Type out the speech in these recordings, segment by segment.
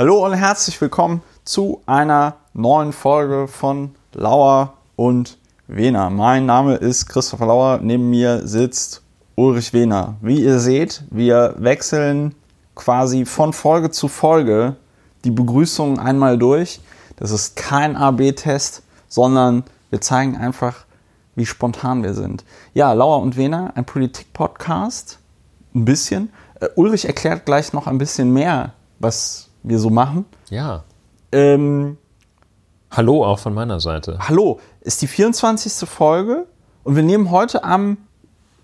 Hallo und herzlich willkommen zu einer neuen Folge von Lauer und Wehner. Mein Name ist Christopher Lauer, neben mir sitzt Ulrich Wehner. Wie ihr seht, wir wechseln quasi von Folge zu Folge die Begrüßung einmal durch. Das ist kein AB-Test, sondern wir zeigen einfach, wie spontan wir sind. Ja, Lauer und Wehner, ein Politik-Podcast. Ein bisschen. Äh, Ulrich erklärt gleich noch ein bisschen mehr, was wir so machen. Ja. Ähm, Hallo auch von meiner Seite. hallo, ist die 24. Folge und wir nehmen heute am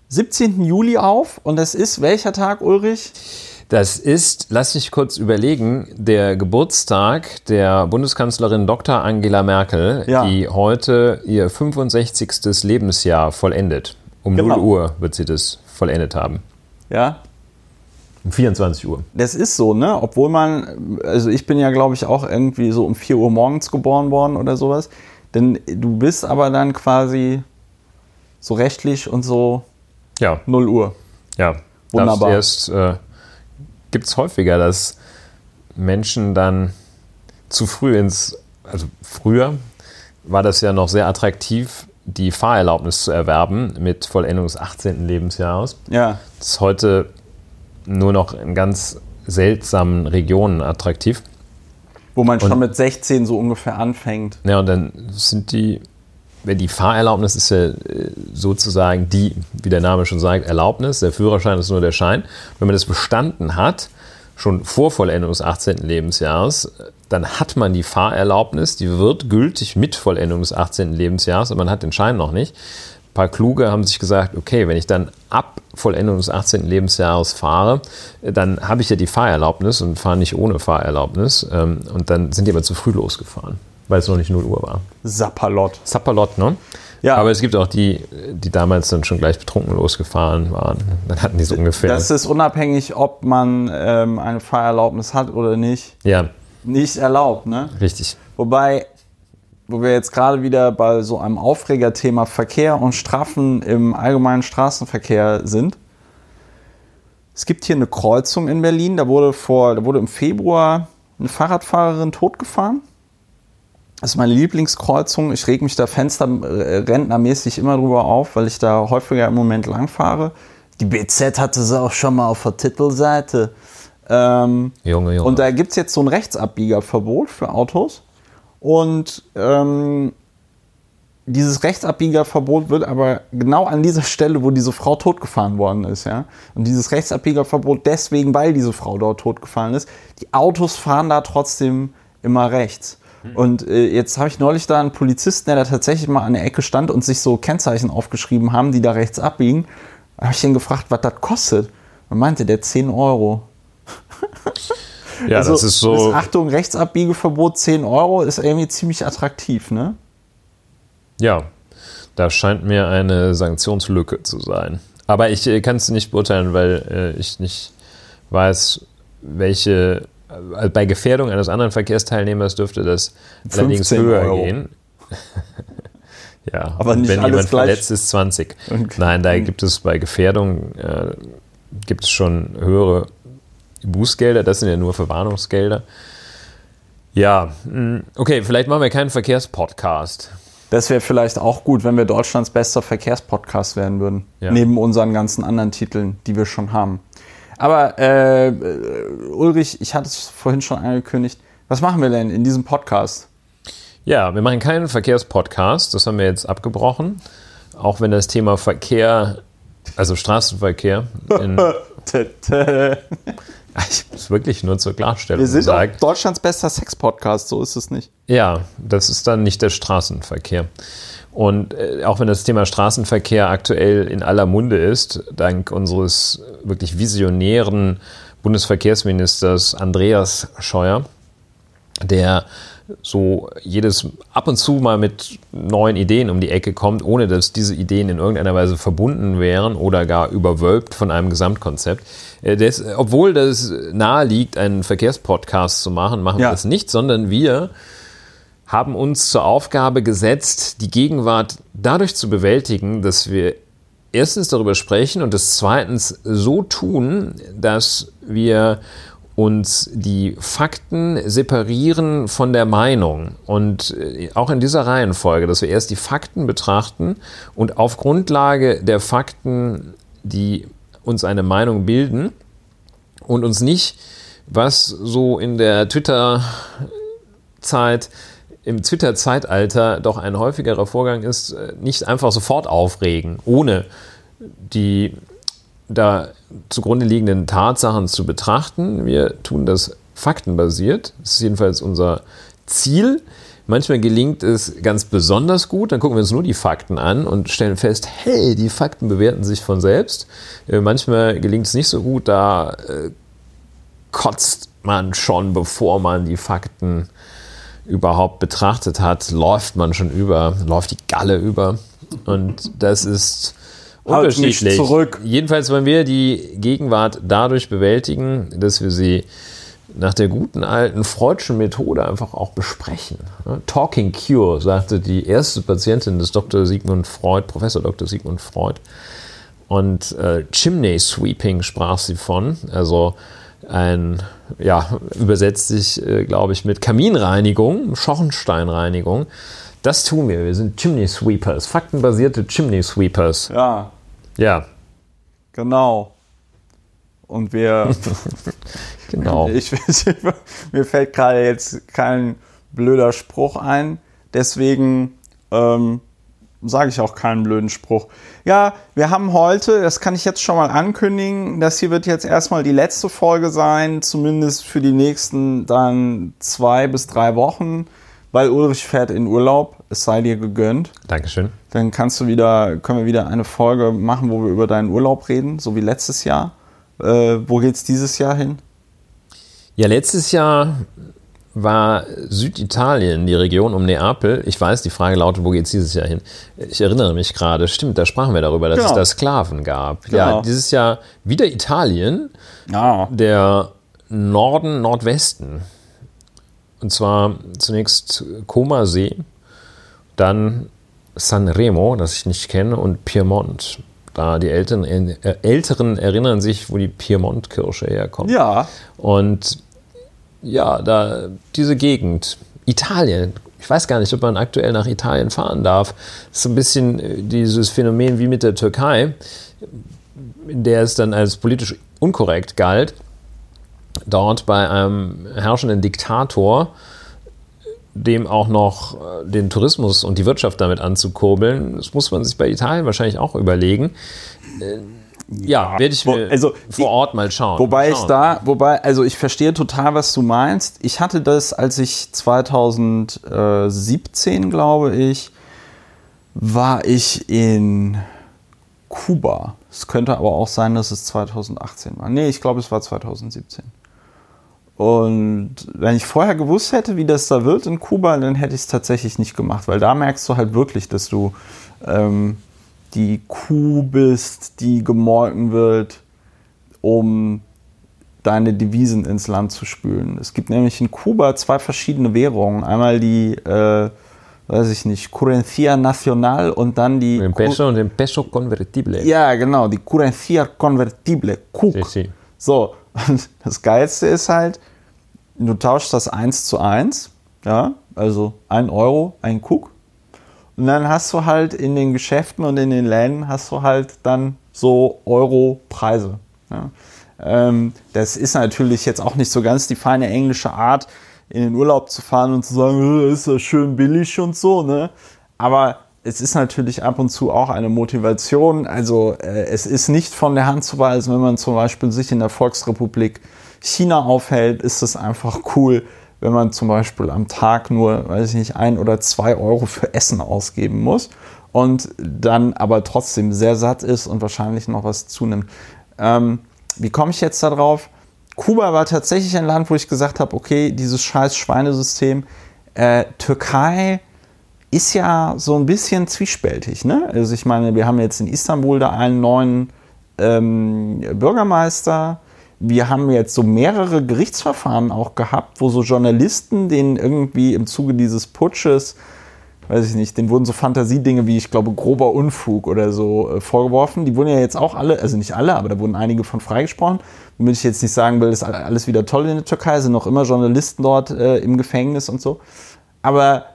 17. Juli auf und das ist welcher Tag, Ulrich? Das ist, lass mich kurz überlegen, der Geburtstag der Bundeskanzlerin Dr. Angela Merkel, Ja. die heute ihr 65. Lebensjahr vollendet. Um Genau. 0 Uhr wird sie das vollendet haben. Ja, Um 24 Uhr. das ist so, ne? Obwohl man, also ich bin ja, glaube ich, auch irgendwie so um 4 Uhr morgens geboren worden oder sowas. Denn du bist aber dann quasi so rechtlich und so Ja, 0 Uhr. ja. Wunderbar. Darfst erst, äh, gibt es häufiger, dass Menschen dann zu früh ins, also früher war das ja noch sehr attraktiv, die Fahrerlaubnis zu erwerben mit Vollendung des 18. Lebensjahres. Ja, Das ist heute nur noch in ganz seltsamen Regionen attraktiv. wo man schon Und- mit 16 so ungefähr anfängt. Ja, und dann sind die, wenn die Fahrerlaubnis ist ja äh, sozusagen die, wie der Name schon sagt, Erlaubnis. Der Führerschein ist nur der Schein. Wenn man das bestanden hat, schon vor Vollendung des 18. Lebensjahres, dann hat man die Fahrerlaubnis, die wird gültig mit Vollendung des 18. Lebensjahres, aber man hat den Schein noch nicht. Ein paar Kluge haben sich gesagt, okay, wenn ich dann ab Vollendung des 18. Lebensjahres fahre, dann habe ich ja die Fahrerlaubnis und fahre nicht ohne Fahrerlaubnis. ähm, Und dann sind die aber zu früh losgefahren, weil es noch nicht 0 Uhr war. Sapperlot. Zappalot, ne? Ja. Aber es gibt auch die, die damals dann schon gleich betrunken losgefahren waren. Dann hatten die so ungefähr. Das ist unabhängig, ob man ähm, eine Fahrerlaubnis hat oder nicht, ja, nicht erlaubt. Ne? richtig. Wobei, wo wir jetzt gerade wieder bei so einem Aufregerthema Verkehr und Strafen im allgemeinen Straßenverkehr sind. Es gibt hier eine Kreuzung in Berlin, da wurde, vor, da wurde im Februar eine Fahrradfahrerin totgefahren. Das ist meine Lieblingskreuzung. Ich reg mich da fensterrentnermäßig immer drüber auf, weil ich da häufiger im Moment lang fahre. Die BZ hatte sie auch schon mal auf der Titelseite. Ähm, Junge, Junge. und da gibt es jetzt so ein Rechtsabbiegerverbot für Autos. Und ähm, dieses Rechtsabbiegerverbot wird aber genau an dieser Stelle, wo diese Frau totgefahren worden ist, ja. Und dieses Rechtsabbiegerverbot deswegen, weil diese Frau dort totgefahren ist. Die Autos fahren da trotzdem immer rechts. Und äh, jetzt habe ich neulich da einen Polizisten, der da tatsächlich mal an der Ecke stand und sich so Kennzeichen aufgeschrieben haben, die da rechts abbiegen. Da habe ich ihn gefragt, was das kostet. Und meinte der 10 Euro. ja, Also, das ist so. Das Achtung, Rechtsabbiegeverbot 10 Euro ist irgendwie ziemlich attraktiv, ne? Ja, da scheint mir eine Sanktionslücke zu sein. Aber ich äh, kann es nicht beurteilen, weil äh, ich nicht weiß, welche. äh, Bei Gefährdung eines anderen Verkehrsteilnehmers dürfte das allerdings 15 höher Euro. gehen. ja, Aber nicht wenn jemand gleich. verletzt ist, 20. Okay. Nein, da gibt es bei Gefährdung äh, gibt es schon höhere Bußgelder. Das sind ja nur Verwarnungsgelder. Ja, mh, okay, vielleicht machen wir keinen Verkehrspodcast. Das wäre vielleicht auch gut, wenn wir Deutschlands bester Verkehrspodcast werden würden. Ja. Neben unseren ganzen anderen Titeln, die wir schon haben. Aber äh, Ulrich, ich hatte es vorhin schon angekündigt. Was machen wir denn in diesem Podcast? Ja, wir machen keinen Verkehrspodcast, das haben wir jetzt abgebrochen. Auch wenn das Thema Verkehr, also Straßenverkehr, in, ich muss wirklich nur zur Klarstellung Wir sind sagen. auch Deutschlands bester Sex-Podcast, so ist es nicht. Ja, das ist dann nicht der Straßenverkehr. Und äh, auch wenn das Thema Straßenverkehr aktuell in aller Munde ist, dank unseres wirklich visionären Bundesverkehrsministers Andreas Scheuer, der so jedes ab und zu mal mit neuen Ideen um die Ecke kommt, ohne dass diese Ideen in irgendeiner Weise verbunden wären oder gar überwölbt von einem Gesamtkonzept. Äh, Das, obwohl das nahe liegt, einen Verkehrspodcast zu machen, machen Ja. wir das nicht, sondern wir haben uns zur Aufgabe gesetzt, die Gegenwart dadurch zu bewältigen, dass wir erstens darüber sprechen und das zweitens so tun, dass wir uns die Fakten separieren von der Meinung. Und äh, auch in dieser Reihenfolge, dass wir erst die Fakten betrachten und auf Grundlage der Fakten, die uns eine Meinung bilden und uns nicht, was so in der Twitter-Zeit, im Twitter-Zeitalter doch ein häufigerer Vorgang ist, äh, nicht einfach sofort aufregen, ohne die da zugrunde liegenden Tatsachen zu betrachten. Wir tun das faktenbasiert. Das ist jedenfalls unser Ziel. Manchmal gelingt es ganz besonders gut, dann gucken wir uns nur die Fakten an und stellen fest, hey, die Fakten bewerten sich von selbst. Äh, manchmal gelingt es nicht so gut, da äh, kotzt man schon, bevor man die Fakten überhaupt betrachtet hat, läuft man schon über, läuft die Galle über. Und das ist unterschiedlich. zurück. Jedenfalls wollen wir die Gegenwart dadurch bewältigen, dass wir sie nach der guten alten Freudschen Methode einfach auch besprechen. Talking Cure, sagte die erste Patientin des Dr. Sigmund Freud, Professor Dr. Sigmund Freud. Und äh, Chimney Sweeping sprach sie von, also ein, ja, übersetzt sich, äh, glaube ich, mit Kaminreinigung, Schornsteinreinigung. Das tun wir. Wir sind Chimney Sweepers, faktenbasierte Chimney Sweepers. Ja, Ja, genau. Und wir, genau. ich, mir fällt gerade jetzt kein blöder Spruch ein, deswegen ähm, sage ich auch keinen blöden Spruch. Ja, wir haben heute, das kann ich jetzt schon mal ankündigen, das hier wird jetzt erstmal die letzte Folge sein, zumindest für die nächsten dann zwei bis drei Wochen, weil Ulrich fährt in Urlaub, es sei dir gegönnt. Dankeschön. Dann kannst du wieder, können wir wieder eine Folge machen, wo wir über deinen Urlaub reden, so wie letztes Jahr. Äh, wo geht's dieses Jahr hin? Ja, letztes Jahr war Süditalien, die Region um Neapel. Ich weiß, die Frage lautet, wo geht es dieses Jahr hin? Ich erinnere mich gerade, stimmt, da sprachen wir darüber, dass Genau. es da Sklaven gab. Ja, Genau. dieses Jahr wieder Italien, Ja. der Norden, Nordwesten. Und zwar zunächst Comasee, dann Sanremo, das ich nicht kenne, und Piemont. Da die Älteren, äh, Älteren erinnern sich, wo die Piemont-Kirsche herkommt. Ja. Und ja, da diese Gegend, Italien. Ich weiß gar nicht, ob man aktuell nach Italien fahren darf. Das ist so ein bisschen äh, dieses Phänomen wie mit der Türkei, in der es dann als politisch unkorrekt galt, dort bei einem herrschenden Diktator dem auch noch äh, den Tourismus und die Wirtschaft damit anzukurbeln. Das muss man sich bei Italien wahrscheinlich auch überlegen. Äh, Ja, werde ich mir also vor Ort mal schauen. Wobei ich Schauen. da, wobei, also ich verstehe total, was du meinst. Ich hatte das, als ich 2017, glaube ich, war ich in Kuba. Es könnte aber auch sein, dass es 2018 war. Nee, ich glaube, es war 2017. Und wenn ich vorher gewusst hätte, wie das da wird in Kuba, dann hätte ich es tatsächlich nicht gemacht, weil da merkst du halt wirklich, dass du ähm, die Kuh bist, die gemolken wird, um deine Devisen ins Land zu spülen. Es gibt nämlich in Kuba zwei verschiedene Währungen. Einmal die, äh, weiß ich nicht, Currencia Nacional und dann die... Den Peso und den Peso Convertible. Ja, genau, die Currencia Convertible, KUK. Sí, sí. So, und das Geilste ist halt, du tauschst das 1 zu 1, ja, also 1 Euro, ein Cook. Und dann hast du halt in den Geschäften und in den Läden hast du halt dann so Euro-Preise. Ja. Ähm, das ist natürlich jetzt auch nicht so ganz die feine englische Art, in den Urlaub zu fahren und zu sagen, "Äh, ist das schön billig und so, ne? Aber es ist natürlich ab und zu auch eine Motivation. Also äh, es ist nicht von der Hand zu weisen, wenn man zum Beispiel sich in der Volksrepublik China aufhält, ist es einfach cool, wenn man zum Beispiel am Tag nur, weiß ich nicht, ein oder zwei Euro für Essen ausgeben muss und dann aber trotzdem sehr satt ist und wahrscheinlich noch was zunimmt. Ähm, wie komme ich jetzt darauf? Kuba war tatsächlich ein Land, wo ich gesagt habe, okay, dieses scheiß Schweinesystem. Äh, Türkei ist ja so ein bisschen zwiespältig. Ne? Also ich meine, wir haben jetzt in Istanbul da einen neuen ähm, Bürgermeister. Wir haben jetzt so mehrere Gerichtsverfahren auch gehabt, wo so Journalisten, denen irgendwie im Zuge dieses Putsches weiß ich nicht, denen wurden so Fantasiedinge wie, ich glaube, grober Unfug oder so äh, vorgeworfen. Die wurden ja jetzt auch alle, also nicht alle, aber da wurden einige von freigesprochen. Womit ich jetzt nicht sagen will, ist alles wieder toll in der Türkei, sind noch immer Journalisten dort äh, im Gefängnis und so. Aber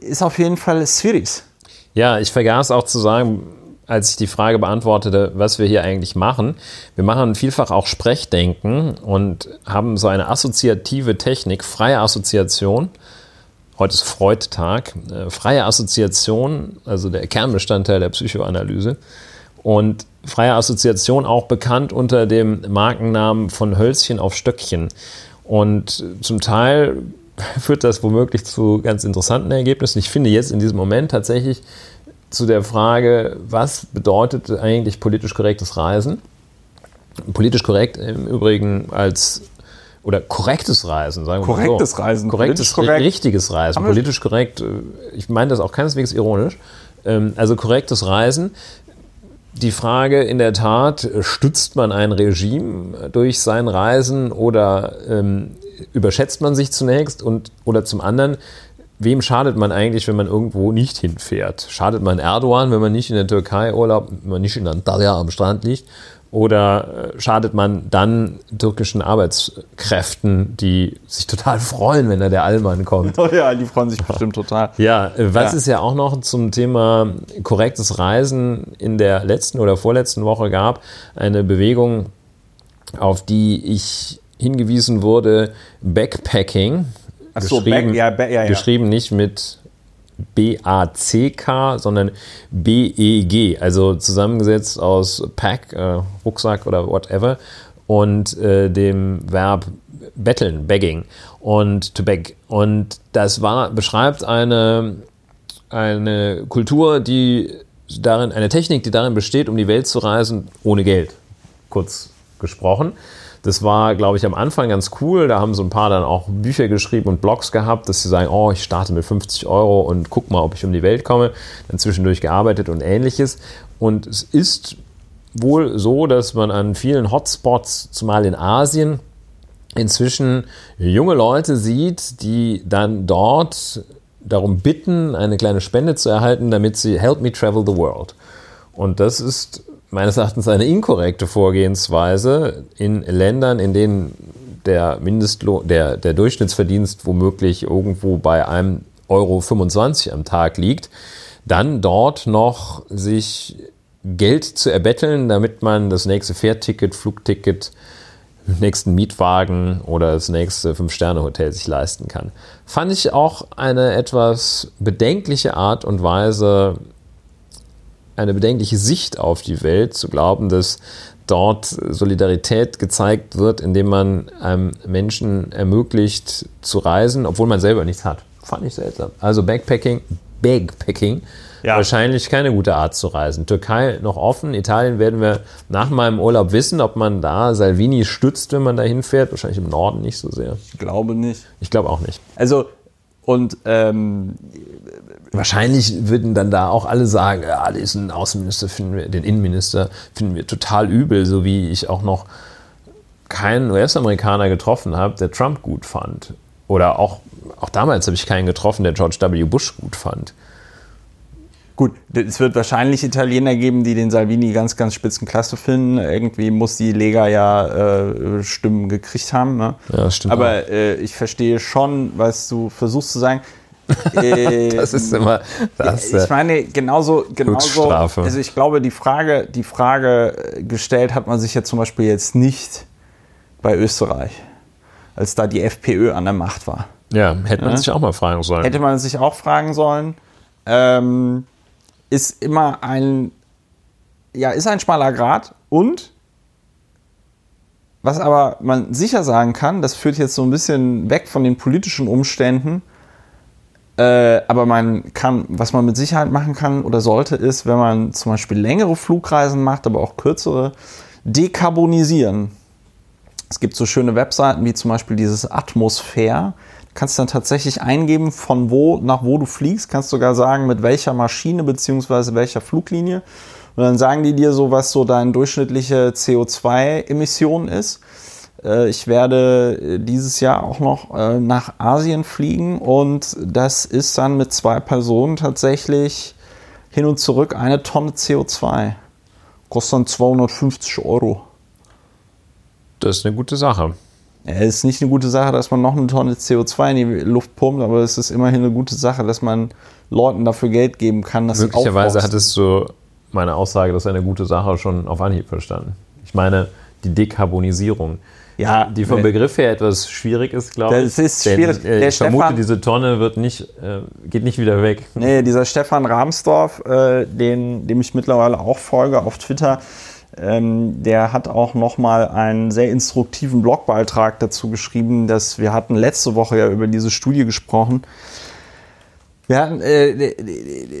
ist auf jeden Fall Sviris. Ja, ich vergaß auch zu sagen, als ich die Frage beantwortete, was wir hier eigentlich machen. Wir machen vielfach auch Sprechdenken und haben so eine assoziative Technik, freie Assoziation. Heute ist Freud-Tag. Äh, freie Assoziation, also der Kernbestandteil der Psychoanalyse. Und freie Assoziation auch bekannt unter dem Markennamen von Hölzchen auf Stöckchen. Und zum Teil führt das womöglich zu ganz interessanten Ergebnissen. Ich finde jetzt in diesem Moment tatsächlich zu der Frage, was bedeutet eigentlich politisch korrektes Reisen? Politisch korrekt im Übrigen als oder korrektes Reisen, sagen wir korrektes so. Reisen, korrektes, korrekt. richtiges Reisen, politisch korrekt. Äh, ich meine das auch keineswegs ironisch. Ähm, also korrektes Reisen. Die Frage in der Tat, stützt man ein Regime durch sein Reisen oder ähm, überschätzt man sich zunächst und oder zum anderen, wem schadet man eigentlich, wenn man irgendwo nicht hinfährt? Schadet man Erdogan, wenn man nicht in der Türkei Urlaub, wenn man nicht in Antalya am Strand liegt? Oder äh, schadet man dann türkischen Arbeitskräften, die sich total freuen, wenn da der Allmann kommt? Oh ja, die freuen sich bestimmt total. Ja, äh, was ja. es ja auch noch zum Thema korrektes Reisen in der letzten oder vorletzten Woche gab, eine Bewegung, auf die ich hingewiesen wurde, Backpacking. Ach so, geschrieben, back, ja, back, ja, ja. geschrieben nicht mit B-A-C-K, sondern B-E-G, also zusammengesetzt aus Pack, äh, Rucksack oder whatever und äh, dem Verb betteln, begging und to beg. Und das war, beschreibt eine, eine Kultur, die darin, eine Technik, die darin besteht, um die Welt zu reisen ohne Geld, kurz gesprochen. Das war, glaube ich, am Anfang ganz cool. Da haben so ein paar dann auch Bücher geschrieben und Blogs gehabt, dass sie sagen, oh, ich starte mit 50 Euro und guck mal, ob ich um die Welt komme. Dann zwischendurch gearbeitet und ähnliches. Und es ist wohl so, dass man an vielen Hotspots, zumal in Asien, inzwischen junge Leute sieht, die dann dort darum bitten, eine kleine Spende zu erhalten, damit sie Help Me Travel the World. Und das ist meines Erachtens eine inkorrekte Vorgehensweise in Ländern, in denen der Mindestlohn, der, der Durchschnittsverdienst womöglich irgendwo bei einem Euro 25 am Tag liegt, dann dort noch sich Geld zu erbetteln, damit man das nächste Fährticket, Flugticket, nächsten Mietwagen oder das nächste Fünf-Sterne-Hotel sich leisten kann. Fand ich auch eine etwas bedenkliche Art und Weise, eine bedenkliche Sicht auf die Welt, zu glauben, dass dort Solidarität gezeigt wird, indem man einem Menschen ermöglicht zu reisen, obwohl man selber nichts hat. Fand ich seltsam. Also Backpacking, Bagpacking, ja. wahrscheinlich keine gute Art zu reisen. Türkei noch offen, Italien werden wir nach meinem Urlaub wissen, ob man da Salvini stützt, wenn man da hinfährt. Wahrscheinlich im Norden nicht so sehr. Ich glaube nicht. Ich glaube auch nicht. Also und ähm, wahrscheinlich würden dann da auch alle sagen, ja, diesen Außenminister finden wir, den Innenminister finden wir total übel, so wie ich auch noch keinen US-Amerikaner getroffen habe, der Trump gut fand. Oder auch, auch damals habe ich keinen getroffen, der George W. Bush gut fand. Gut, es wird wahrscheinlich Italiener geben, die den Salvini ganz, ganz spitzenklasse finden. Irgendwie muss die Lega ja äh, Stimmen gekriegt haben. Ne? Ja, stimmt. Aber äh, ich verstehe schon, was du versuchst zu sagen. Äh, das ist immer das. Ich meine, genauso, genauso. Also ich glaube, die Frage, die Frage gestellt hat man sich ja zum Beispiel jetzt nicht bei Österreich, als da die FPÖ an der Macht war. Ja, hätte man ja? sich auch mal fragen sollen. Hätte man sich auch fragen sollen. Ähm, ist immer ein, ja, ist ein schmaler Grad und was aber man sicher sagen kann, das führt jetzt so ein bisschen weg von den politischen Umständen, äh, aber man kann, was man mit Sicherheit machen kann oder sollte, ist, wenn man zum Beispiel längere Flugreisen macht, aber auch kürzere, dekarbonisieren. Es gibt so schöne Webseiten wie zum Beispiel dieses Atmosphäre kannst dann tatsächlich eingeben, von wo nach wo du fliegst, kannst sogar sagen, mit welcher Maschine bzw. welcher Fluglinie. Und dann sagen die dir so, was so deine durchschnittliche CO2-Emission ist. Äh, ich werde äh, dieses Jahr auch noch äh, nach Asien fliegen und das ist dann mit zwei Personen tatsächlich hin und zurück eine Tonne CO2. Kostet dann 250 Euro. Das ist eine gute Sache. Es ist nicht eine gute Sache, dass man noch eine Tonne CO2 in die Luft pumpt, aber es ist immerhin eine gute Sache, dass man Leuten dafür Geld geben kann. Dass Möglicherweise hattest du meine Aussage, das ist eine gute Sache, schon auf Anhieb verstanden. Ich meine, die Dekarbonisierung. Ja, die vom Begriff her etwas schwierig ist, glaube ich. Das ist schwierig. Denn, äh, ich Stefan, vermute, diese Tonne wird nicht, äh, geht nicht wieder weg. Nee, dieser Stefan Rahmsdorf, äh, den, dem ich mittlerweile auch folge auf Twitter, ähm, der hat auch nochmal einen sehr instruktiven Blogbeitrag dazu geschrieben, dass wir hatten letzte Woche ja über diese Studie gesprochen. Wir äh,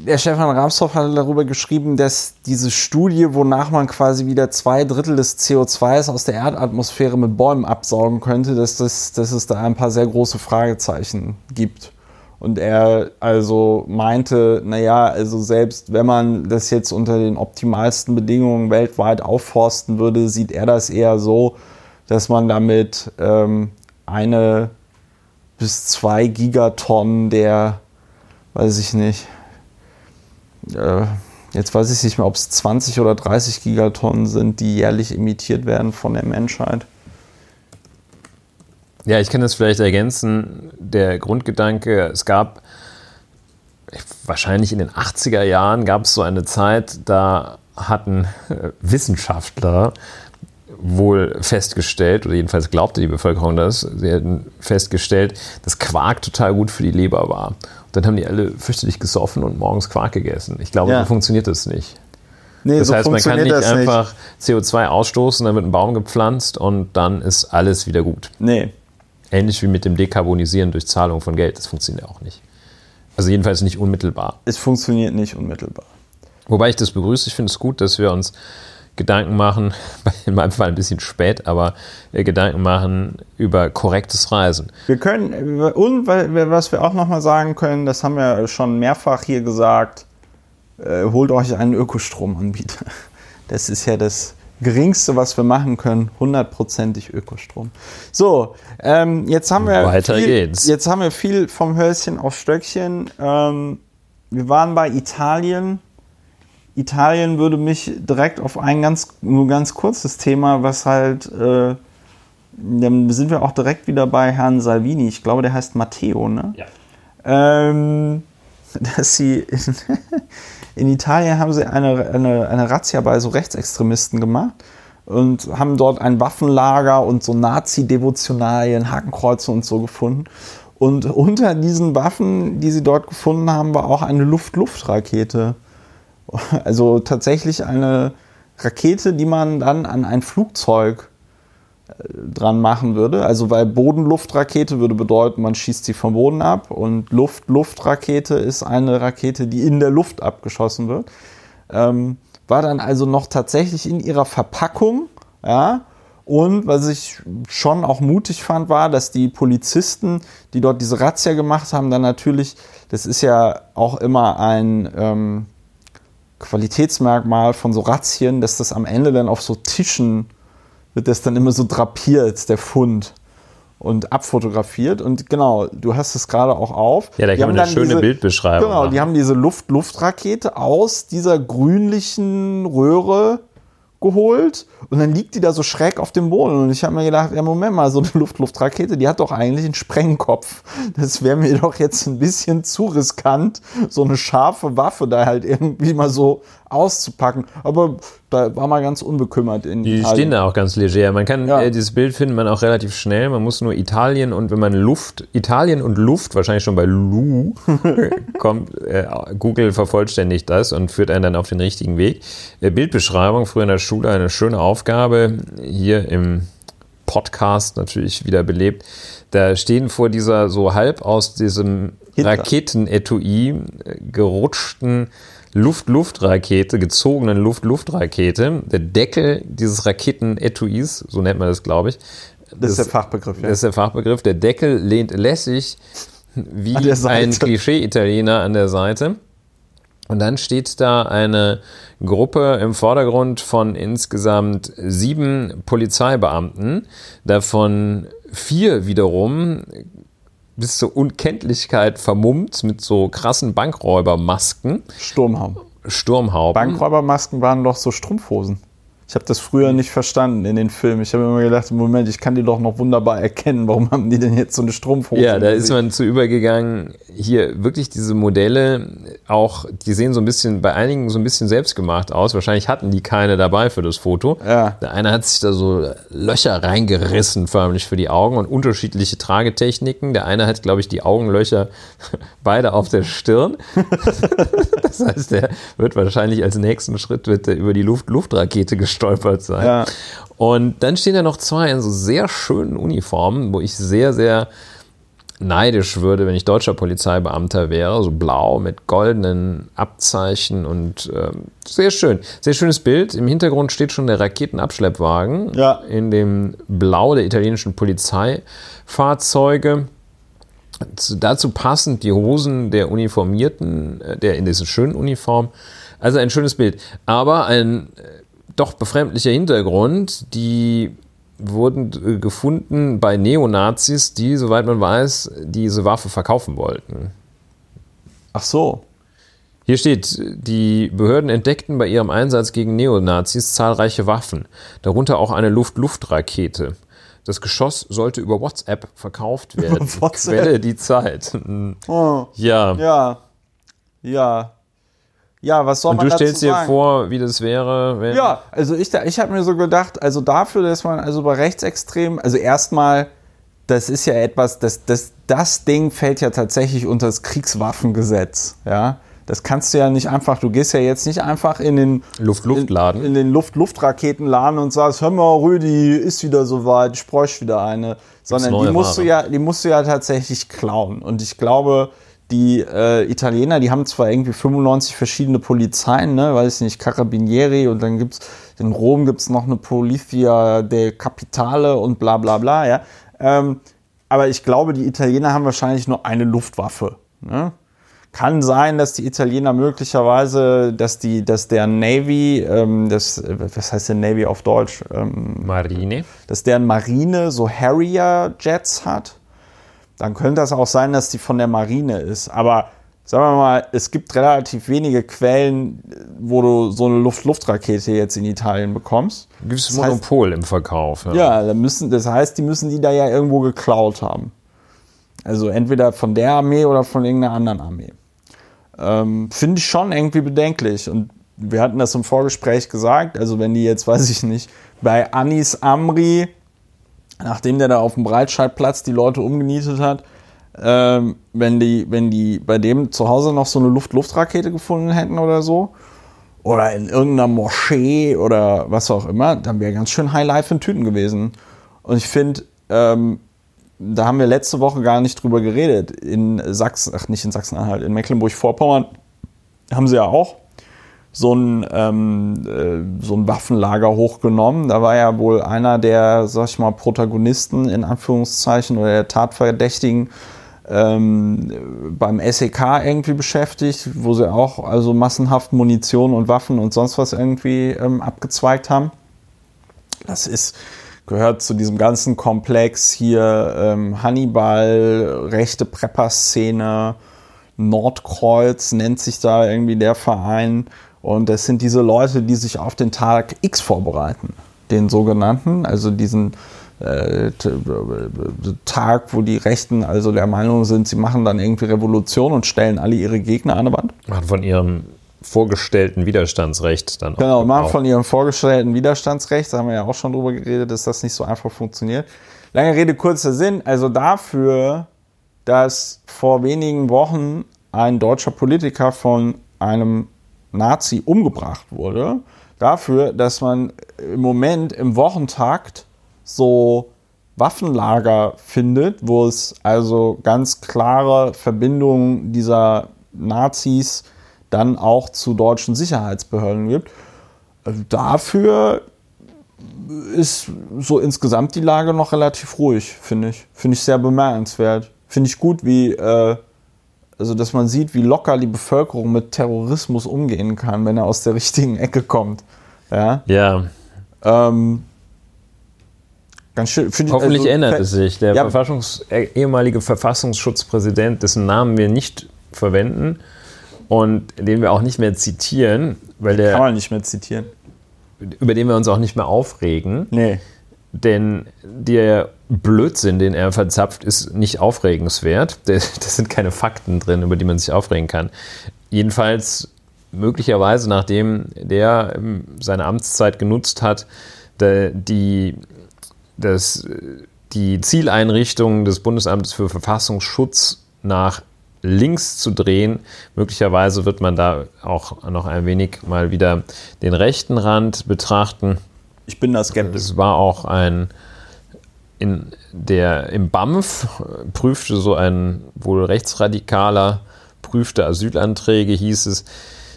der Stefan Ramsdorff hatte darüber geschrieben, dass diese Studie, wonach man quasi wieder zwei Drittel des CO2s aus der Erdatmosphäre mit Bäumen absaugen könnte, dass, das, dass es da ein paar sehr große Fragezeichen gibt. Und er also meinte, naja, also selbst wenn man das jetzt unter den optimalsten Bedingungen weltweit aufforsten würde, sieht er das eher so, dass man damit ähm, eine bis zwei Gigatonnen der, weiß ich nicht, äh, jetzt weiß ich nicht mehr, ob es 20 oder 30 Gigatonnen sind, die jährlich emittiert werden von der Menschheit. Ja, ich kann das vielleicht ergänzen. Der Grundgedanke, es gab wahrscheinlich in den 80er Jahren gab es so eine Zeit, da hatten äh, Wissenschaftler wohl festgestellt, oder jedenfalls glaubte die Bevölkerung das, sie hätten festgestellt, dass Quark total gut für die Leber war. Dann haben die alle fürchterlich gesoffen und morgens Quark gegessen. Ich glaube, ja. so funktioniert das nicht. Nee, das so heißt, man kann nicht einfach nicht. CO2 ausstoßen, dann wird ein Baum gepflanzt und dann ist alles wieder gut. Nee, Ähnlich wie mit dem Dekarbonisieren durch Zahlung von Geld. Das funktioniert auch nicht. Also jedenfalls nicht unmittelbar. Es funktioniert nicht unmittelbar. Wobei ich das begrüße. Ich finde es gut, dass wir uns Gedanken machen, in meinem Fall ein bisschen spät, aber äh, Gedanken machen über korrektes Reisen. Wir können, und was wir auch nochmal sagen können, das haben wir schon mehrfach hier gesagt, äh, holt euch einen Ökostromanbieter. Das ist ja das geringste, was wir machen können, hundertprozentig Ökostrom. So, ähm, jetzt haben wir Weiter viel, geht's. Jetzt haben wir viel vom Hölzchen auf Stöckchen. Ähm, wir waren bei Italien. Italien würde mich direkt auf ein ganz, nur ganz kurzes Thema, was halt, äh, dann sind wir auch direkt wieder bei Herrn Salvini. Ich glaube, der heißt Matteo, ne? Ja. Ähm, dass sie in, in Italien haben sie eine, eine, eine Razzia bei so Rechtsextremisten gemacht und haben dort ein Waffenlager und so Nazi-Devotionalien, Hakenkreuze und so gefunden. Und unter diesen Waffen, die sie dort gefunden haben, war auch eine Luft-Luft-Rakete. Also tatsächlich eine Rakete, die man dann an ein Flugzeug dran machen würde. Also weil Boden-Luft-Rakete würde bedeuten, man schießt sie vom Boden ab und Luft-Luft-Rakete ist eine Rakete, die in der Luft abgeschossen wird. Ähm, war dann also noch tatsächlich in ihrer Verpackung, ja, und was ich schon auch mutig fand, war, dass die Polizisten, die dort diese Razzia gemacht haben, dann natürlich, das ist ja auch immer ein ähm, Qualitätsmerkmal von so Razzien, dass das am Ende dann auf so Tischen wird das dann immer so drapiert, der Fund und abfotografiert. Und genau, du hast es gerade auch auf. Ja, da kann man eine schöne diese, Bildbeschreibung. Genau, machen. die haben diese Luft-Luft-Rakete aus dieser grünlichen Röhre geholt und dann liegt die da so schräg auf dem Boden. Und ich habe mir gedacht, ja, Moment mal, so eine Luft-Luft-Rakete, die hat doch eigentlich einen Sprengkopf. Das wäre mir doch jetzt ein bisschen zu riskant, so eine scharfe Waffe da halt irgendwie mal so auszupacken. Aber da war man ganz unbekümmert in Die Italien. stehen da auch ganz leger. Man kann ja. äh, dieses Bild finden man auch relativ schnell. Man muss nur Italien und wenn man Luft, Italien und Luft, wahrscheinlich schon bei Lu, kommt, äh, Google vervollständigt das und führt einen dann auf den richtigen Weg. Äh, Bildbeschreibung, früher in der Schule eine schöne Aufgabe, hier im Podcast natürlich wieder belebt. Da stehen vor dieser so halb aus diesem Raketenetui äh, gerutschten Luft-Luft-Rakete, gezogenen Luft-Luft-Rakete. Der Deckel dieses Raketen-Etuis, so nennt man das, glaube ich. Das, das, ist der Fachbegriff, ja. Das ist der Fachbegriff. Der Deckel lehnt lässig wie ein Klischee-Italiener an der Seite. Und dann steht da eine Gruppe im Vordergrund von insgesamt sieben Polizeibeamten, davon vier wiederum bis zur Unkenntlichkeit vermummt mit so krassen Bankräubermasken. Sturmhauben. Sturmhauben. Bankräubermasken waren doch so Strumpfhosen. Ich habe das früher nicht verstanden in den Filmen. Ich habe immer gedacht, Moment, ich kann die doch noch wunderbar erkennen. Warum haben die denn jetzt so eine Strumpfhose? Ja, da ist man zu übergegangen, hier wirklich diese Modelle auch, die sehen so ein bisschen, bei einigen so ein bisschen selbstgemacht aus. Wahrscheinlich hatten die keine dabei für das Foto. Ja. Der eine hat sich da so Löcher reingerissen, förmlich für die Augen und unterschiedliche Tragetechniken. Der eine hat, glaube ich, die Augenlöcher beide auf der Stirn. das heißt, der wird wahrscheinlich als nächsten Schritt wird er über die Luft Luftrakete gesteuert gestolpert sein. Ja. Und dann stehen da noch zwei in so sehr schönen Uniformen, wo ich sehr, sehr neidisch würde, wenn ich deutscher Polizeibeamter wäre, so blau mit goldenen Abzeichen und ähm, sehr schön. Sehr schönes Bild. Im Hintergrund steht schon der Raketenabschleppwagen Ja. in dem Blau der italienischen Polizeifahrzeuge. Zu- Dazu passend die Hosen der Uniformierten, äh, der in dieser schönen Uniform. Also ein schönes Bild. Aber ein äh, doch befremdlicher Hintergrund. Die wurden äh, gefunden bei Neonazis, die, soweit man weiß, diese Waffe verkaufen wollten. Ach so. Hier steht, die Behörden entdeckten bei ihrem Einsatz gegen Neonazis zahlreiche Waffen, darunter auch eine Luft-Luft-Rakete. Das Geschoss sollte über WhatsApp verkauft werden. WhatsApp? Quelle die Zeit. Oh. Ja. Ja. Ja. Ja, was soll Und man du dazu stellst dir sagen? vor, wie das wäre, wenn. Ja, also ich, ich habe mir so gedacht, also dafür, dass man also bei Rechtsextremen, also erstmal, das ist ja etwas, das, das, das Ding fällt ja tatsächlich unter das Kriegswaffengesetz, ja. Das kannst du ja nicht einfach, du gehst ja jetzt nicht einfach in den Luft-Luft-Laden. in, in den Luft-Luft-Raketenladen und sagst, hör mal, Rüdi, ist wieder soweit, ich bräuchte wieder eine. Sondern die musst, du Ware. ja, die musst du ja tatsächlich klauen. Und ich glaube, die äh, Italiener, die haben zwar irgendwie 95 verschiedene Polizeien, ne, weiß ich nicht, Carabinieri und dann gibt's in Rom gibt's noch eine Polizia de Capitale und bla bla bla, ja. Ähm, aber ich glaube, die Italiener haben wahrscheinlich nur eine Luftwaffe. Ne? Kann sein, dass die Italiener möglicherweise, dass die, dass der Navy, ähm, das, was heißt denn Navy auf Deutsch? Ähm, Marine. dass deren Marine so Harrier-Jets hat, dann könnte das auch sein, dass die von der Marine ist. Aber sagen wir mal, es gibt relativ wenige Quellen, wo du so eine Luft-Luft-Rakete jetzt in Italien bekommst. Gibt es Das heißt- Monopol im Verkauf. Ja, dann müssen, das heißt, die müssen die da ja irgendwo geklaut haben. Also entweder von der Armee oder von irgendeiner anderen Armee. Ähm, Finde ich schon irgendwie bedenklich. Und wir hatten das im Vorgespräch gesagt, also wenn die jetzt, weiß ich nicht, bei Anis Amri, nachdem der da auf dem Breitscheidplatz die Leute umgenietet hat, ähm, wenn, die, wenn die bei dem zu Hause noch so eine Luft-Luft-Rakete gefunden hätten oder so, oder in irgendeiner Moschee oder was auch immer, dann wäre ganz schön High Life in Tüten gewesen. Und ich finde, ähm, da haben wir letzte Woche gar nicht drüber geredet. In Sachsen, ach nicht in Sachsen-Anhalt, in Mecklenburg-Vorpommern haben sie ja auch so ein, ähm, äh, so ein Waffenlager hochgenommen. Da war ja wohl einer der, sag ich mal, Protagonisten in Anführungszeichen oder der Tatverdächtigen ähm, beim SEK irgendwie beschäftigt, wo sie auch also massenhaft Munition und Waffen und sonst was irgendwie ähm, abgezweigt haben. Das ist, gehört zu diesem ganzen Komplex hier ähm, Hannibal, rechte Prepper-Szene, Nordkreuz nennt sich da irgendwie der Verein. Und das sind diese Leute, die sich auf den Tag X vorbereiten. Den sogenannten, also diesen äh, äh, Tag, wo die Rechten also der Meinung sind, sie machen dann irgendwie Revolution und stellen alle ihre Gegner an die Wand. Von ihrem vorgestellten Widerstandsrecht dann Genau, auch machen gebraucht. von ihrem vorgestellten Widerstandsrecht, da haben wir ja auch schon drüber geredet, dass das nicht so einfach funktioniert. Lange Rede, kurzer Sinn, also dafür, dass vor wenigen Wochen ein deutscher Politiker von einem Nazi umgebracht wurde, dafür, dass man im Moment im Wochentakt so Waffenlager findet, wo es also ganz klare Verbindungen dieser Nazis dann auch zu deutschen Sicherheitsbehörden gibt. Also dafür ist so insgesamt die Lage noch relativ ruhig, finde ich. Finde ich sehr bemerkenswert. Finde ich gut, wie äh, also dass man sieht, wie locker die Bevölkerung mit Terrorismus umgehen kann, wenn er aus der richtigen Ecke kommt. Ja. Ja, Ähm, ganz schön. ich- hoffentlich also, ändert es sich. Der Ja. Verfassungs äh, ehemalige Verfassungsschutzpräsident, dessen Namen wir nicht verwenden und den wir auch nicht mehr zitieren, weil Kann der, man nicht mehr zitieren. über den wir uns auch nicht mehr aufregen, Nee. Denn der Blödsinn, den er verzapft, ist nicht aufregenswert. Da sind keine Fakten drin, über die man sich aufregen kann. Jedenfalls möglicherweise, nachdem der ähm, seine Amtszeit genutzt hat, die, das, die Zieleinrichtung des Bundesamtes für Verfassungsschutz nach links zu drehen. Möglicherweise wird man da auch noch ein wenig mal wieder den rechten Rand betrachten. Ich bin da skeptisch. Es war auch ein in der im BAMF prüfte so ein wohl rechtsradikaler prüfte Asylanträge hieß es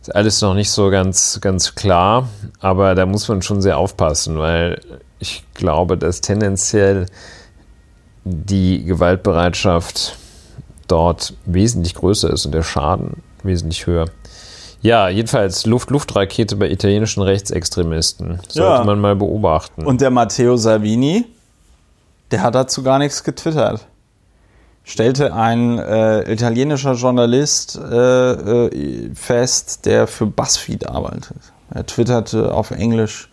ist alles noch nicht so ganz ganz klar, aber da muss man schon sehr aufpassen, weil ich glaube, dass tendenziell die Gewaltbereitschaft dort wesentlich größer ist und der Schaden wesentlich höher. Ja, jedenfalls Luft-Luft-Rakete bei italienischen Rechtsextremisten. Sollte Ja. man mal beobachten. Und der Matteo Salvini, der hat dazu gar nichts getwittert. Stellte ein äh, italienischer Journalist äh, äh, fest, der für BuzzFeed arbeitet. Er twitterte auf Englisch,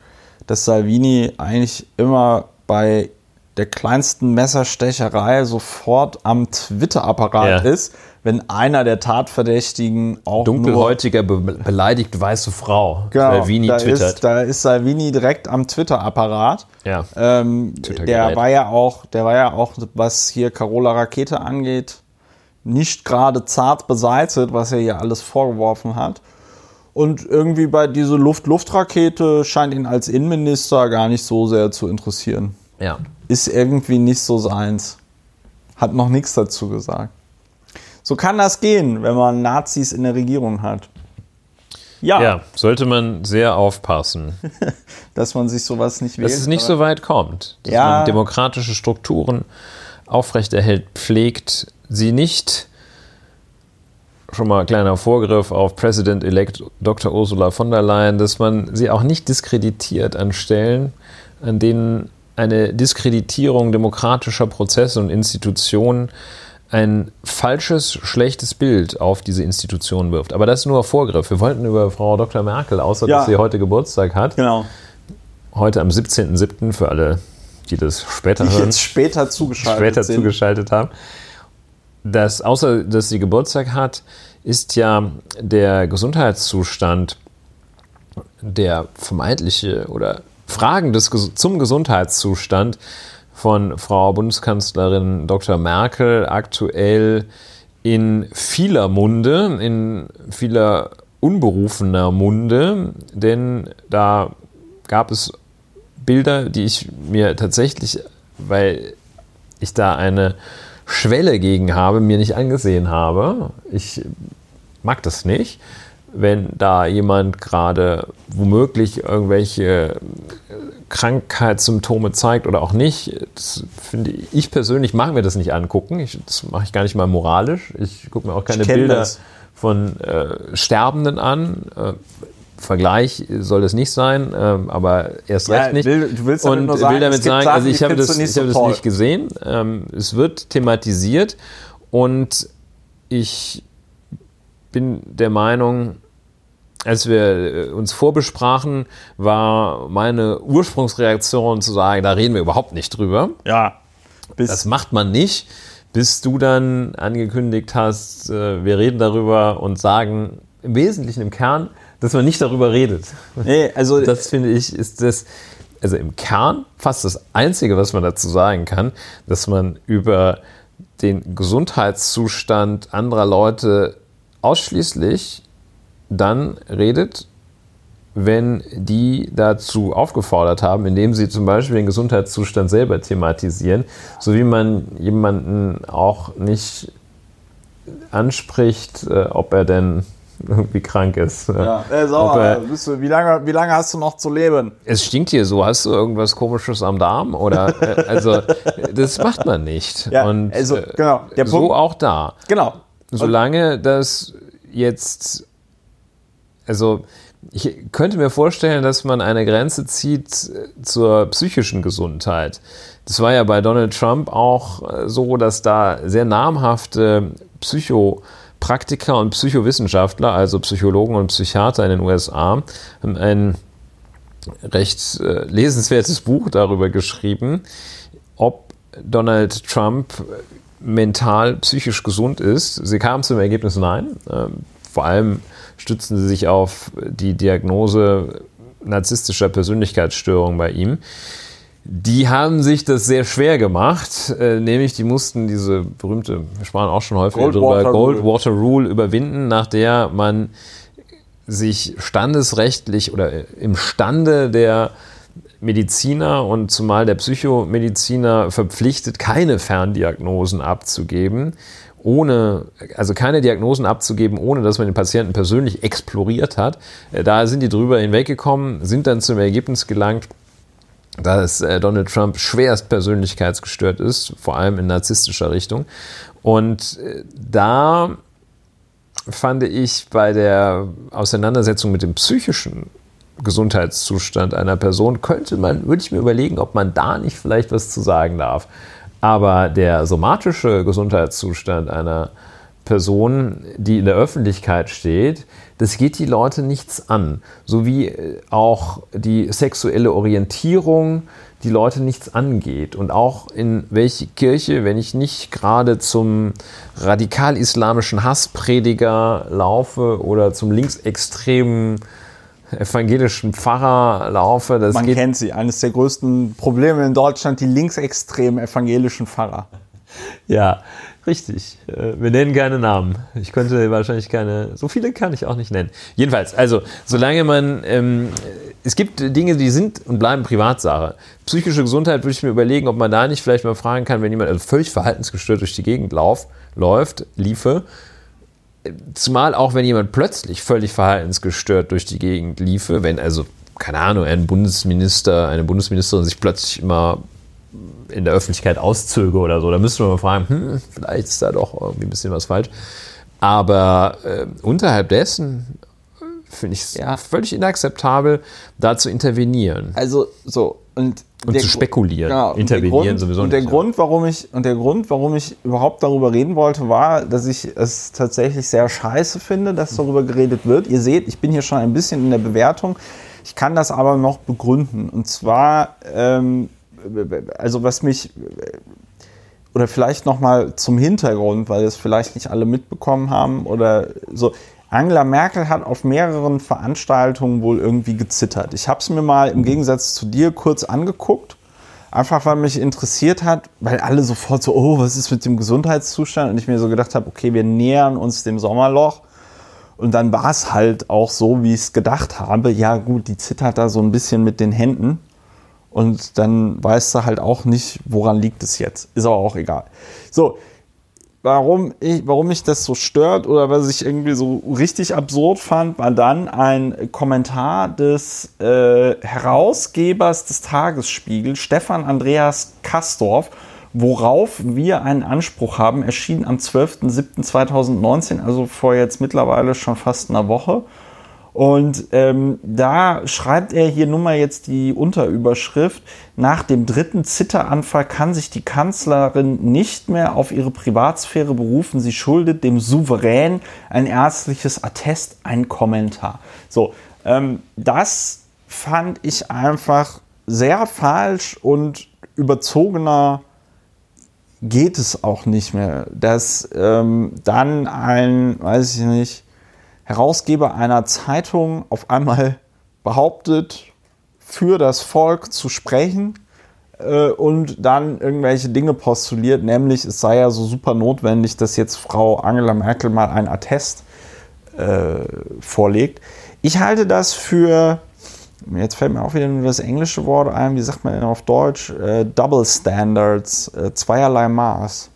dass Salvini eigentlich immer bei der kleinsten Messerstecherei sofort am Twitter-Apparat Ja. ist, wenn einer der Tatverdächtigen auch nur Dunkelhäutiger, be beleidigt weiße Frau. Genau, Salvini da twittert. Ist, da ist Salvini direkt am Twitter-Apparat. ja. Ähm, Twitter-Gerät. der war ja auch, der war ja auch, was hier Carola Rakete angeht, nicht gerade zart beseitigt, was er hier alles vorgeworfen hat. Und irgendwie bei dieser Luft-Luft-Rakete scheint ihn als Innenminister gar nicht so sehr zu interessieren. ja. Ist irgendwie nicht so seins. Hat noch nichts dazu gesagt. So kann das gehen, wenn man Nazis in der Regierung hat. Ja, Ja, sollte man sehr aufpassen, dass man sich sowas nicht wählt. dass es nicht so weit kommt. Dass Ja. man demokratische Strukturen aufrechterhält, pflegt, sie nicht schon mal kleiner Vorgriff auf President-elect Dr. Ursula von der Leyen, dass man sie auch nicht diskreditiert an Stellen, an denen eine Diskreditierung demokratischer Prozesse und Institutionen ein falsches, schlechtes Bild auf diese Institutionen wirft. Aber das ist nur Vorgriff. Wir wollten über Frau Dr. Merkel, außer Ja. dass sie heute Geburtstag hat, Genau. heute am 17.07. für alle, die das später Die hören, jetzt später zugeschaltet später sind. zugeschaltet haben. Das, außer dass sie Geburtstag hat, ist ja der Gesundheitszustand, der vermeintliche oder Fragen des, zum Gesundheitszustand von Frau Bundeskanzlerin Dr. Merkel aktuell in vieler Munde, in vieler unberufener Munde, denn da gab es Bilder, die ich mir tatsächlich, weil ich da eine Schwelle gegen habe, mir nicht angesehen habe. Ich mag das nicht, wenn da jemand gerade womöglich irgendwelche Krankheitssymptome zeigt oder auch nicht. Das finde ich, ich persönlich mag mir das nicht angucken. Ich, das mache ich gar nicht mal moralisch. Ich gucke mir auch keine Bilder das. von äh, Sterbenden an. Äh, Vergleich soll das nicht sein, ähm, aber erst Ja, recht nicht. will- du willst damit und nur sagen, will damit sagen, Sachen, also ich habe das, nicht ich habe so das nicht gesehen. Ähm, es wird thematisiert und ich bin der Meinung, als wir äh, uns vorbesprachen, war meine Ursprungsreaktion zu sagen, da reden wir überhaupt nicht drüber. Ja. Das macht man nicht, bis du dann angekündigt hast, äh, wir reden darüber und sagen im Wesentlichen im Kern, dass man nicht darüber redet. nee, also Das finde ich ist das, also im Kern fast das Einzige, was man dazu sagen kann, dass man über den Gesundheitszustand anderer Leute ausschließlich dann redet, wenn die dazu aufgefordert haben, indem sie zum Beispiel den Gesundheitszustand selber thematisieren, so wie man jemanden auch nicht anspricht, äh, ob er denn irgendwie krank ist. ja, äh, Ob sauer, er- bist du, wie, lange, wie lange hast du noch zu leben? es stinkt hier so, hast du irgendwas komisches am Darm? Oder äh, also das macht man nicht. Ja, Und also, äh, genau, der so Punkt- auch da. Genau. solange das jetzt, also ich könnte mir vorstellen, dass man eine Grenze zieht zur psychischen Gesundheit. Das war ja bei Donald Trump auch äh, so, dass da sehr namhafte Psychopraktiker und Psychowissenschaftler, also Psychologen und Psychiater in den USA, ein recht äh, lesenswertes Buch darüber geschrieben, ob Donald Trump mental, psychisch gesund ist. Sie kamen zum Ergebnis nein. Ähm, vor allem stützen sie sich auf die Diagnose narzisstischer Persönlichkeitsstörung bei ihm. Die haben sich das sehr schwer gemacht, äh, nämlich die mussten diese berühmte, wir sprachen auch schon häufig darüber, Goldwater Rule überwinden, nach der man sich standesrechtlich oder im Stande der Mediziner und zumal der Psychomediziner verpflichtet, keine Ferndiagnosen abzugeben, ohne, also keine Diagnosen abzugeben, ohne dass man den Patienten persönlich exploriert hat. Äh, da sind die drüber hinweggekommen, sind dann zum Ergebnis gelangt, dass äh, Donald Trump schwerst persönlichkeitsgestört ist, vor allem in narzisstischer Richtung. Und äh, da fand ich bei der Auseinandersetzung mit dem psychischen Gesundheitszustand einer Person, könnte man, würde ich mir überlegen, ob man da nicht vielleicht was zu sagen darf. Aber der somatische Gesundheitszustand einer Person, die in der Öffentlichkeit steht, das geht die Leute nichts an. So wie äh, auch die sexuelle Orientierung die Leute nichts angeht. Und auch in welche Kirche, wenn ich nicht gerade zum radikal-islamischen Hassprediger laufe oder zum linksextremen evangelischen Pfarrer laufe. Das Man kennt sie. Eines der größten Probleme in Deutschland, die linksextremen evangelischen Pfarrer. Ja, richtig. Äh, wir nennen keine Namen. Ich könnte wahrscheinlich keine, so viele kann ich auch nicht nennen. Jedenfalls, also, solange man, ähm, es gibt Dinge, die sind und bleiben Privatsache. Psychische Gesundheit würde ich mir überlegen, ob man da nicht vielleicht mal fragen kann, wenn jemand also völlig verhaltensgestört durch die Gegend lauf, läuft, liefe, Zumal auch, wenn jemand plötzlich völlig verhaltensgestört durch die Gegend liefe, wenn also, keine Ahnung, ein Bundesminister, eine Bundesministerin sich plötzlich immer in der Öffentlichkeit auszöge oder so, da müsste man mal fragen, hm, vielleicht ist da doch irgendwie ein bisschen was falsch. Aber äh, unterhalb dessen äh, finde ich es ja. völlig inakzeptabel, da zu intervenieren. Also so, und und zu spekulieren, genau, intervenieren Grund, sowieso und nicht. Der Grund, warum ich, und der Grund, warum ich überhaupt darüber reden wollte, war, dass ich es tatsächlich sehr scheiße finde, dass darüber geredet wird. Ihr seht, ich bin hier schon ein bisschen in der Bewertung. Ich kann das aber noch begründen. Und zwar, ähm, also was mich, oder vielleicht nochmal zum Hintergrund, weil es vielleicht nicht alle mitbekommen haben oder so. Angela Merkel hat auf mehreren Veranstaltungen wohl irgendwie gezittert. Ich habe es mir mal im Gegensatz zu dir kurz angeguckt, einfach weil mich interessiert hat, weil alle sofort so, oh, was ist mit dem Gesundheitszustand? Und ich mir so gedacht habe, okay, wir nähern uns dem Sommerloch. Und dann war es halt auch so, wie ich es gedacht habe. Ja gut, die zittert da so ein bisschen mit den Händen. Und dann weißt du halt auch nicht, woran liegt es jetzt. Ist aber auch egal. So, warum ich, warum mich das so stört oder was ich irgendwie so richtig absurd fand, war dann ein Kommentar des äh, Herausgebers des Tagesspiegel, Stefan Andreas Kastorf, worauf wir einen Anspruch haben, erschien am 12.07.2019, also vor jetzt mittlerweile schon fast einer Woche. Und ähm, da schreibt er hier nun mal jetzt die Unterüberschrift. Nach dem dritten Zitteranfall kann sich die Kanzlerin nicht mehr auf ihre Privatsphäre berufen. Sie schuldet dem Souverän ein ärztliches Attest, ein Kommentar. So, ähm, das fand ich einfach sehr falsch und überzogener geht es auch nicht mehr. Dass ähm, dann ein, weiß ich nicht, Herausgeber einer Zeitung auf einmal behauptet, für das Volk zu sprechen äh, und dann irgendwelche Dinge postuliert, nämlich es sei ja so super notwendig, dass jetzt Frau Angela Merkel mal ein Attest äh, vorlegt. Ich halte das für, jetzt fällt mir auch wieder nur das englische Wort ein, wie sagt man denn auf Deutsch, äh, Double Standards, äh, zweierlei Maß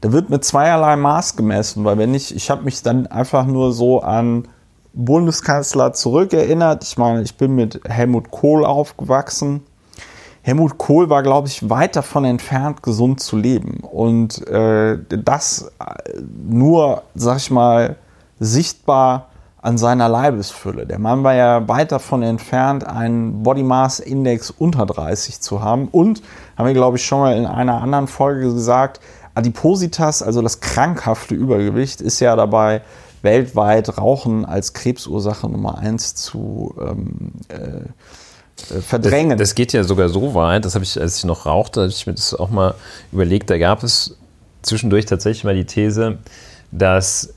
da wird mit zweierlei Maß gemessen, weil wenn ich, ich habe mich dann einfach nur so an Bundeskanzler zurückerinnert. Ich meine, ich bin mit Helmut Kohl aufgewachsen. Helmut Kohl war, glaube ich, weit davon entfernt, gesund zu leben. Und äh, das äh, nur, sag ich mal, sichtbar an seiner Leibesfülle. Der Mann war ja weit davon entfernt, einen Body Mass Index unter 30 zu haben. Und, haben wir, glaube ich, schon mal in einer anderen Folge gesagt, Adipositas, also das krankhafte Übergewicht, ist ja dabei weltweit Rauchen als Krebsursache Nummer eins zu ähm, äh, verdrängen. Das, das, geht ja sogar so weit, das habe ich, als ich noch rauchte, habe ich mir das auch mal überlegt, da gab es zwischendurch tatsächlich mal die These, dass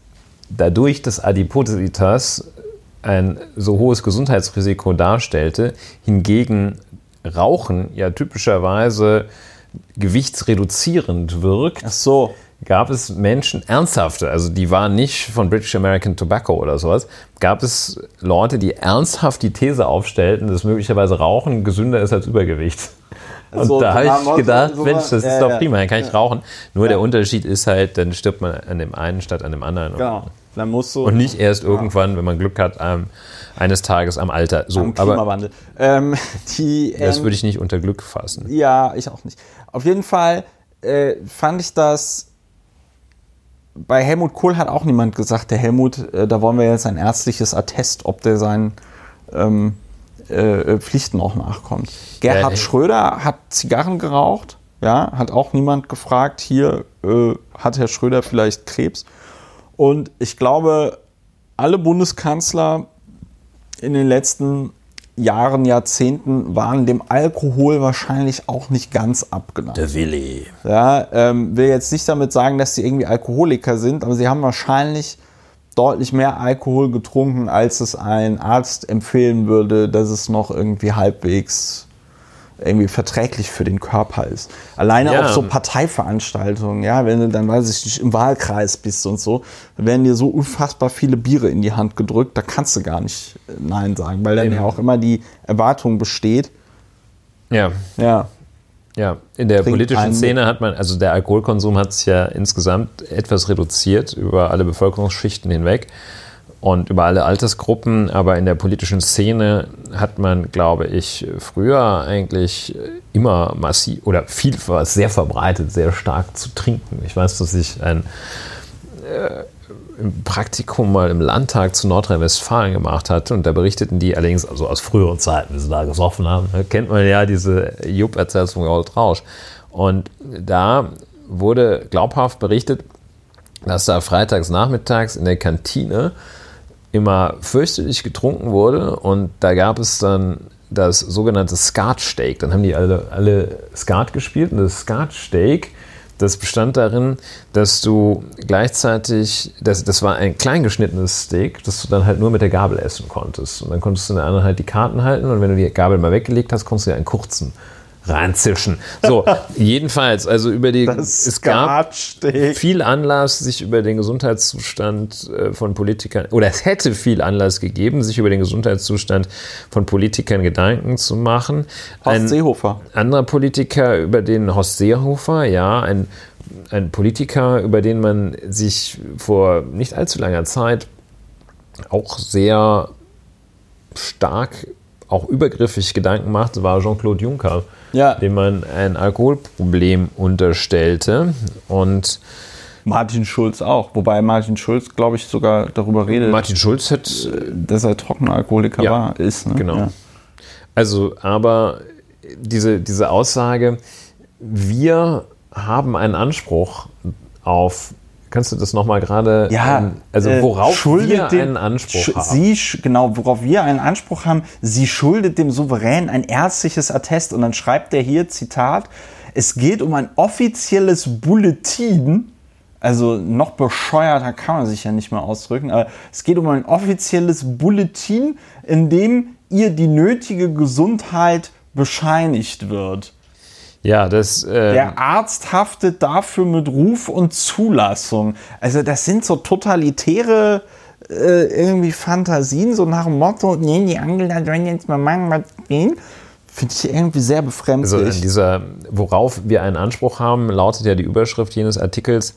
dadurch, dass Adipositas ein so hohes Gesundheitsrisiko darstellte, hingegen Rauchen ja typischerweise gewichtsreduzierend wirkt. Ach so. Gab es Menschen, ernsthafte, also die waren nicht von British American Tobacco oder sowas, gab es Leute, die ernsthaft die These aufstellten, dass möglicherweise Rauchen gesünder ist als Übergewicht. Und so, da habe ich gedacht, so Mensch, das ja, ist doch prima, dann kann ich rauchen. Nur ja. der Unterschied ist halt, dann stirbt man an dem einen statt an dem anderen. Genau. Dann musst du, und nicht erst irgendwann, wenn man Glück hat, ähm, eines Tages am Alter. So, am Klimawandel. Ähm, die, ähm, das würde ich nicht unter Glück fassen. Ja, ich auch nicht. Auf jeden Fall äh, fand ich das. Bei Helmut Kohl hat auch niemand gesagt, der Helmut, äh, da wollen wir jetzt ein ärztliches Attest, ob der seinen ähm, äh, Pflichten auch nachkommt. Gerhard ja, Schröder hat Zigarren geraucht, ja, hat auch niemand gefragt, hier äh, hat Herr Schröder vielleicht Krebs. Und ich glaube, alle Bundeskanzler in den letzten Jahren, Jahrzehnten waren dem Alkohol wahrscheinlich auch nicht ganz abgeneigt. Der Willi. Ja, ähm, will jetzt nicht damit sagen, dass sie irgendwie Alkoholiker sind, aber sie haben wahrscheinlich deutlich mehr Alkohol getrunken, als es ein Arzt empfehlen würde, dass es noch irgendwie halbwegs irgendwie verträglich für den Körper ist. Alleine ja. auf so Parteiveranstaltungen, ja, wenn du dann, weiß ich nicht, im Wahlkreis bist und so, dann werden dir so unfassbar viele Biere in die Hand gedrückt, da kannst du gar nicht äh, Nein sagen, weil dann ja auch immer die Erwartung besteht. Ja. Ja. Ja, in der politischen Szene hat man, also der Alkoholkonsum hat sich ja insgesamt etwas reduziert über alle Bevölkerungsschichten hinweg und über alle Altersgruppen, aber in der politischen Szene hat man, glaube ich, früher eigentlich immer massiv oder viel sehr verbreitet, sehr stark zu trinken. Ich weiß, dass ich ein äh, Praktikum mal im Landtag zu Nordrhein-Westfalen gemacht hatte und da berichteten die allerdings also aus früheren Zeiten, wie sie da gesoffen haben, ne, kennt man ja diese Jupp-Erzählung von Gold Rausch. Und da wurde glaubhaft berichtet, dass da freitags nachmittags in der Kantine immer fürchterlich getrunken wurde und da gab es dann das sogenannte Skatsteak. Dann haben die alle, alle Skat gespielt und das Skatsteak, das bestand darin, dass du gleichzeitig, das, das war ein kleingeschnittenes Steak, das du dann halt nur mit der Gabel essen konntest. Und dann konntest du in der anderen halt die Karten halten und wenn du die Gabel mal weggelegt hast, konntest du dir einen kurzen reinzischen. So, jedenfalls, also über die, das es gab viel Anlass, sich über den Gesundheitszustand äh, von Politikern, oder es hätte viel Anlass gegeben, sich über den Gesundheitszustand von Politikern Gedanken zu machen. Horst ein Seehofer. Anderer Politiker, über den Horst Seehofer, ja, ein, ein Politiker, über den man sich vor nicht allzu langer Zeit auch sehr stark auch übergriffig Gedanken machte, war Jean-Claude Juncker, ja. dem man ein Alkoholproblem unterstellte. Und Martin Schulz auch, wobei Martin Schulz, glaube ich, sogar darüber redet, Martin Schulz hat, dass er Trockenalkoholiker ja, war, ist. Ne? Genau. Ja. Also, aber diese, diese Aussage, wir haben einen Anspruch auf Kannst du das nochmal gerade, ja, ähm, also äh, worauf äh, wir einen Anspruch haben? Sie, genau, worauf wir einen Anspruch haben, sie schuldet dem Souverän ein ärztliches Attest und dann schreibt er hier, Zitat, es geht um ein offizielles Bulletin, also noch bescheuerter kann man sich ja nicht mehr ausdrücken, aber es geht um ein offizielles Bulletin, in dem ihr die nötige Gesundheit bescheinigt wird. Ja, das. Ähm der Arzt haftet dafür mit Ruf und Zulassung. Also, das sind so totalitäre äh, irgendwie Fantasien, so nach dem Motto: Nee, die Angela sollen jetzt mal machen, was gehen. Finde ich irgendwie sehr befremdlich. Also, in dieser, worauf wir einen Anspruch haben, lautet ja die Überschrift jenes Artikels: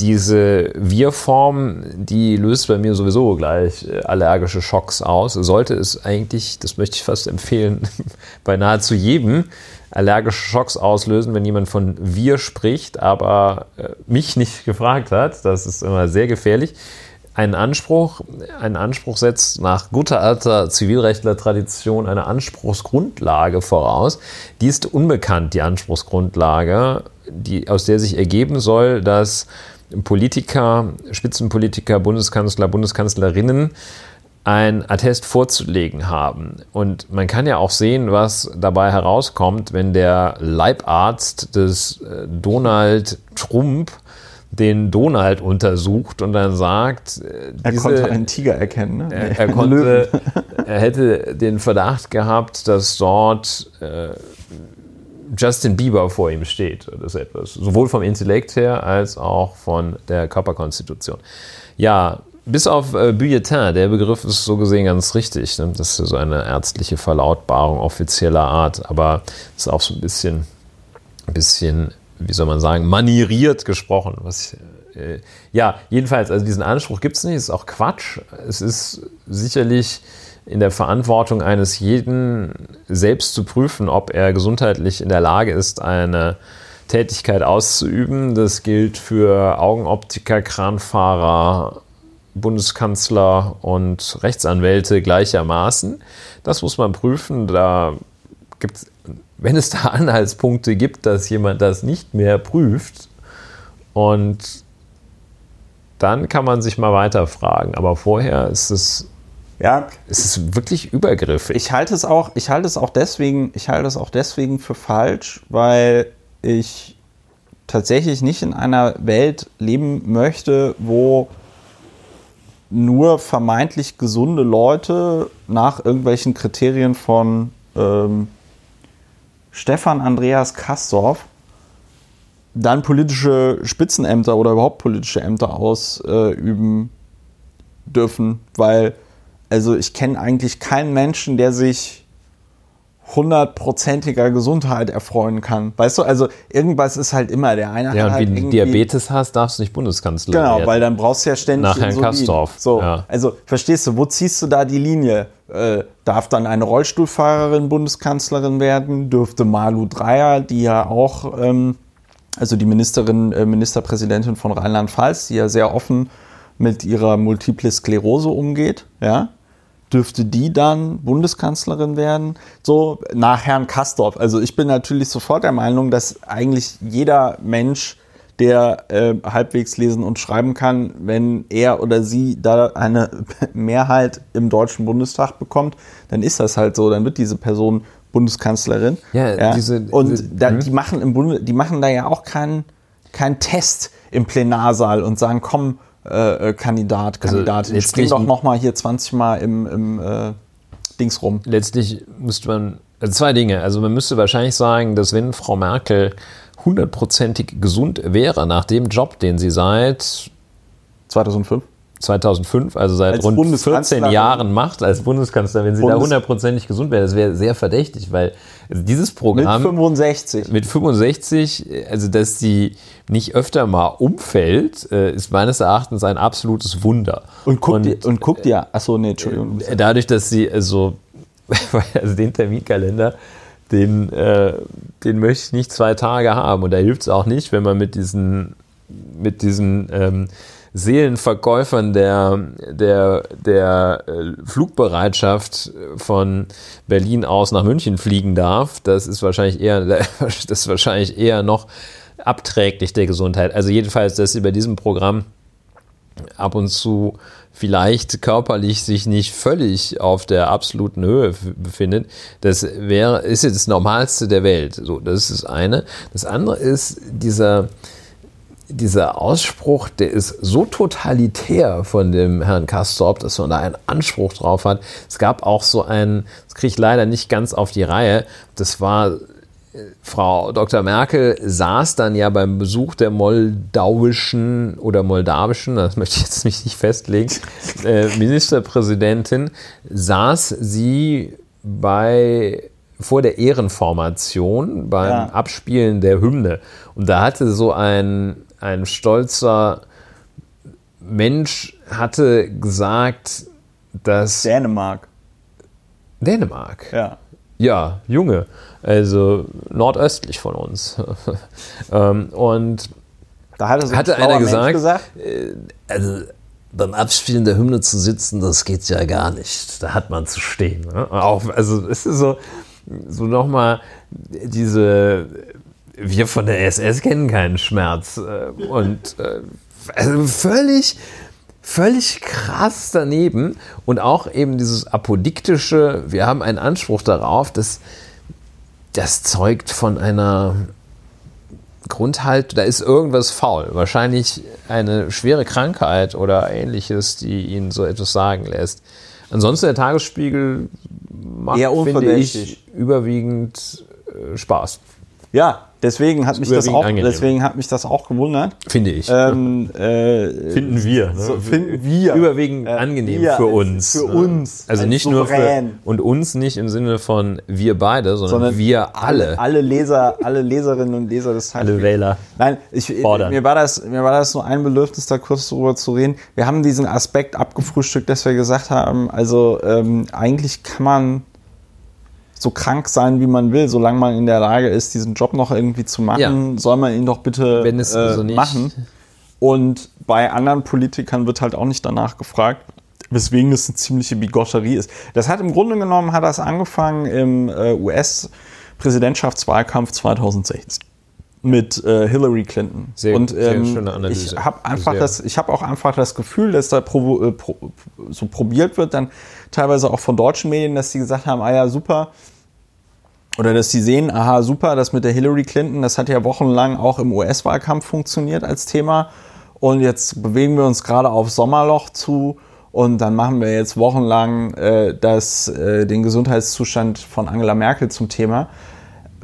diese Wir-Form, die löst bei mir sowieso gleich äh, allergische Schocks aus. Sollte es eigentlich, das möchte ich fast empfehlen, bei nahezu jedem allergische Schocks auslösen, wenn jemand von wir spricht, aber äh, mich nicht gefragt hat. Das ist immer sehr gefährlich. Einen Anspruch, einen Anspruch setzt nach guter alter Zivilrechtler-Tradition eine Anspruchsgrundlage voraus. Die ist unbekannt, die Anspruchsgrundlage, die, aus der sich ergeben soll, dass Politiker, Spitzenpolitiker, Bundeskanzler, Bundeskanzlerinnen ein Attest vorzulegen haben. Und man kann ja auch sehen, was dabei herauskommt, wenn der Leibarzt des äh, Donald Trump den Donald untersucht und dann sagt, äh, er diese, konnte einen Tiger erkennen. Ne? Er, er konnte, er hätte den Verdacht gehabt, dass dort äh, Justin Bieber vor ihm steht oder so etwas. Sowohl vom Intellekt her als auch von der Körperkonstitution. Ja, bis auf äh, Bulletin, der Begriff ist so gesehen ganz richtig. Ne? Das ist so eine ärztliche Verlautbarung offizieller Art, aber ist auch so ein bisschen, bisschen, wie soll man sagen, manieriert gesprochen. Was, äh, ja, jedenfalls, also diesen Anspruch gibt es nicht, ist auch Quatsch. Es ist sicherlich in der Verantwortung eines jeden, selbst zu prüfen, ob er gesundheitlich in der Lage ist, eine Tätigkeit auszuüben. Das gilt für Augenoptiker, Kranfahrer, Bundeskanzler und Rechtsanwälte gleichermaßen. Das muss man prüfen. Da gibt wenn es da Anhaltspunkte gibt, dass jemand das nicht mehr prüft und dann kann man sich mal weiter fragen. Aber vorher ist es ja, es ist wirklich übergriffig. Ich halte es auch, ich halte es auch deswegen, ich halte es auch deswegen für falsch, weil ich tatsächlich nicht in einer Welt leben möchte, wo nur vermeintlich gesunde Leute nach irgendwelchen Kriterien von ähm, Stefan Andreas Kastorf dann politische Spitzenämter oder überhaupt politische Ämter ausüben dürfen, weil also ich kenne eigentlich keinen Menschen, der sich hundertprozentiger Gesundheit erfreuen kann. Weißt du, also irgendwas ist halt immer der eine. Ja, und halt wenn du Diabetes hast, darfst du nicht Bundeskanzler genau, werden. Genau, weil dann brauchst du ja ständig Nach Herrn Kastorf. So, ja. also verstehst du, wo ziehst du da die Linie? Äh, darf dann eine Rollstuhlfahrerin Bundeskanzlerin werden? Dürfte Malu Dreyer, die ja auch, ähm, also die Ministerin, äh, Ministerpräsidentin von Rheinland-Pfalz, die ja sehr offen mit ihrer Multiple Sklerose umgeht, ja, dürfte die dann Bundeskanzlerin werden? So nach Herrn Kastorf. Also ich bin natürlich sofort der Meinung, dass eigentlich jeder Mensch, der äh, halbwegs lesen und schreiben kann, wenn er oder sie da eine Mehrheit im Deutschen Bundestag bekommt, dann ist das halt so. Dann wird diese Person Bundeskanzlerin. Ja, ja. Diese, und diese, da, hm? die machen im Bunde, die machen da ja auch keinen keinen Test im Plenarsaal und sagen, komm, äh, äh, Kandidat, also Kandidatin. Also Spring doch nochmal hier 20 Mal im, im äh, Dings rum. Letztlich müsste man, also zwei Dinge. Also man müsste wahrscheinlich sagen, dass wenn Frau Merkel hundertprozentig gesund wäre nach dem Job, den sie seit 2005 2005, also seit als rund 14 Jahren macht als Bundeskanzler, wenn sie Bundes da hundertprozentig gesund wäre, das wäre sehr verdächtig, weil dieses Programm mit 65 mit 65, also dass sie nicht öfter mal umfällt, äh, ist meines Erachtens ein absolutes Wunder. Und guckt und, und guckt ja, achso, nee, Entschuldigung. Äh, dadurch, dass sie also, also den Terminkalender den, äh, den möchte ich nicht zwei Tage haben. Und da hilft es auch nicht, wenn man mit diesen, mit diesen ähm, Seelenverkäufern der, der, der äh, Flugbereitschaft von Berlin aus nach München fliegen darf, das ist wahrscheinlich eher, das ist wahrscheinlich eher noch abträglich der Gesundheit. Also jedenfalls, dass sie bei diesem Programm ab und zu vielleicht körperlich sich nicht völlig auf der absoluten Höhe befindet, das wäre, ist jetzt das Normalste der Welt. So, das ist das eine. Das andere ist dieser, dieser Ausspruch, der ist so totalitär von dem Herrn Kastorp, dass man da einen Anspruch drauf hat. Es gab auch so einen, das kriege ich leider nicht ganz auf die Reihe, das war äh, Frau Dr. Merkel saß dann ja beim Besuch der moldauischen oder moldawischen, das möchte ich jetzt mich nicht festlegen, äh, Ministerpräsidentin, saß sie bei vor der Ehrenformation beim ja. Abspielen der Hymne. Und da hatte so ein ein stolzer Mensch hatte gesagt, dass Dänemark. Dänemark, Ja. ja, Junge, also nordöstlich von uns. Ähm, Und Da hatte, so ein Hatte einer gesagt- gesagt also beim Abspielen der Hymne zu sitzen, das geht ja gar nicht. Da hat man zu stehen. Ne? Auch, also es ist so, so nochmal diese, wir von der SS kennen keinen Schmerz. äh, Und äh, also völlig, völlig krass daneben. Und auch eben dieses apodiktische, wir haben einen Anspruch darauf, dass das zeugt von einer Grundhalt, da ist irgendwas faul. Wahrscheinlich eine schwere Krankheit oder ähnliches, die ihn so etwas sagen lässt. Ansonsten der Tagesspiegel macht, finde ich, überwiegend äh, Spaß. Ja, deswegen hat mich das auch, angenehm. deswegen hat mich das auch gewundert. Finde ich. Ähm, äh, finden wir. Ne? so finden wir Überwiegend Äh, angenehm wir für uns. Für ne? uns. Also als nicht nur für, souverän. und uns nicht im Sinne von wir beide, sondern, sondern wir alle. alle Leser, alle Leserinnen und Leser des Alle Wähler. Nein, ich, Fordern. mir, war das, mir war das nur ein Bedürfnis, da kurz drüber zu reden. Wir haben diesen Aspekt abgefrühstückt, dass wir gesagt haben, also ähm, eigentlich kann man so krank sein, wie man will, solange man in der Lage ist, diesen Job noch irgendwie zu machen, Ja. soll man ihn doch bitte Wenn es äh, also nicht- machen. Und bei anderen Politikern wird halt auch nicht danach gefragt, weswegen das eine ziemliche Bigotterie ist. Das hat im Grunde genommen, hat das angefangen im äh, US-Präsidentschaftswahlkampf 2016 mit äh, Hillary Clinton. Sehr- Und sehr ähm, schöne Analyse. ich habe einfach Sehr. das, ich habe auch einfach das Gefühl, dass da provo äh, pro, so probiert wird, dann teilweise auch von deutschen Medien, dass die gesagt haben, ah ja super, oder dass sie sehen, aha, super, das mit der Hillary Clinton, das hat ja wochenlang auch im US-Wahlkampf funktioniert als Thema. Und jetzt bewegen wir uns gerade auf Sommerloch zu und dann machen wir jetzt wochenlang äh, das, äh, den Gesundheitszustand von Angela Merkel zum Thema.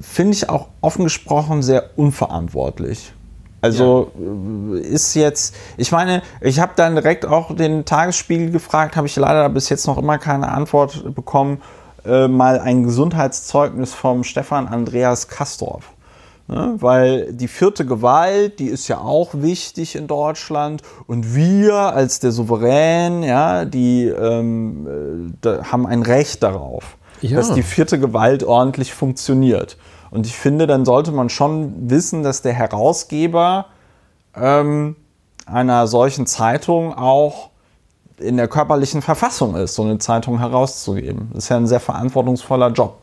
Finde ich auch offen gesprochen sehr unverantwortlich. Also äh, ist jetzt, ich meine, ich habe dann direkt auch den Tagesspiegel gefragt, habe ich leider bis jetzt noch immer keine Antwort bekommen, äh, mal ein Gesundheitszeugnis vom Stefan Andreas Kastorf. Ne? Weil die vierte Gewalt, die ist ja auch wichtig in Deutschland und wir als der Souverän, ja, die ähm, äh, haben ein Recht darauf, Ja. dass die vierte Gewalt ordentlich funktioniert. Und ich finde, dann sollte man schon wissen, dass der Herausgeber ähm, einer solchen Zeitung auch in der körperlichen Verfassung ist, so eine Zeitung herauszugeben. Das ist ja ein sehr verantwortungsvoller Job.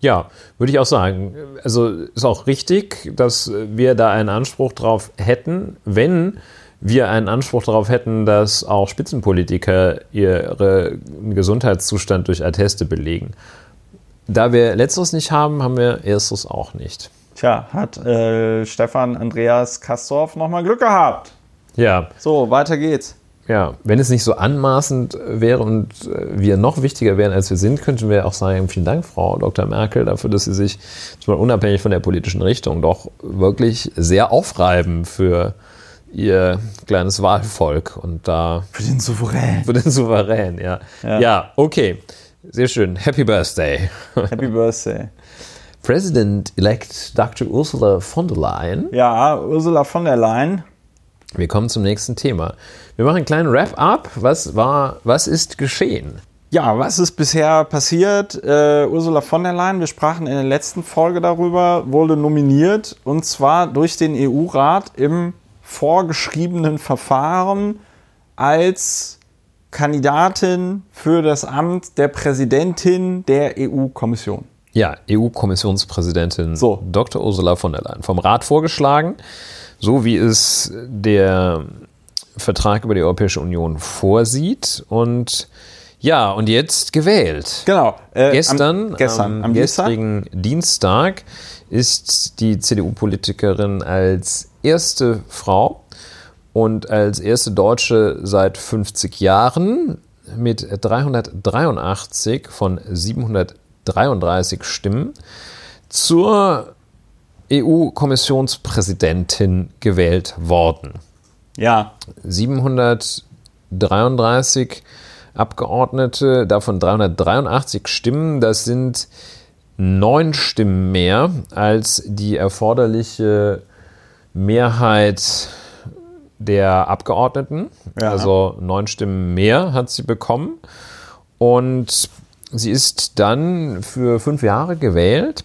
Ja, würde ich auch sagen. Also ist auch richtig, dass wir da einen Anspruch drauf hätten, wenn wir einen Anspruch darauf hätten, dass auch Spitzenpolitiker ihren Gesundheitszustand durch Atteste belegen. Da wir letzteres nicht haben, haben wir erstes auch nicht. Tja, hat äh, Stefan Andreas Kastorf nochmal Glück gehabt. Ja, So, weiter geht's. ja, wenn es nicht so anmaßend wäre und äh, wir noch wichtiger wären, als wir sind, könnten wir auch sagen, vielen Dank, Frau Dr. Merkel, dafür, dass Sie sich unabhängig von der politischen Richtung doch wirklich sehr aufreiben für Ihr kleines Wahlvolk und da Für den Souverän. für den Souverän, ja. Ja. Ja, okay. Sehr schön. Happy Birthday. Happy Birthday. President-elect Dr. Ursula von der Leyen. Ja, Ursula von der Leyen. Wir kommen zum nächsten Thema. Wir machen einen kleinen Wrap-up. Was war, was ist geschehen? Ja, was ist bisher passiert? Äh, Ursula von der Leyen, wir sprachen in der letzten Folge darüber, wurde nominiert und zwar durch den EU-Rat im vorgeschriebenen Verfahren als Kandidatin für das Amt der Präsidentin der EU-Kommission. Ja, EU-Kommissionspräsidentin So. Dr. Ursula von der Leyen. Vom Rat vorgeschlagen, so wie es der Vertrag über die Europäische Union vorsieht. Und ja, und jetzt gewählt. Genau. äh, Gestern, am, gestern, am, am Dienstag. gestrigen Dienstag, ist die CDU-Politikerin als erste Frau und als erste Deutsche seit 50 Jahren mit 383 von 733 Stimmen zur EU-Kommissionspräsidentin gewählt worden. Ja, 733 Abgeordnete, davon 383 Stimmen. Das sind neun Stimmen mehr als die erforderliche Mehrheit der Abgeordneten. Ja. Also neun Stimmen mehr hat sie bekommen. Und sie ist dann für fünf Jahre gewählt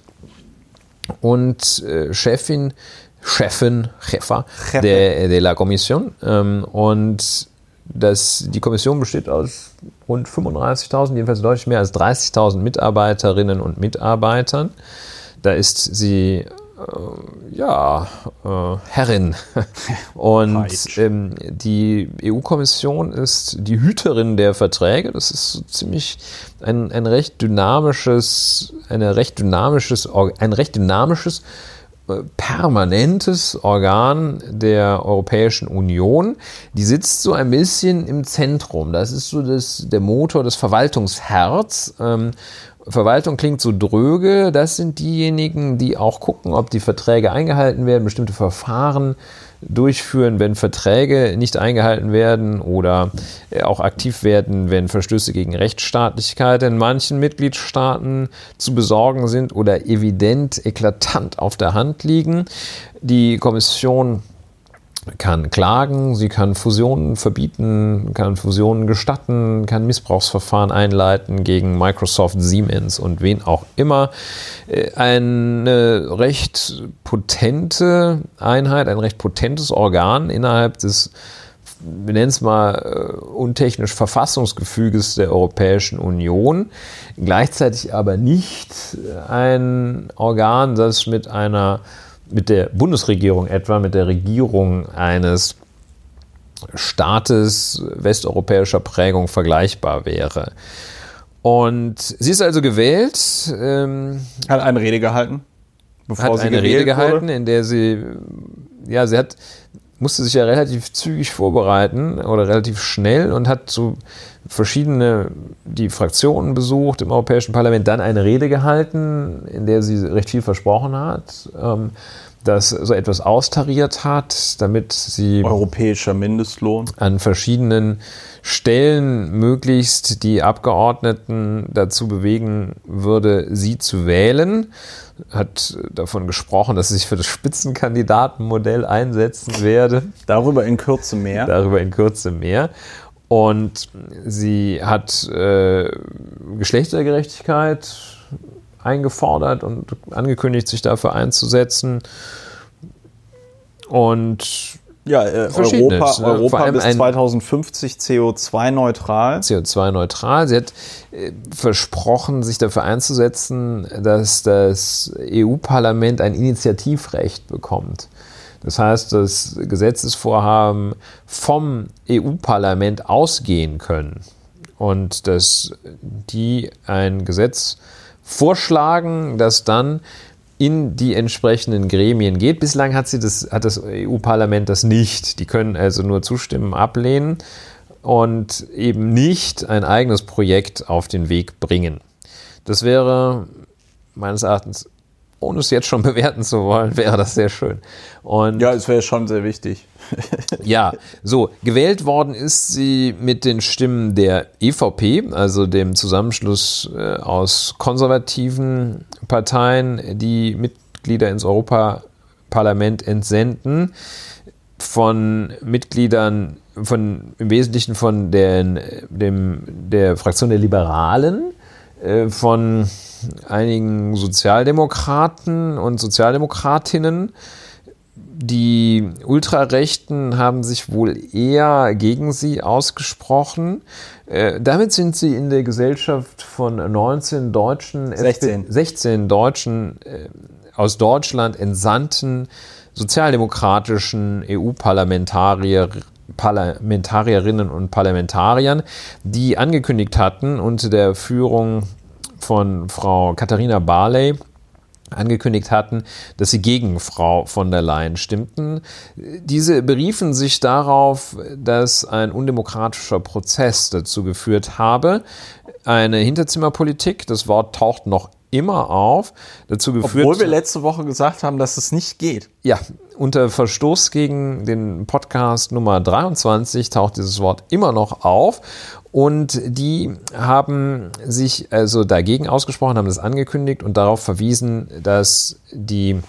und äh, Chefin, Chefin, Chefa der, de la Commission. Ähm, und das, die Kommission besteht aus rund 35.000, jedenfalls deutlich mehr als 30.000 Mitarbeiterinnen und Mitarbeitern. Da ist sie ja, äh, Herrin. Und ähm, die EU-Kommission ist die Hüterin der Verträge. Das ist so ziemlich ein, ein recht dynamisches, eine recht dynamisches, ein recht dynamisches, äh, permanentes Organ der Europäischen Union. Die sitzt so ein bisschen im Zentrum. Das ist so das, der Motor des Verwaltungsherz. Ähm, Verwaltung klingt so dröge. Das sind diejenigen, die auch gucken, ob die Verträge eingehalten werden, bestimmte Verfahren durchführen, wenn Verträge nicht eingehalten werden oder äh, auch aktiv werden, wenn Verstöße gegen Rechtsstaatlichkeit in manchen Mitgliedstaaten zu besorgen sind oder evident, eklatant auf der Hand liegen. Die Kommission kann klagen, sie kann Fusionen verbieten, kann Fusionen gestatten, kann Missbrauchsverfahren einleiten gegen Microsoft, Siemens und wen auch immer. Äh, Eine recht potente Einheit, ein recht potentes Organ innerhalb des wir nennen es mal äh, untechnisch Verfassungsgefüges der Europäischen Union, gleichzeitig aber nicht ein Organ, das mit einer mit der Bundesregierung etwa, mit der Regierung eines Staates westeuropäischer Prägung vergleichbar wäre. Und sie ist also gewählt, ähm, Hat eine Rede gehalten, bevor hat sie eine gewählt Rede gehalten, Wurde. in der sie, ja, sie hat, musste sich ja relativ zügig vorbereiten oder relativ schnell und hat so verschiedene, die Fraktionen besucht im Europäischen Parlament, dann eine Rede gehalten, in der sie recht viel versprochen hat, ähm, das so etwas austariert hat, damit sie Europäischer Mindestlohn. an verschiedenen Stellen möglichst die Abgeordneten dazu bewegen würde, sie zu wählen. Hat davon gesprochen, dass sie sich für das Spitzenkandidatenmodell einsetzen werde. Darüber in Kürze mehr. Darüber in Kürze mehr. Und sie hat äh, Geschlechtergerechtigkeit eingefordert und angekündigt, sich dafür einzusetzen. Und Ja, äh, Europa, ne? Europa bis ein- 2050 CO2-neutral. CO2-neutral. Sie hat äh, versprochen, sich dafür einzusetzen, dass das EU-Parlament ein Initiativrecht bekommt. Das heißt, dass Gesetzesvorhaben vom EU-Parlament ausgehen können und dass die ein Gesetz vorschlagen, das dann in die entsprechenden Gremien geht. Bislang hat, sie das, hat das EU-Parlament das nicht. Die können also nur zustimmen, ablehnen und eben nicht ein eigenes Projekt auf den Weg bringen. Das wäre meines Erachtens, ohne es jetzt schon bewerten zu wollen, wäre das sehr schön. Und Ja, es wäre schon sehr wichtig. ja, so, gewählt worden ist sie mit den Stimmen der EVP, also dem Zusammenschluss äh, aus konservativen Parteien, die Mitglieder ins Europaparlament entsenden, von Mitgliedern, von, im Wesentlichen von den, dem, der Fraktion der Liberalen, von einigen Sozialdemokraten und Sozialdemokratinnen, die Ultrarechten haben sich wohl eher gegen sie ausgesprochen. Äh, damit sind sie in der Gesellschaft von 19 deutschen, 16. 16 deutschen äh, aus Deutschland entsandten sozialdemokratischen EU-Parlamentarier Parlamentarierinnen und Parlamentariern, die angekündigt hatten, unter der Führung von Frau Katharina Barley, angekündigt hatten, dass sie gegen Frau von der Leyen stimmten. Diese beriefen sich darauf, dass ein undemokratischer Prozess dazu geführt habe, eine Hinterzimmerpolitik, das Wort taucht noch immer auf, dazu geführt Obwohl wir letzte Woche gesagt haben, dass es nicht geht. ja, unter Verstoß gegen den Podcast Nummer 23 taucht dieses Wort immer noch auf. Und die haben sich also dagegen ausgesprochen, haben das angekündigt und darauf verwiesen, dass die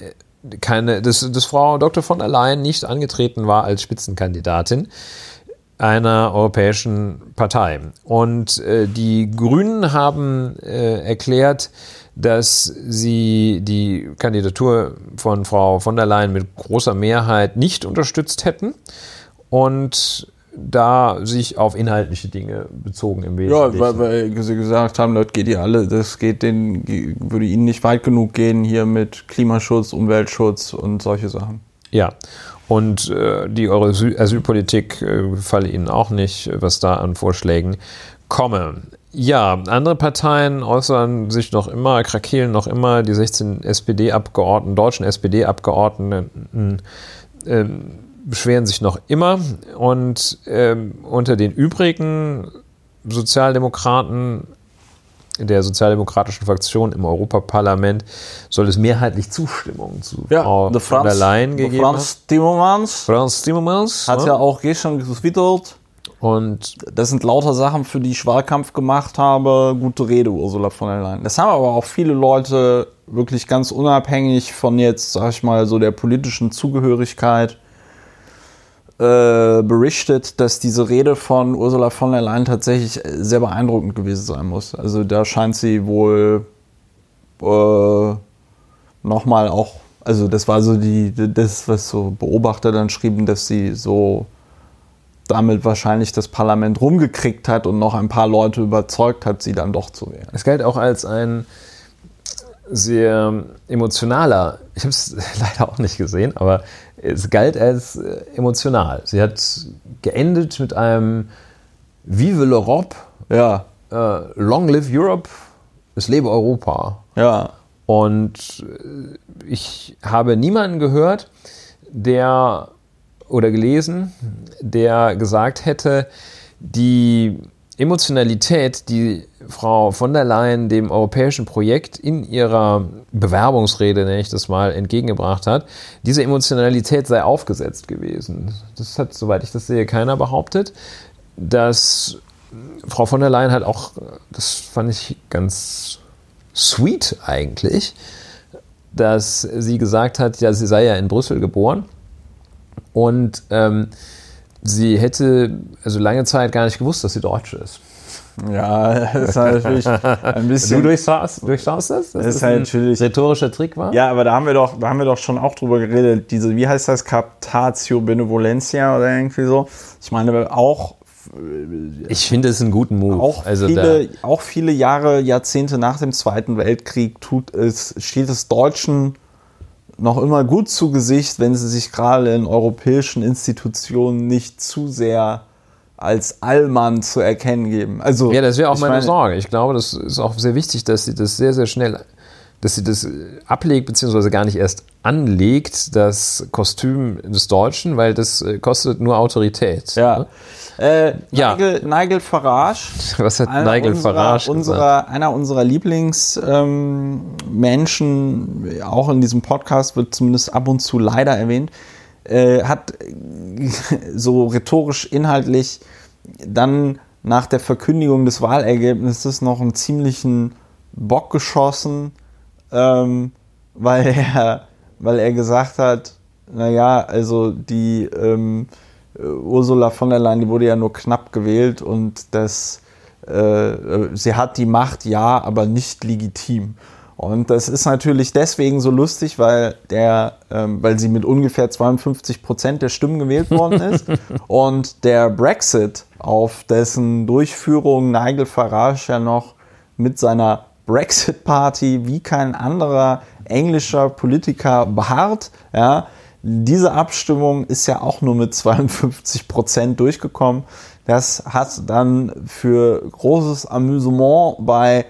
äh, keine, dass, dass Frau Dr. von der Leyen nicht angetreten war als Spitzenkandidatin einer europäischen Partei. Und äh, die Grünen haben äh, erklärt, dass sie die Kandidatur von Frau von der Leyen mit großer Mehrheit nicht unterstützt hätten und da sich auf inhaltliche Dinge bezogen im Wesentlichen. Ja, weil, weil sie gesagt haben, das geht ihr alle, das geht den, würde ihnen nicht weit genug gehen hier mit Klimaschutz, Umweltschutz und solche Sachen. Ja, und äh, die eure Asylpolitik äh, falle ihnen auch nicht, was da an Vorschlägen komme. Ja, andere Parteien äußern sich noch immer, krakeelen noch immer, die 16 SPD-Abgeordneten, deutschen SPD-Abgeordneten äh, beschweren sich noch immer. Und äh, unter den übrigen Sozialdemokraten der sozialdemokratischen Fraktion im Europaparlament soll es mehrheitlich Zustimmung zu ja, Frau von der Leyen gegeben Franz Timmermans. Franz Timmermans hat ja, ja auch gestern getwittert. Und das sind lauter Sachen, für die ich Wahlkampf gemacht habe. Gute Rede, Ursula von der Leyen. Das haben aber auch viele Leute wirklich ganz unabhängig von jetzt, sag ich mal, so der politischen Zugehörigkeit äh, berichtet, dass diese Rede von Ursula von der Leyen tatsächlich sehr beeindruckend gewesen sein muss. Also da scheint sie wohl äh, nochmal auch, also das war so die, das, was so Beobachter dann schrieben, dass sie so damit wahrscheinlich das Parlament rumgekriegt hat und noch ein paar Leute überzeugt hat, sie dann doch zu wählen. Es galt auch als ein sehr emotionaler, ich habe es leider auch nicht gesehen, aber es galt als äh, emotional. Sie hat geendet mit einem Vive l'Europe, ja. Äh, Long live Europe, es lebe Europa. Ja. Und äh, ich habe niemanden gehört, der oder gelesen, der gesagt hätte, die Emotionalität, die Frau von der Leyen dem europäischen Projekt in ihrer Bewerbungsrede, nenne ich das mal, entgegengebracht hat, diese Emotionalität sei aufgesetzt gewesen. Das hat, soweit ich das sehe, keiner behauptet. Dass Frau von der Leyen halt auch, das fand ich ganz sweet eigentlich, dass sie gesagt hat, ja, sie sei ja in Brüssel geboren und ähm, sie hätte also lange Zeit gar nicht gewusst, dass sie Deutsche ist. Ja, das ist natürlich ein bisschen. Du durchschaust, durchschaust das? Das ist, ist halt natürlich rhetorischer Trick war. Ja, aber da haben wir doch, da haben wir doch schon auch drüber geredet. Diese, wie heißt das, Captatio Benevolentia oder irgendwie so. Ich meine auch. Ich finde es einen guten Move. Auch, also viele, auch viele Jahre, Jahrzehnte nach dem Zweiten Weltkrieg tut es, steht es Deutschen noch immer gut zu Gesicht, wenn sie sich gerade in europäischen Institutionen nicht zu sehr als Allmann zu erkennen geben. Also, ja, das wäre auch meine, meine Sorge. Ich glaube, das ist auch sehr wichtig, dass sie das sehr, sehr schnell, dass sie das ablegt, beziehungsweise gar nicht erst anlegt, das Kostüm des Deutschen, weil das äh, kostet nur Autorität. Ja. Ne? Äh, ja. Nigel, Nigel Farage. Was hat Nigel unserer, Farage unserer, Einer unserer Lieblingsmenschen, ähm, auch in diesem Podcast wird zumindest ab und zu leider erwähnt, äh, hat so rhetorisch inhaltlich dann nach der Verkündigung des Wahlergebnisses noch einen ziemlichen Bock geschossen, ähm, weil, er, weil er gesagt hat, naja, also die ähm, Ursula von der Leyen, die wurde ja nur knapp gewählt und das, äh, sie hat die Macht, ja, aber nicht legitim. Und das ist natürlich deswegen so lustig, weil, der, ähm, weil sie mit ungefähr 52 Prozent der Stimmen gewählt worden ist. und der Brexit, auf dessen Durchführung Nigel Farage ja noch mit seiner Brexit-Party wie kein anderer englischer Politiker beharrt, ja, diese Abstimmung ist ja auch nur mit 52 Prozent durchgekommen. Das hat dann für großes Amüsement bei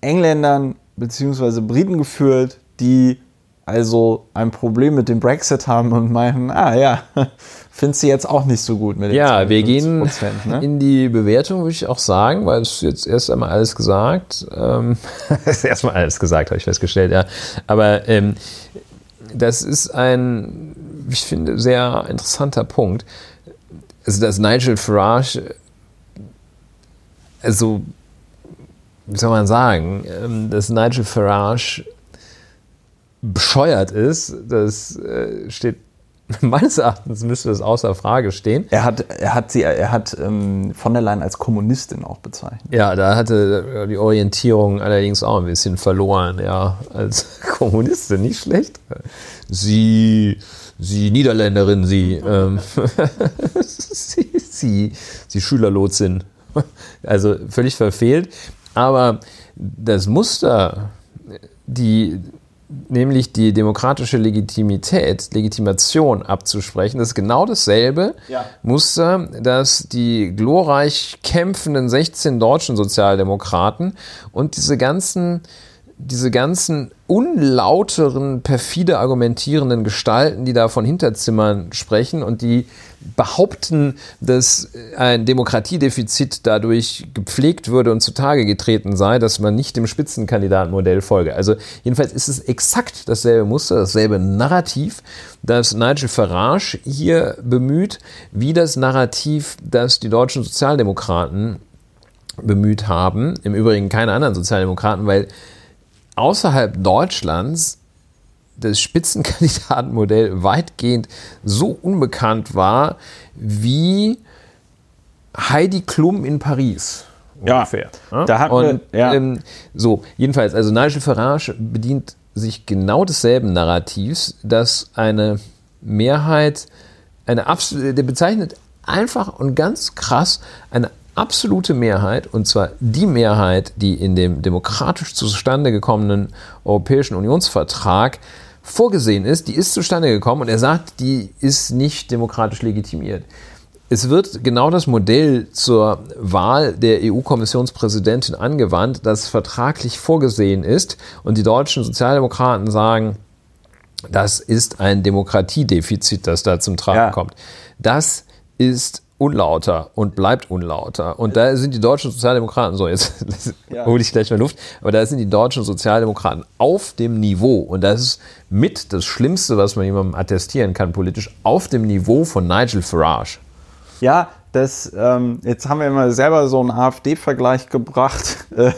Engländern bzw. Briten geführt, die also ein Problem mit dem Brexit haben und meinen, ah ja, findest du jetzt auch nicht so gut mit den Ja, wir gehen ne? in die Bewertung, würde ich auch sagen, weil es jetzt erst einmal alles gesagt. Ähm, ist erstmal alles gesagt, habe ich festgestellt, ja. Aber ähm, das ist ein, ich finde, sehr interessanter Punkt. Also, dass Nigel Farage, also, wie soll man sagen, dass Nigel Farage bescheuert ist, das äh, steht meines Erachtens müsste das außer Frage stehen. Er hat, er hat sie, er hat ähm, von der Leyen als Kommunistin auch bezeichnet. Ja, da hatte die Orientierung allerdings auch ein bisschen verloren, ja, als Kommunistin, nicht schlecht. Sie, sie Niederländerin, sie, ähm, sie, sie, sie Schülerlotsin. Also völlig verfehlt. Aber das Muster, die, nämlich die demokratische Legitimität, Legitimation abzusprechen. Das ist genau dasselbe ja. Muster, das die glorreich kämpfenden 16 deutschen Sozialdemokraten und diese ganzen diese ganzen unlauteren, perfide argumentierenden Gestalten, die da von Hinterzimmern sprechen und die behaupten, dass ein Demokratiedefizit dadurch gepflegt würde und zutage getreten sei, dass man nicht dem Spitzenkandidatenmodell folge. Also jedenfalls ist es exakt dasselbe Muster, dasselbe Narrativ, das Nigel Farage hier bemüht, wie das Narrativ, das die deutschen Sozialdemokraten bemüht haben. Im Übrigen keine anderen Sozialdemokraten, weil außerhalb Deutschlands das Spitzenkandidatenmodell weitgehend so unbekannt war wie Heidi Klum in Paris. Ungefähr. Ja, da hatten Und, wir, ja. Ähm, so, jedenfalls, also Nigel Farage bedient sich genau desselben Narrativs, dass eine Mehrheit, eine absolute, der bezeichnet einfach und ganz krass eine absolute Mehrheit, und zwar die Mehrheit, die in dem demokratisch zustande gekommenen Europäischen Unionsvertrag vorgesehen ist, die ist zustande gekommen und er sagt, die ist nicht demokratisch legitimiert. Es wird genau das Modell zur Wahl der EU-Kommissionspräsidentin angewandt, das vertraglich vorgesehen ist. Und die deutschen Sozialdemokraten sagen, das ist ein Demokratiedefizit, das da zum Tragen ja. kommt. Das ist unlauter und bleibt unlauter. Und da sind die deutschen Sozialdemokraten, so jetzt ja. hole ich gleich mal Luft, aber da sind die deutschen Sozialdemokraten auf dem Niveau, und das ist mit das Schlimmste, was man jemandem attestieren kann politisch, auf dem Niveau von Nigel Farage. Ja, das, ähm, jetzt haben wir immer selber so einen AfD-Vergleich gebracht, äh,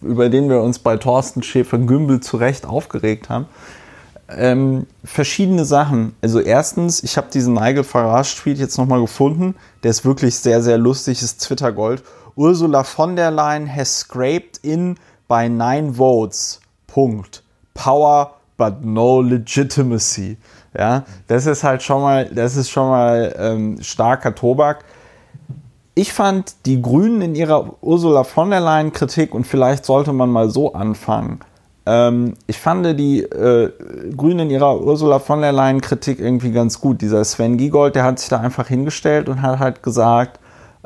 über den wir uns bei Thorsten Schäfer-Gümbel zu Recht aufgeregt haben ähm, verschiedene Sachen. Also erstens, ich habe diesen Nigel Farage-Tweet jetzt nochmal gefunden. Der ist wirklich sehr, sehr lustig, ist Twitter Gold. Ursula von der Leyen has scraped in by nine votes. Punkt. Power but no legitimacy. Ja, das ist halt schon mal, das ist schon mal ähm, starker Tobak. Ich fand die Grünen in ihrer Ursula von der Leyen Kritik und vielleicht sollte man mal so anfangen ähm, ich fand die äh, Grünen in ihrer Ursula von der Leyen Kritik irgendwie ganz gut. Dieser Sven Giegold, der hat sich da einfach hingestellt und hat halt gesagt,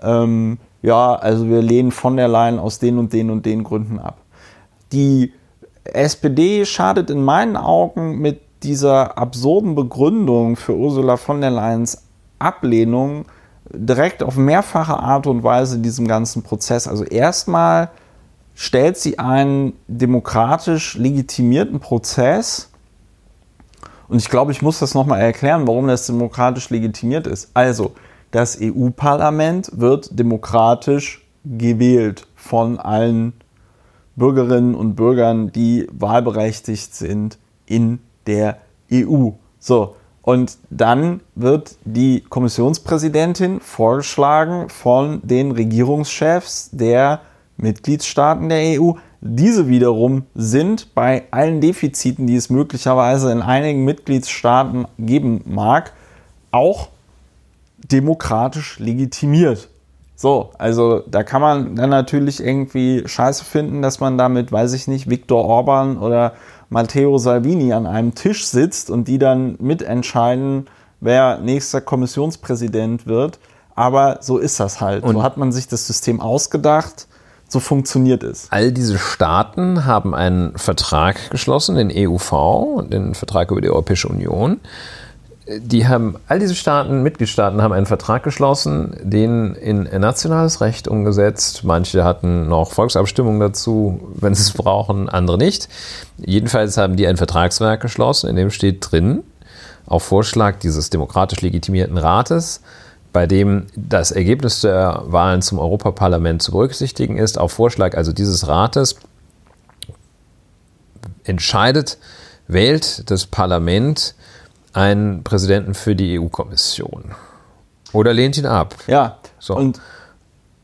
ähm, ja, also wir lehnen von der Leyen aus den und den und den Gründen ab. Die SPD schadet in meinen Augen mit dieser absurden Begründung für Ursula von der Leyens Ablehnung direkt auf mehrfache Art und Weise diesem ganzen Prozess. Also erstmal stellt sie einen demokratisch legitimierten Prozess, und ich glaube, ich muss das nochmal erklären, warum das demokratisch legitimiert ist. Also, das EU-Parlament wird demokratisch gewählt von allen Bürgerinnen und Bürgern, die wahlberechtigt sind in der EU. So, und dann wird die Kommissionspräsidentin vorgeschlagen von den Regierungschefs der Mitgliedstaaten der EU. Diese wiederum sind bei allen Defiziten, die es möglicherweise in einigen Mitgliedstaaten geben mag, auch demokratisch legitimiert. So, also da kann man dann natürlich irgendwie scheiße finden, dass man damit, weiß ich nicht, Viktor Orban oder Matteo Salvini an einem Tisch sitzt und die dann mitentscheiden, wer nächster Kommissionspräsident wird. Aber so ist das halt. Und so hat man sich das System ausgedacht so funktioniert es. All diese Staaten haben einen Vertrag geschlossen, den EUV, den Vertrag über die Europäische Union. Die haben, all diese Staaten, Mitgliedstaaten haben einen Vertrag geschlossen, den in nationales Recht umgesetzt. Manche hatten noch Volksabstimmungen dazu, wenn sie es brauchen, andere nicht. Jedenfalls haben die ein Vertragswerk geschlossen, in dem steht drin, auf Vorschlag dieses demokratisch legitimierten Rates, bei dem das Ergebnis der Wahlen zum Europaparlament zu berücksichtigen ist. Auf Vorschlag also dieses Rates entscheidet wählt das Parlament einen Präsidenten für die EU-Kommission oder lehnt ihn ab. Ja, So. und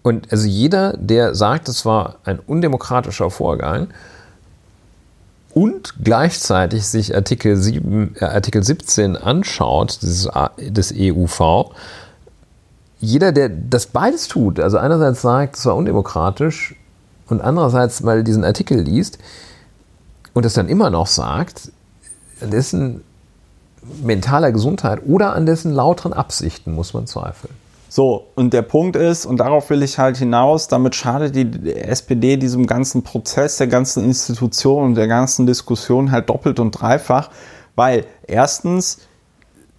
Und also jeder, der sagt, es war ein undemokratischer Vorgang und gleichzeitig sich Artikel, 7, äh, Artikel 17 anschaut, A- des EUV, jeder, der das beides tut, also einerseits sagt, es war undemokratisch und andererseits mal diesen Artikel liest und das dann immer noch sagt, an dessen mentaler Gesundheit oder an dessen lauteren Absichten muss man zweifeln. So, und der Punkt ist, und darauf will ich halt hinaus, damit schadet die SPD diesem ganzen Prozess, der ganzen Institution und der ganzen Diskussion halt doppelt und dreifach, weil erstens,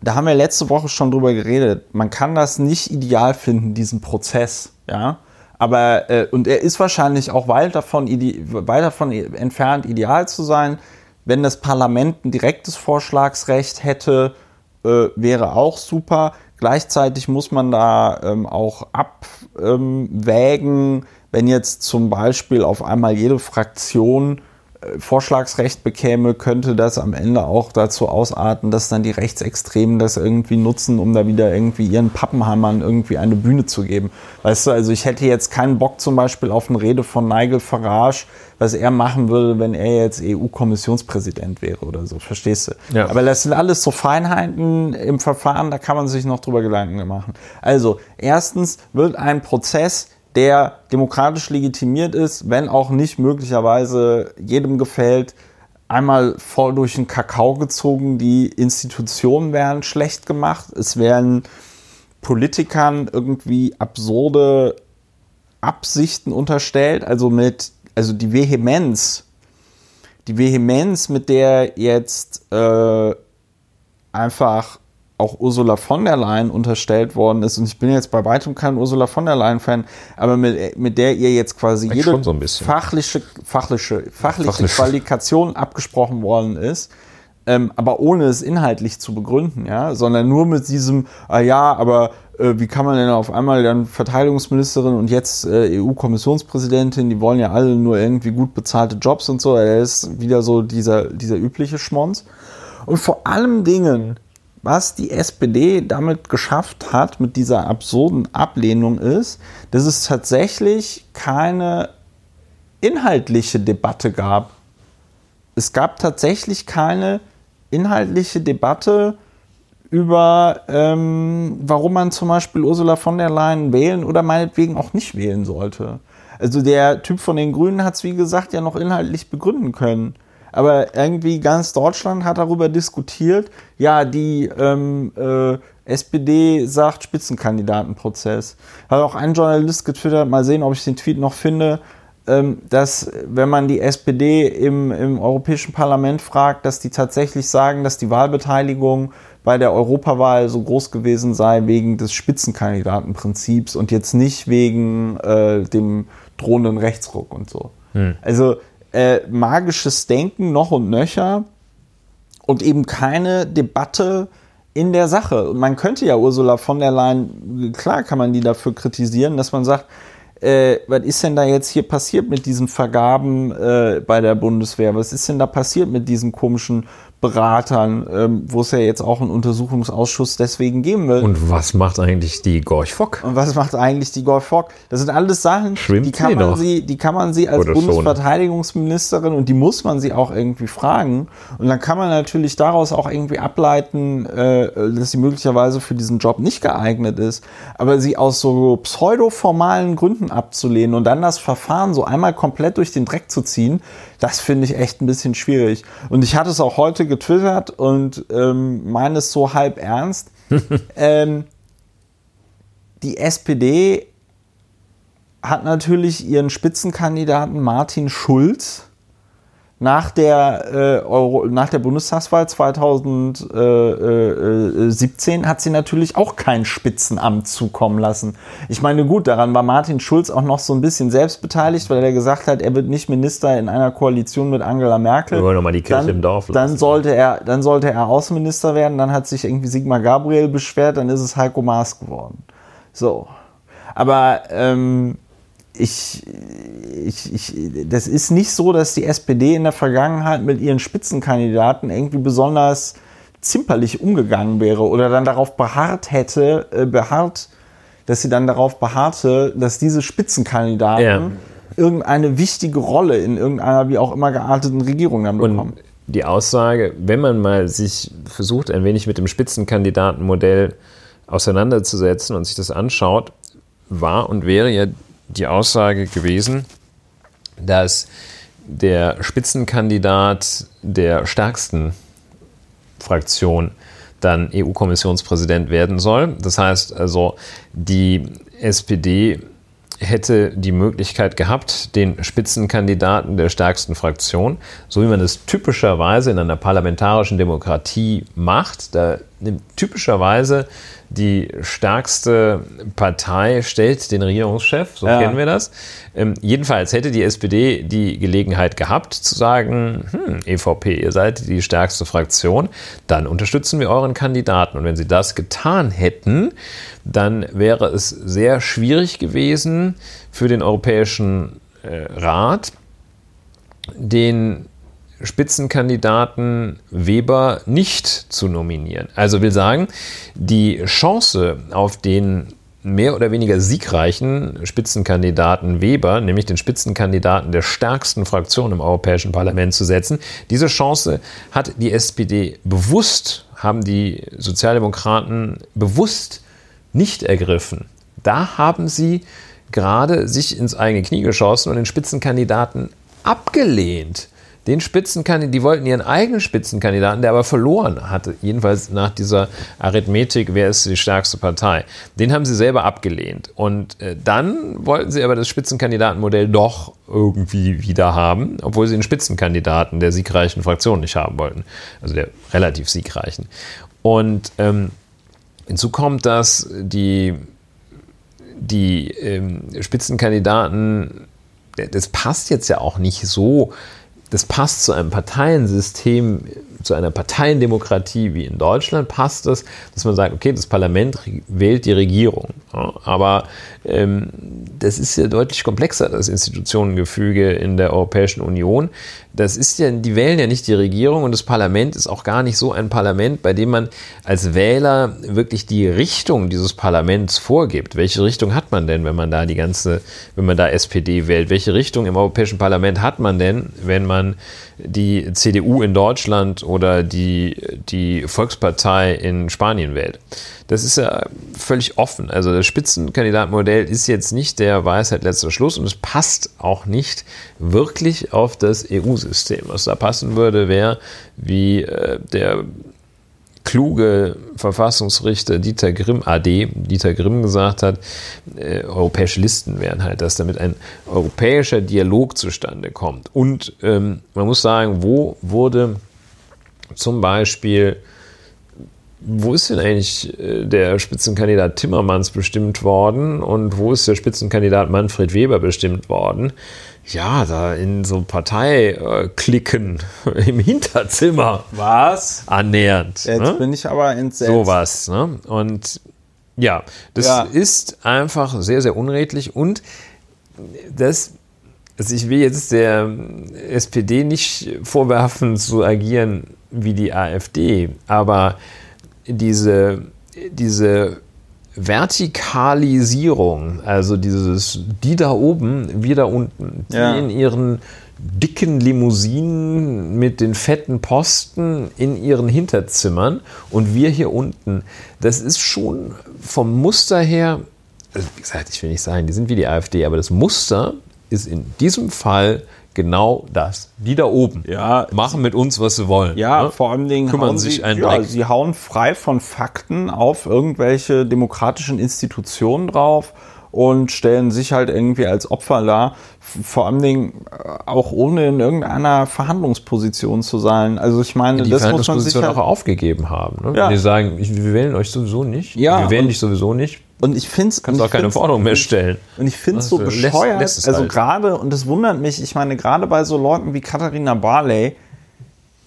da haben wir letzte Woche schon drüber geredet, man kann das nicht ideal finden, diesen Prozess, ja. Aber, äh, und er ist wahrscheinlich auch weit davon, weit davon entfernt, ideal zu sein. Wenn das Parlament ein direktes Vorschlagsrecht hätte, äh, wäre auch super. Gleichzeitig muss man da ähm, auch abwägen, wenn jetzt zum Beispiel auf einmal jede Fraktion Vorschlagsrecht bekäme, könnte das am Ende auch dazu ausarten, dass dann die Rechtsextremen das irgendwie nutzen, um da wieder irgendwie ihren Pappenheimern irgendwie eine Bühne zu geben. Weißt du, also ich hätte jetzt keinen Bock zum Beispiel auf eine Rede von Nigel Farage, was er machen würde, wenn er jetzt EU-Kommissionspräsident wäre oder so. Verstehst du? Ja. Aber das sind alles so Feinheiten im Verfahren, da kann man sich noch drüber Gedanken machen. Also, erstens wird ein Prozess, der demokratisch legitimiert ist, wenn auch nicht möglicherweise jedem gefällt, einmal voll durch den Kakao gezogen. Die Institutionen werden schlecht gemacht. Es werden Politikern irgendwie absurde Absichten unterstellt, also mit, also die Vehemenz, die Vehemenz, mit der jetzt äh, einfach auch Ursula von der Leyen unterstellt worden ist, und ich bin jetzt bei weitem kein Ursula von der Leyen-Fan, aber mit, mit der ihr jetzt quasi Ich jede so fachliche, fachliche, fachliche Fachliche. Qualifikation abgesprochen worden ist, ähm, aber ohne es inhaltlich zu begründen, ja, sondern nur mit diesem, ah ja, aber äh, wie kann man denn auf einmal dann Verteidigungsministerin und jetzt äh, EU-Kommissionspräsidentin, die wollen ja alle nur irgendwie gut bezahlte Jobs und so, er ist wieder so dieser, dieser übliche Schmonz. Und vor allem Dingen, was die SPD damit geschafft hat, mit dieser absurden Ablehnung ist, dass es tatsächlich keine inhaltliche Debatte gab. Es gab tatsächlich keine inhaltliche Debatte über, ähm, warum man zum Beispiel Ursula von der Leyen wählen oder meinetwegen auch nicht wählen sollte. Also der Typ von den Grünen hat es, wie gesagt, ja noch inhaltlich begründen können. Aber irgendwie ganz Deutschland hat darüber diskutiert, ja, die ähm, äh, SPD sagt Spitzenkandidatenprozess. Hat auch ein Journalist getwittert, mal sehen, ob ich den Tweet noch finde, ähm, dass wenn man die SPD im, im Europäischen Parlament fragt, dass die tatsächlich sagen, dass die Wahlbeteiligung bei der Europawahl so groß gewesen sei wegen des Spitzenkandidatenprinzips und jetzt nicht wegen äh, dem drohenden Rechtsruck und so. Also äh, magisches Denken noch und nöcher und eben keine Debatte in der Sache. Und man könnte ja Ursula von der Leyen, klar kann man die dafür kritisieren, dass man sagt, äh, was ist denn da jetzt hier passiert mit diesen Vergaben äh, bei der Bundeswehr? Was ist denn da passiert mit diesen komischen Beratern, ähm, wo es ja jetzt auch einen Untersuchungsausschuss deswegen geben will? Und was macht eigentlich die Gorch Fock? Und was macht eigentlich die Golf Fock? Das sind alles Sachen, Schwimmt die kann, man noch? sie, die kann man sie als Oder schon? Bundesverteidigungsministerin und die muss man sie auch irgendwie fragen. Und dann kann man natürlich daraus auch irgendwie ableiten, äh, dass sie möglicherweise für diesen Job nicht geeignet ist. Aber sie aus so pseudo-formalen Gründen abzulehnen und dann das Verfahren so einmal komplett durch den Dreck zu ziehen, das finde ich echt ein bisschen schwierig. Und ich hatte es auch heute getwittert und ähm, meine es so halb ernst. ähm, die SPD hat natürlich ihren Spitzenkandidaten Martin Schulz nach der, äh, Euro, nach der Bundestagswahl 2017 hat sie natürlich auch kein Spitzenamt zukommen lassen. Ich meine, gut, daran war Martin Schulz auch noch so ein bisschen selbst beteiligt, weil er gesagt hat, er wird nicht Minister in einer Koalition mit Angela Merkel. Wir wollen noch mal die Kirche dann, im Dorf lassen. Dann sollte, er, dann sollte er Außenminister werden, dann hat sich irgendwie Sigmar Gabriel beschwert, dann ist es Heiko Maas geworden. So. Aber ähm, ich, ich, ich, das ist nicht so, dass die SPD in der Vergangenheit mit ihren Spitzenkandidaten irgendwie besonders zimperlich umgegangen wäre oder dann darauf beharrt hätte, äh, beharrt, dass sie dann darauf beharrte, dass diese Spitzenkandidaten ja. irgendeine wichtige Rolle in irgendeiner wie auch immer gearteten Regierung dann bekommen. Und die Aussage, wenn man mal sich versucht, ein wenig mit dem Spitzenkandidatenmodell auseinanderzusetzen und sich das anschaut, war und wäre ja die Aussage gewesen, dass der Spitzenkandidat der stärksten Fraktion dann EU-Kommissionspräsident werden soll. Das heißt also, die SPD hätte die Möglichkeit gehabt, den Spitzenkandidaten der stärksten Fraktion, so wie man es typischerweise in einer parlamentarischen Demokratie macht, da typischerweise die stärkste Partei stellt den Regierungschef, so ja. kennen wir das. Ähm, jedenfalls hätte die SPD die Gelegenheit gehabt zu sagen, hm, EVP, ihr seid die stärkste Fraktion, dann unterstützen wir euren Kandidaten. Und wenn sie das getan hätten, dann wäre es sehr schwierig gewesen für den Europäischen äh, Rat, den Spitzenkandidaten Weber nicht zu nominieren. Also will sagen, die Chance auf den mehr oder weniger siegreichen Spitzenkandidaten Weber, nämlich den Spitzenkandidaten der stärksten Fraktion im Europäischen Parlament zu setzen, diese Chance hat die SPD bewusst, haben die Sozialdemokraten bewusst nicht ergriffen. Da haben sie gerade sich ins eigene Knie geschossen und den Spitzenkandidaten abgelehnt den Spitzenkandidaten, die wollten ihren eigenen Spitzenkandidaten, der aber verloren hatte, jedenfalls nach dieser Arithmetik, wer ist die stärkste Partei, den haben sie selber abgelehnt. Und äh, dann wollten sie aber das Spitzenkandidatenmodell doch irgendwie wieder haben, obwohl sie den Spitzenkandidaten der siegreichen Fraktion nicht haben wollten, also der relativ siegreichen. Und ähm, hinzu kommt, dass die, die ähm, Spitzenkandidaten, das passt jetzt ja auch nicht so das passt zu einem Parteiensystem, zu einer Parteiendemokratie wie in Deutschland, passt es, dass man sagt, okay, das Parlament wählt die Regierung. Ja, aber ähm, das ist ja deutlich komplexer, das Institutionengefüge in der Europäischen Union. Das ist ja, die wählen ja nicht die Regierung und das Parlament ist auch gar nicht so ein Parlament, bei dem man als Wähler wirklich die Richtung dieses Parlaments vorgibt. Welche Richtung hat man denn, wenn man da die ganze, wenn man da SPD wählt? Welche Richtung im Europäischen Parlament hat man denn, wenn man die CDU in Deutschland oder die, die Volkspartei in Spanien wählt. Das ist ja völlig offen. Also das Spitzenkandidatenmodell ist jetzt nicht der Weisheit letzter Schluss und es passt auch nicht wirklich auf das EU-System. Was da passen würde, wäre, wie äh, der kluge Verfassungsrichter Dieter Grimm, AD, Dieter Grimm gesagt hat, äh, europäische Listen wären halt, dass damit ein europäischer Dialog zustande kommt. Und ähm, man muss sagen, wo wurde zum Beispiel, wo ist denn eigentlich äh, der Spitzenkandidat Timmermans bestimmt worden und wo ist der Spitzenkandidat Manfred Weber bestimmt worden? ja, da in so Parteiklicken im Hinterzimmer. Was? Annähernd. Jetzt ne? bin ich aber entsetzt. Sowas. Ne? Und ja, das ja. ist einfach sehr, sehr unredlich und das, also ich will jetzt der SPD nicht vorwerfen zu agieren wie die AfD, aber diese, diese Vertikalisierung, also dieses die da oben, wir da unten, die ja. in ihren dicken Limousinen mit den fetten Posten in ihren Hinterzimmern und wir hier unten, das ist schon vom Muster her, also wie gesagt, ich will nicht sagen, die sind wie die AfD, aber das Muster ist in diesem Fall genau das. Die da oben ja, machen mit uns, was sie wollen. Ja, ne? vor allen Dingen kümmern sich sie, ein ja, sie hauen frei von Fakten auf irgendwelche demokratischen Institutionen drauf und stellen sich halt irgendwie als Opfer dar, vor allen Dingen äh, auch ohne in irgendeiner Verhandlungsposition zu sein. Also ich meine, die das muss man sich halt auch aufgegeben haben. Ne? Ja. Die sagen, wir wählen euch sowieso nicht, ja, wir wählen dich sowieso nicht. Und ich finde es. Kannst auch keine Forderung mehr stellen. Und ich finde es so bescheuert. Lässt, lässt also halt. gerade, und das wundert mich, ich meine, gerade bei so Leuten wie Katharina Barley,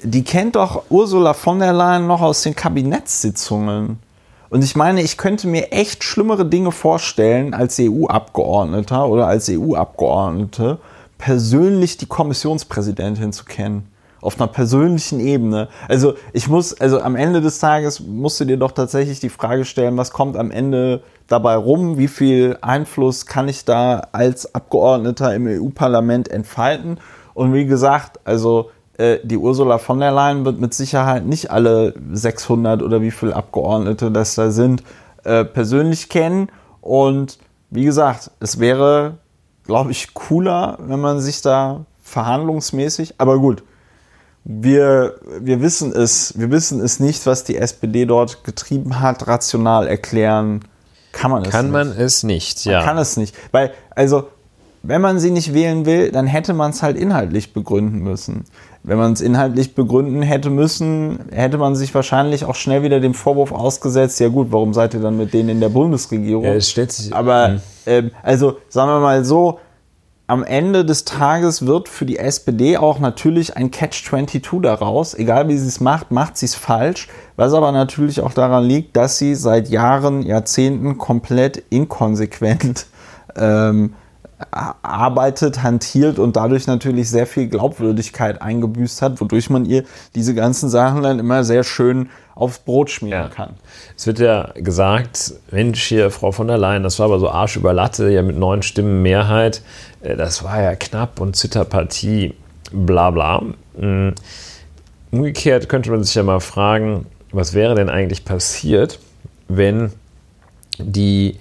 die kennt doch Ursula von der Leyen noch aus den Kabinettssitzungen. Und ich meine, ich könnte mir echt schlimmere Dinge vorstellen, als EU-Abgeordneter oder als EU-Abgeordnete persönlich die Kommissionspräsidentin zu kennen. Auf einer persönlichen Ebene. Also ich muss, also am Ende des Tages musst du dir doch tatsächlich die Frage stellen, was kommt am Ende dabei rum? Wie viel Einfluss kann ich da als Abgeordneter im EU-Parlament entfalten? Und wie gesagt, also äh, die Ursula von der Leyen wird mit Sicherheit nicht alle 600 oder wie viele Abgeordnete das da sind, äh, persönlich kennen. Und wie gesagt, es wäre, glaube ich, cooler, wenn man sich da verhandlungsmäßig, aber gut, wir, wir wissen es, wir wissen es nicht, was die SPD dort getrieben hat, rational erklären kann man es kann nicht. man es nicht, ja. Man kann es nicht, weil, also, wenn man sie nicht wählen will, dann hätte man es halt inhaltlich begründen müssen. Wenn man es inhaltlich begründen hätte müssen, hätte man sich wahrscheinlich auch schnell wieder dem Vorwurf ausgesetzt, ja gut, warum seid ihr dann mit denen in der Bundesregierung? Ja, es stellt sich, Aber Hm. ähm, also sagen wir mal so, am Ende des Tages wird für die SPD auch natürlich ein Catch-22 daraus. Egal wie sie es macht, macht sie es falsch. Was aber natürlich auch daran liegt, dass sie seit Jahren, Jahrzehnten komplett inkonsequent ähm, arbeitet, hantiert und dadurch natürlich sehr viel Glaubwürdigkeit eingebüßt hat, wodurch man ihr diese ganzen Sachen dann immer sehr schön aufs Brot schmieren Ja. kann. Es wird ja gesagt, Mensch, hier Frau von der Leyen, das war aber so Arsch über Latte, ja mit neun Stimmen Mehrheit, Äh, das war ja knapp und Zitterpartie, bla bla. Mm. Umgekehrt könnte man sich ja mal fragen, was wäre denn eigentlich passiert, wenn die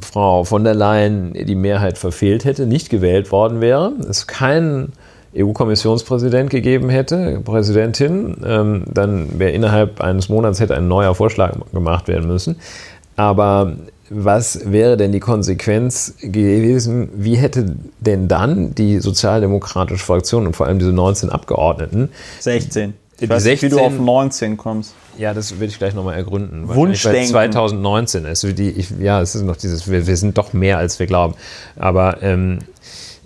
Frau von der Leyen die Mehrheit verfehlt hätte, nicht gewählt worden wäre, es keinen EU-Kommissionspräsident gegeben hätte, Präsidentin, ähm, dann wäre innerhalb eines Monats hätte ein neuer Vorschlag gemacht werden müssen. Aber was wäre denn die Konsequenz gewesen? Wie hätte denn dann die sozialdemokratische Fraktion und vor allem diese 19 Abgeordneten 16. Ich Die weiß nicht, wie du 16 auf 19 kommst. Ja, das will ich gleich nochmal ergründen. Wunschdenken. Bei 2019. Also die, ich, ja, es ist noch dieses, wir, wir sind doch mehr, als wir glauben. Aber ähm,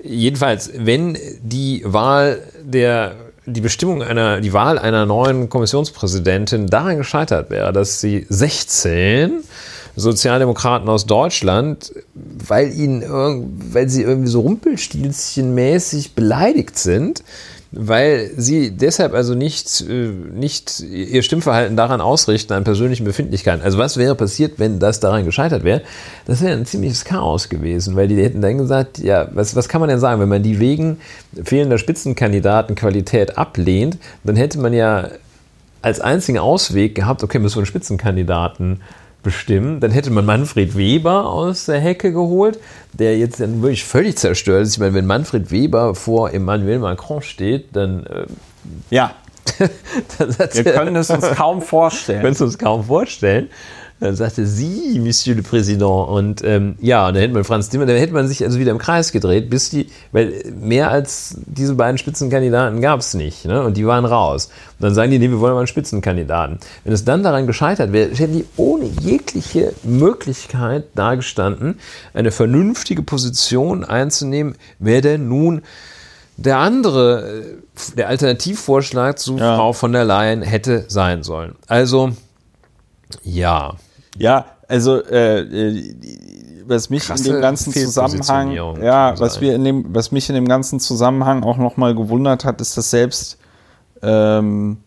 jedenfalls, wenn die Wahl der, die Bestimmung einer, die Wahl einer neuen Kommissionspräsidentin daran gescheitert wäre, dass sie 16 Sozialdemokraten aus Deutschland, weil ihnen, weil sie irgendwie so rumpelstilzchenmäßig beleidigt sind, weil sie deshalb also nicht, äh, nicht ihr Stimmverhalten daran ausrichten, an persönlichen Befindlichkeiten. Also was wäre passiert, wenn das daran gescheitert wäre? Das wäre ein ziemliches Chaos gewesen, weil die hätten dann gesagt, ja, was, was kann man denn sagen, wenn man die wegen fehlender Spitzenkandidatenqualität ablehnt, dann hätte man ja als einzigen Ausweg gehabt, okay, müssen wir einen Spitzenkandidaten bestimmen. Dann hätte man Manfred Weber aus der Hecke geholt, der jetzt dann wirklich völlig zerstört ist. Ich meine, wenn Manfred Weber vor Emmanuel Macron steht, dann, äh, Ja, wir können es uns kaum vorstellen. können es uns kaum vorstellen. Dann sagte sie, Monsieur le Président. Und ähm, ja, dann hätte man Franz Timmer, dann hätte man sich also wieder im Kreis gedreht, bis die, weil mehr als diese beiden Spitzenkandidaten gab es nicht. Ne? Und die waren raus. Und dann sagen die, nee, wir wollen mal einen Spitzenkandidaten. Wenn es dann daran gescheitert wäre, hätten die ohne jegliche Möglichkeit dargestanden, eine vernünftige Position einzunehmen, wer denn nun der andere, äh, der Alternativvorschlag zu Ja. Frau von der Leyen hätte sein sollen. Also, ja. Ja, also äh, äh, was mich Krasse in dem ganzen Zusammenhang, ja, was wir in dem, was mich in dem ganzen Zusammenhang auch noch mal gewundert hat, ist, dass selbst ähm,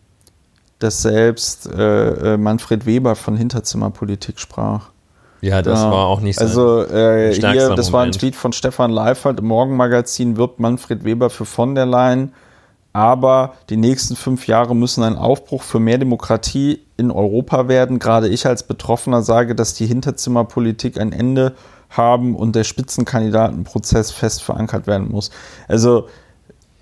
dass selbst äh, äh, Manfred Weber von Hinterzimmerpolitik sprach. Ja, das Ja. war auch nicht sein. Also äh, hier, das war ein Moment. Tweet von Stefan Leifert im Morgenmagazin, wirbt Manfred Weber für von der Leyen. Aber die nächsten fünf Jahre müssen ein Aufbruch für mehr Demokratie in Europa werden. Gerade ich als Betroffener sage, dass die Hinterzimmerpolitik ein Ende haben und der Spitzenkandidatenprozess fest verankert werden muss. Also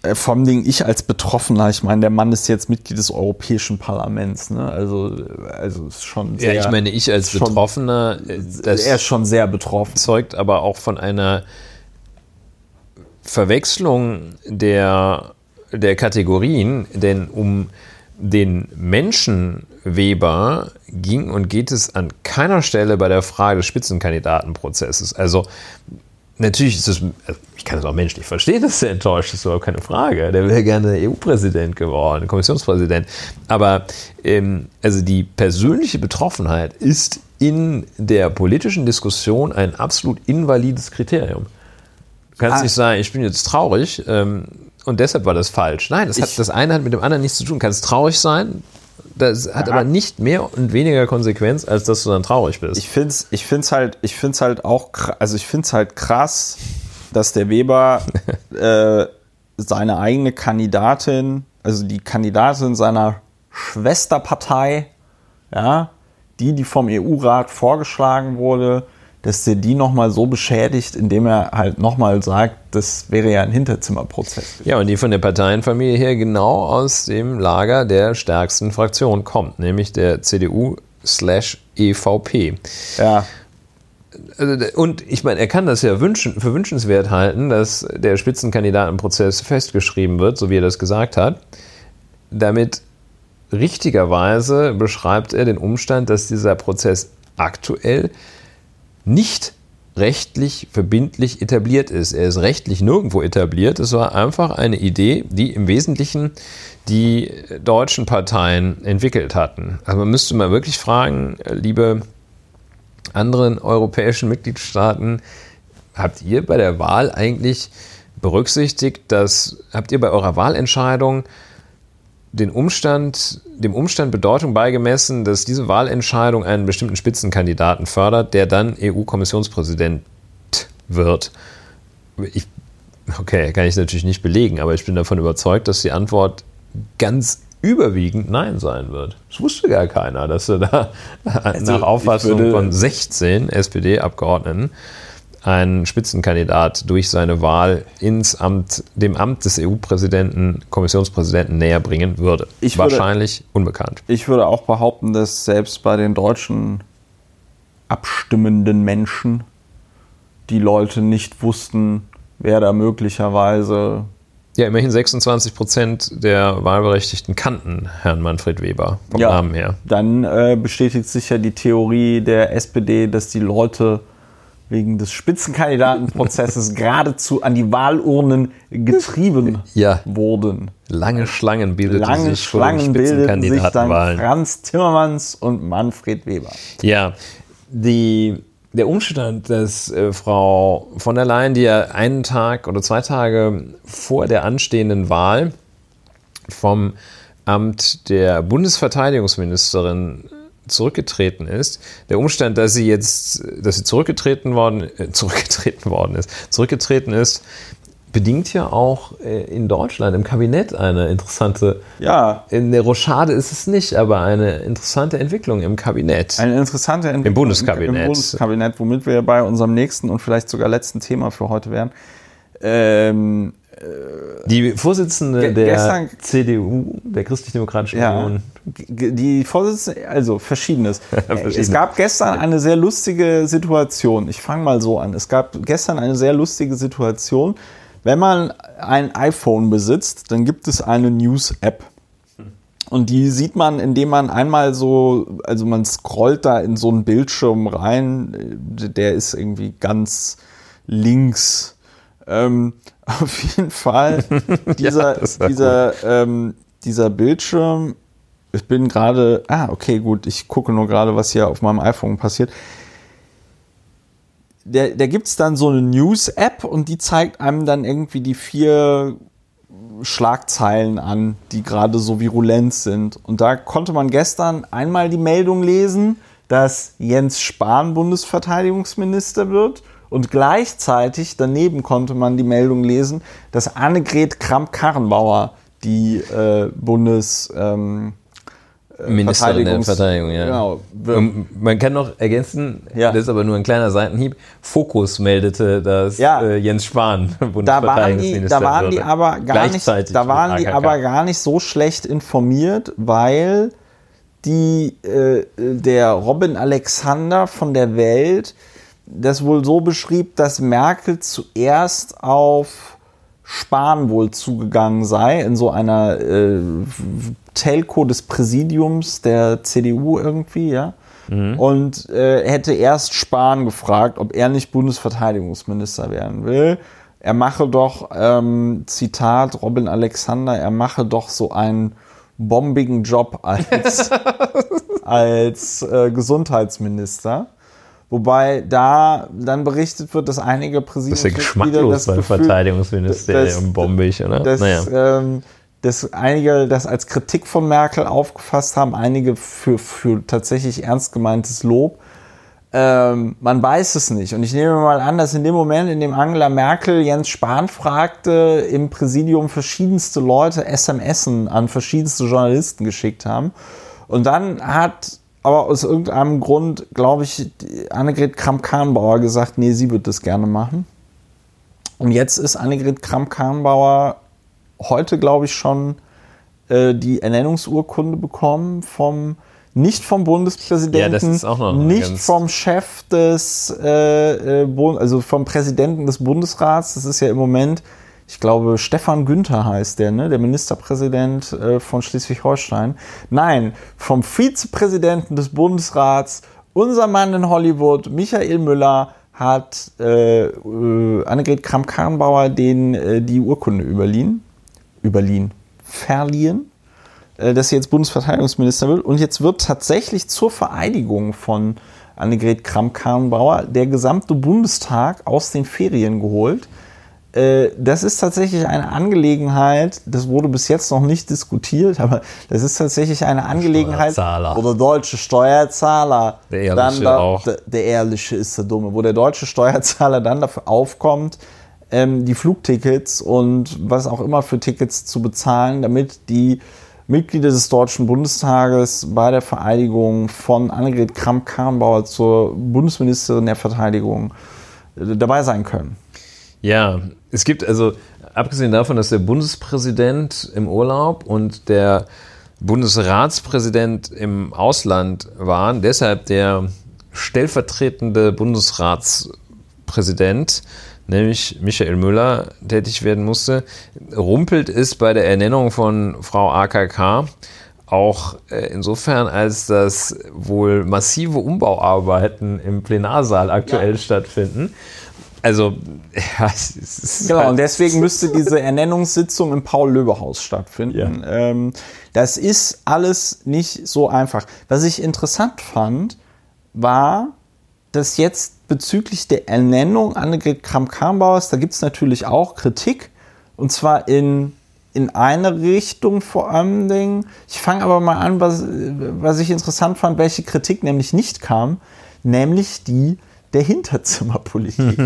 äh, vom Ding ich als Betroffener, ich meine, der Mann ist jetzt Mitglied des Europäischen Parlaments, ne? Also, also ist schon ja, ich meine, ich als schon- Betroffener, äh, er ist schon sehr betroffen. zeugt aber auch von einer Verwechslung der, der Kategorien, denn um den Menschen Weber ging und geht es an keiner Stelle bei der Frage des Spitzenkandidatenprozesses. Also natürlich ist es, also ich kann es auch menschlich verstehen, dass er enttäuscht ist, überhaupt keine Frage. Der wäre gerne EU-Präsident geworden, Kommissionspräsident. Aber ähm, also die persönliche Betroffenheit ist in der politischen Diskussion ein absolut invalides Kriterium. Du kannst ah. nicht sagen, ich bin jetzt traurig ähm, und deshalb war das falsch. Nein, das, hat, das eine hat mit dem anderen nichts zu tun. Kannst traurig sein, das hat Aha. aber nicht mehr und weniger Konsequenz, als dass du dann traurig bist. Ich finde es ich find's halt, ich find's halt auch, also ich finde halt krass, dass der Weber äh, seine eigene Kandidatin, also die Kandidatin seiner Schwesterpartei, ja, die, die vom EU-Rat vorgeschlagen wurde, dass der die nochmal so beschädigt, indem er halt nochmal sagt, das wäre ja ein Hinterzimmerprozess. Ja, und die von der Parteienfamilie her genau aus dem Lager der stärksten Fraktion kommt, nämlich der CDU slash EVP. Ja. Und ich meine, er kann das ja wünschen, für wünschenswert halten, dass der Spitzenkandidatenprozess festgeschrieben wird, so wie er das gesagt hat. Damit richtigerweise beschreibt er den Umstand, dass dieser Prozess aktuell nicht rechtlich verbindlich etabliert ist. Er ist rechtlich nirgendwo etabliert. Es war einfach eine Idee, die im Wesentlichen die deutschen Parteien entwickelt hatten. Also man müsste mal wirklich fragen, liebe anderen europäischen Mitgliedstaaten, habt ihr bei der Wahl eigentlich berücksichtigt, dass habt ihr bei eurer Wahlentscheidung den Umstand, dem Umstand Bedeutung beigemessen, dass diese Wahlentscheidung einen bestimmten Spitzenkandidaten fördert, der dann EU-Kommissionspräsident wird. Ich, okay, kann ich natürlich nicht belegen, aber ich bin davon überzeugt, dass die Antwort ganz überwiegend Nein sein wird. Das wusste gar keiner, dass er da also nach Auffassung von 16 SPD-Abgeordneten ein Spitzenkandidat durch seine Wahl ins Amt, dem Amt des EU-Präsidenten, Kommissionspräsidenten näher bringen würde. Ich Wahrscheinlich würde, unbekannt. Ich würde auch behaupten, dass selbst bei den deutschen abstimmenden Menschen die Leute nicht wussten, wer da möglicherweise. Ja, immerhin 26 Prozent der Wahlberechtigten kannten Herrn Manfred Weber vom ja, Namen her. Dann äh, bestätigt sich ja die Theorie der SPD, dass die Leute wegen des Spitzenkandidatenprozesses geradezu an die Wahlurnen getrieben ja. wurden. Lange Schlangen bildeten Lange sich Schlangen vor den Spitzenkandidatenwahlen. Franz Timmermans und Manfred Weber. Ja, die, der Umstand, dass äh, Frau von der Leyen, die ja einen Tag oder zwei Tage vor der anstehenden Wahl vom Amt der Bundesverteidigungsministerin zurückgetreten ist. Der Umstand, dass sie jetzt, dass sie zurückgetreten worden, äh, zurückgetreten worden ist, zurückgetreten ist, bedingt ja auch äh, in Deutschland im Kabinett eine interessante. Ja. In der Rochade ist es nicht, aber eine interessante Entwicklung im Kabinett. Eine interessante Entwicklung im Bundeskabinett. Im Bundeskabinett, womit wir bei unserem nächsten und vielleicht sogar letzten Thema für heute wären. Ähm, die Vorsitzende der CDU, der Christlich-Demokratischen ja, Union. Die Vorsitzende, also verschiedenes. es gab gestern eine sehr lustige Situation. Ich fange mal so an. Es gab gestern eine sehr lustige Situation. Wenn man ein iPhone besitzt, dann gibt es eine News-App. Und die sieht man, indem man einmal so, also man scrollt da in so einen Bildschirm rein, der ist irgendwie ganz links. Ähm, auf jeden Fall dieser, ja, dieser, ähm, dieser Bildschirm. Ich bin gerade, ah, okay, gut, ich gucke nur gerade, was hier auf meinem iPhone passiert. Der, der gibt es dann so eine News-App und die zeigt einem dann irgendwie die vier Schlagzeilen an, die gerade so virulent sind. Und da konnte man gestern einmal die Meldung lesen, dass Jens Spahn Bundesverteidigungsminister wird und gleichzeitig daneben konnte man die Meldung lesen, dass Annegret Kramp-Karrenbauer die äh, Bundes ähm, äh, Ministerin der Verteidigung, ja. Genau. man kann noch ergänzen, ja. das ist aber nur ein kleiner Seitenhieb, Fokus meldete, dass ja. äh, Jens Spahn Bundesverteidigungsminister da waren die, da waren die aber gar nicht, da waren die aber gar nicht so schlecht informiert, weil die, äh, der Robin Alexander von der Welt das wohl so beschrieb, dass Merkel zuerst auf Spahn wohl zugegangen sei, in so einer äh, Telco des Präsidiums der CDU irgendwie, ja. mhm. und äh, hätte erst Spahn gefragt, ob er nicht Bundesverteidigungsminister werden will. Er mache doch, ähm, Zitat Robin Alexander, er mache doch so einen bombigen Job als, als äh, Gesundheitsminister. Wobei da dann berichtet wird, dass einige Präsidiumsmitglieder das, das beim Verteidigungsministerium bombig, oder? Dass, naja. ähm, dass einige das als Kritik von Merkel aufgefasst haben, einige für, für tatsächlich ernst gemeintes Lob. Ähm, man weiß es nicht. Und ich nehme mal an, dass in dem Moment, in dem Angela Merkel Jens Spahn fragte, im Präsidium verschiedenste Leute SMSen an verschiedenste Journalisten geschickt haben. Und dann hat aber aus irgendeinem Grund, glaube ich, Annegret Kramp-Karrenbauer gesagt, nee, sie wird das gerne machen. Und jetzt ist Annegret Kramp-Karrenbauer heute, glaube ich, schon äh, die Ernennungsurkunde bekommen vom nicht vom Bundespräsidenten, ja, nicht vom Chef des, äh, äh also vom Präsidenten des Bundesrats. Das ist ja im Moment ich glaube, Stefan Günther heißt der, ne? der Ministerpräsident äh, von Schleswig-Holstein. Nein, vom Vizepräsidenten des Bundesrats, unser Mann in Hollywood, Michael Müller, hat äh, äh, Annegret Kramp-Karrenbauer den äh, die Urkunde überliehen, überliehen, verliehen, äh, dass sie jetzt Bundesverteidigungsminister wird. Und jetzt wird tatsächlich zur Vereidigung von Annegret Kramp-Karrenbauer der gesamte Bundestag aus den Ferien geholt. Äh, das ist tatsächlich eine Angelegenheit, das wurde bis jetzt noch nicht diskutiert, aber das ist tatsächlich eine Angelegenheit, wo der deutsche Steuerzahler der ehrliche dann auch. Der, der, ehrliche ist der Dumme, wo der deutsche Steuerzahler dann dafür aufkommt, ähm, die Flugtickets und was auch immer für Tickets zu bezahlen, damit die Mitglieder des Deutschen Bundestages bei der Vereidigung von Annegret Kramp-Karrenbauer zur Bundesministerin der Verteidigung äh, dabei sein können. Ja, es gibt also, abgesehen davon, dass der Bundespräsident im Urlaub und der Bundesratspräsident im Ausland waren, deshalb der stellvertretende Bundesratspräsident, nämlich Michael Müller, tätig werden musste, rumpelt es bei der Ernennung von Frau AKK auch äh, insofern, als dass wohl massive Umbauarbeiten im Plenarsaal aktuell ja. stattfinden. Also, ja, es ist Genau, und deswegen müsste diese Ernennungssitzung im Paul-Löbe-Haus stattfinden. Ja. Ähm, das ist alles nicht so einfach. Was ich interessant fand, war, dass jetzt bezüglich der Ernennung Annegret Kramp-Karrenbauers, da gibt es natürlich auch Kritik. Und zwar in, in eine Richtung vor allem. Dingen. Ich fange aber mal an, was, was ich interessant fand, welche Kritik nämlich nicht kam. Nämlich die, der Hinterzimmerpolitik.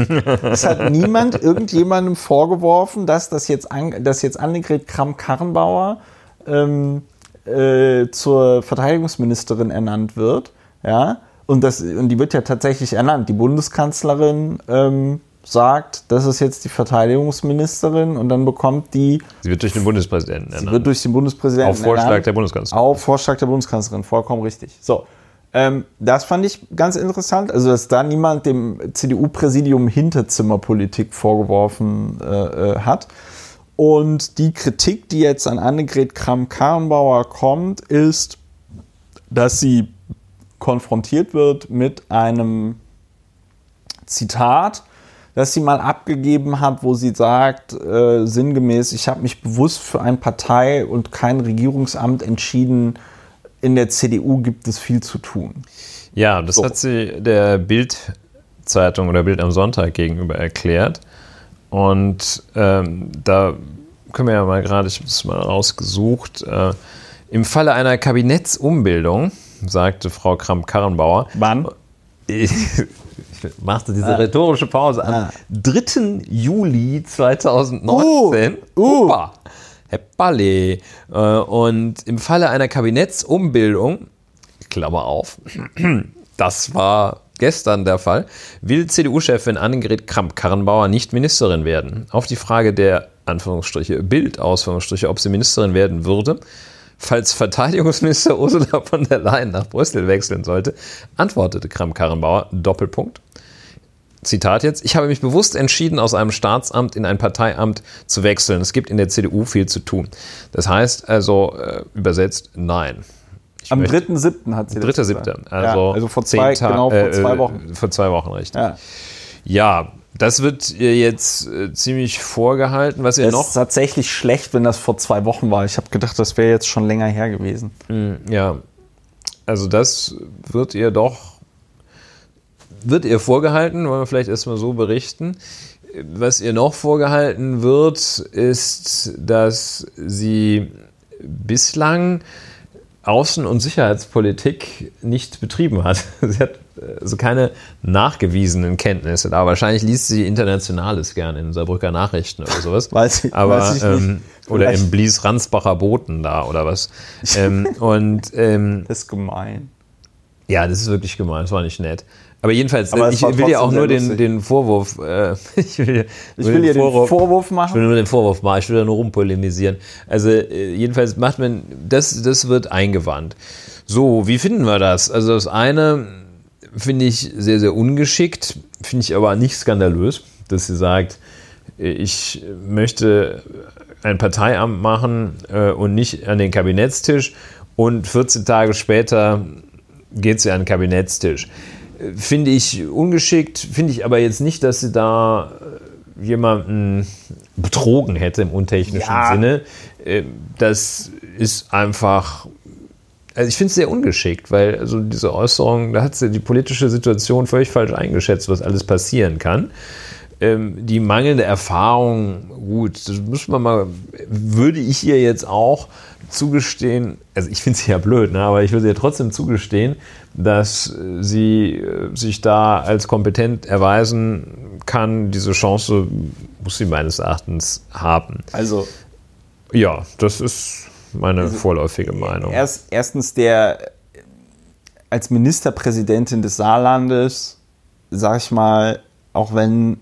es hat niemand irgendjemandem vorgeworfen, dass das jetzt, an, dass jetzt Annegret Kramp-Karrenbauer ähm, äh, zur Verteidigungsministerin ernannt wird. Ja? Und, das, und die wird ja tatsächlich ernannt. Die Bundeskanzlerin ähm, sagt, das ist jetzt die Verteidigungsministerin und dann bekommt die. Sie wird durch den Bundespräsidenten ernannt. Sie wird durch den Bundespräsidenten Auf Vorschlag ernannt, der Bundeskanzlerin. Auf Vorschlag der Bundeskanzlerin, vollkommen richtig. So. Ähm, das fand ich ganz interessant, also dass da niemand dem CDU-Präsidium Hinterzimmerpolitik vorgeworfen äh, äh, hat. Und die Kritik, die jetzt an Annegret Kramp-Karrenbauer kommt, ist, dass sie konfrontiert wird mit einem Zitat, das sie mal abgegeben hat, wo sie sagt, äh, sinngemäß, ich habe mich bewusst für ein Partei- und kein Regierungsamt entschieden, in der CDU gibt es viel zu tun. Ja, das so. hat sie der Bild-Zeitung oder Bild am Sonntag gegenüber erklärt. Und ähm, da können wir ja mal gerade, ich habe es mal rausgesucht, äh, im Falle einer Kabinettsumbildung, sagte Frau Kramp-Karrenbauer. Wann? Ich, machte diese ah. rhetorische Pause am ah. 3. Juli 2019. Uh, uh. Opa. Heppale. Äh, und im Falle einer Kabinettsumbildung, Klammer auf, das war gestern der Fall, will CDU-Chefin Annegret Kramp-Karrenbauer nicht Ministerin werden. Auf die Frage der Anführungsstriche Bild, Ausführungsstriche, ob sie Ministerin werden würde, falls Verteidigungsminister Ursula von der Leyen nach Brüssel wechseln sollte, antwortete Kramp-Karrenbauer, Doppelpunkt, Zitat jetzt, ich habe mich bewusst entschieden, aus einem Staatsamt in ein Parteiamt zu wechseln. Es gibt in der CDU viel zu tun. Das heißt also äh, übersetzt nein. Ich Am möchte- 3.7. hat sie das Dritter, gesagt. siebter. Ja, Also, also vor zwei, genau, vor äh, zwei äh, Wochen. Vor zwei Wochen, richtig. Ja. Ja, das wird ihr jetzt äh, ziemlich vorgehalten. Was ihr Es noch ist tatsächlich schlecht, wenn das vor zwei Wochen war. Ich habe gedacht, das wäre jetzt schon länger her gewesen. Ja, also das wird ihr doch, wird ihr vorgehalten, wollen wir vielleicht erstmal so berichten. Was ihr noch vorgehalten wird, ist, dass sie bislang Außen- und Sicherheitspolitik nicht betrieben hat. Sie hat also keine nachgewiesenen Kenntnisse da. Wahrscheinlich liest sie Internationales gerne in Saarbrücker Nachrichten oder sowas. Weiß ich- Aber, weiß ich nicht. ähm, oder im Blies-Ransbacher Boten da oder was. ähm, und ähm, Das ist gemein. ja, das ist wirklich gemein, das war nicht nett. Aber jedenfalls, Aber ich will ja auch nur den, den Vorwurf, äh, ich will, Ich will dir den Vorwurf ich will machen. nur den Vorwurf machen, ich will da nur rumpolemisieren. Also äh, jedenfalls macht man, das, das wird eingewandt. So, wie finden wir das? Also das eine finde ich sehr, sehr ungeschickt, finde ich aber nicht skandalös, dass sie sagt, äh, ich möchte ein Parteiamt machen äh, und nicht an den Kabinettstisch und 14 Tage später geht sie an den Kabinettstisch. Finde ich ungeschickt, finde ich aber jetzt nicht, dass sie da äh, jemanden betrogen hätte im untechnischen Ja. Sinne. Äh, Das ist einfach. Also ich finde es sehr ungeschickt, weil also diese Äußerung, da hat sie die politische Situation völlig falsch eingeschätzt, was alles passieren kann. Ähm, die mangelnde Erfahrung, gut, das muss man mal, würde ich ihr jetzt auch zugestehen, also ich finde es ja blöd, ne, aber ich würde ihr trotzdem zugestehen, dass sie äh, sich da als kompetent erweisen kann. Diese Chance muss sie meines Erachtens haben. Also Ja, das ist meine Also, vorläufige Meinung. erst, erstens der als Ministerpräsidentin des Saarlandes, sag ich mal, auch wenn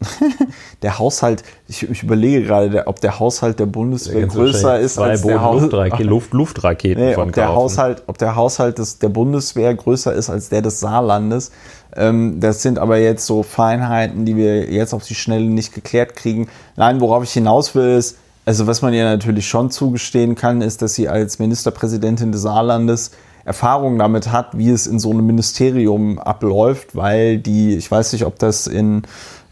der Haushalt, ich, ich überlege gerade, der, ob der Haushalt der Bundeswehr größer ist als der Boden-Luftrak- Haushalt. Luft Luftraketen Nee, ob der kaufen. Haushalt, ob der Haushalt des, der Bundeswehr größer ist als der des Saarlandes. Ähm, das sind aber jetzt so Feinheiten, die wir jetzt auf die Schnelle nicht geklärt kriegen. Nein, worauf ich hinaus will, ist, also was man ihr natürlich schon zugestehen kann, ist, dass sie als Ministerpräsidentin des Saarlandes Erfahrung damit hat, wie es in so einem Ministerium abläuft, weil die, ich weiß nicht, ob das in,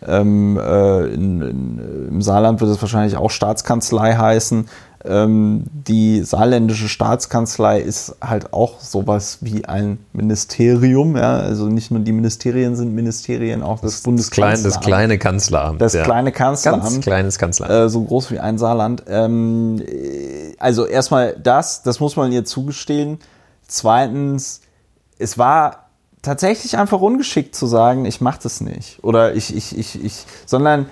ähm, äh, in, in, im Saarland wird es wahrscheinlich auch Staatskanzlei heißen. Ähm, die saarländische Staatskanzlei ist halt auch sowas wie ein Ministerium. Ja? Also nicht nur die Ministerien sind Ministerien, auch das, Klein, Bundeskanzleramt. das kleine Kanzleramt. Das ja. kleine Kanzleramt. Ganz kleines Kanzleramt. Äh, so groß wie ein Saarland. Ähm, äh, also erstmal das, das muss man ihr zugestehen. Zweitens, es war tatsächlich einfach ungeschickt zu sagen, ich mache das nicht. Oder ich, ich, ich, ich, sondern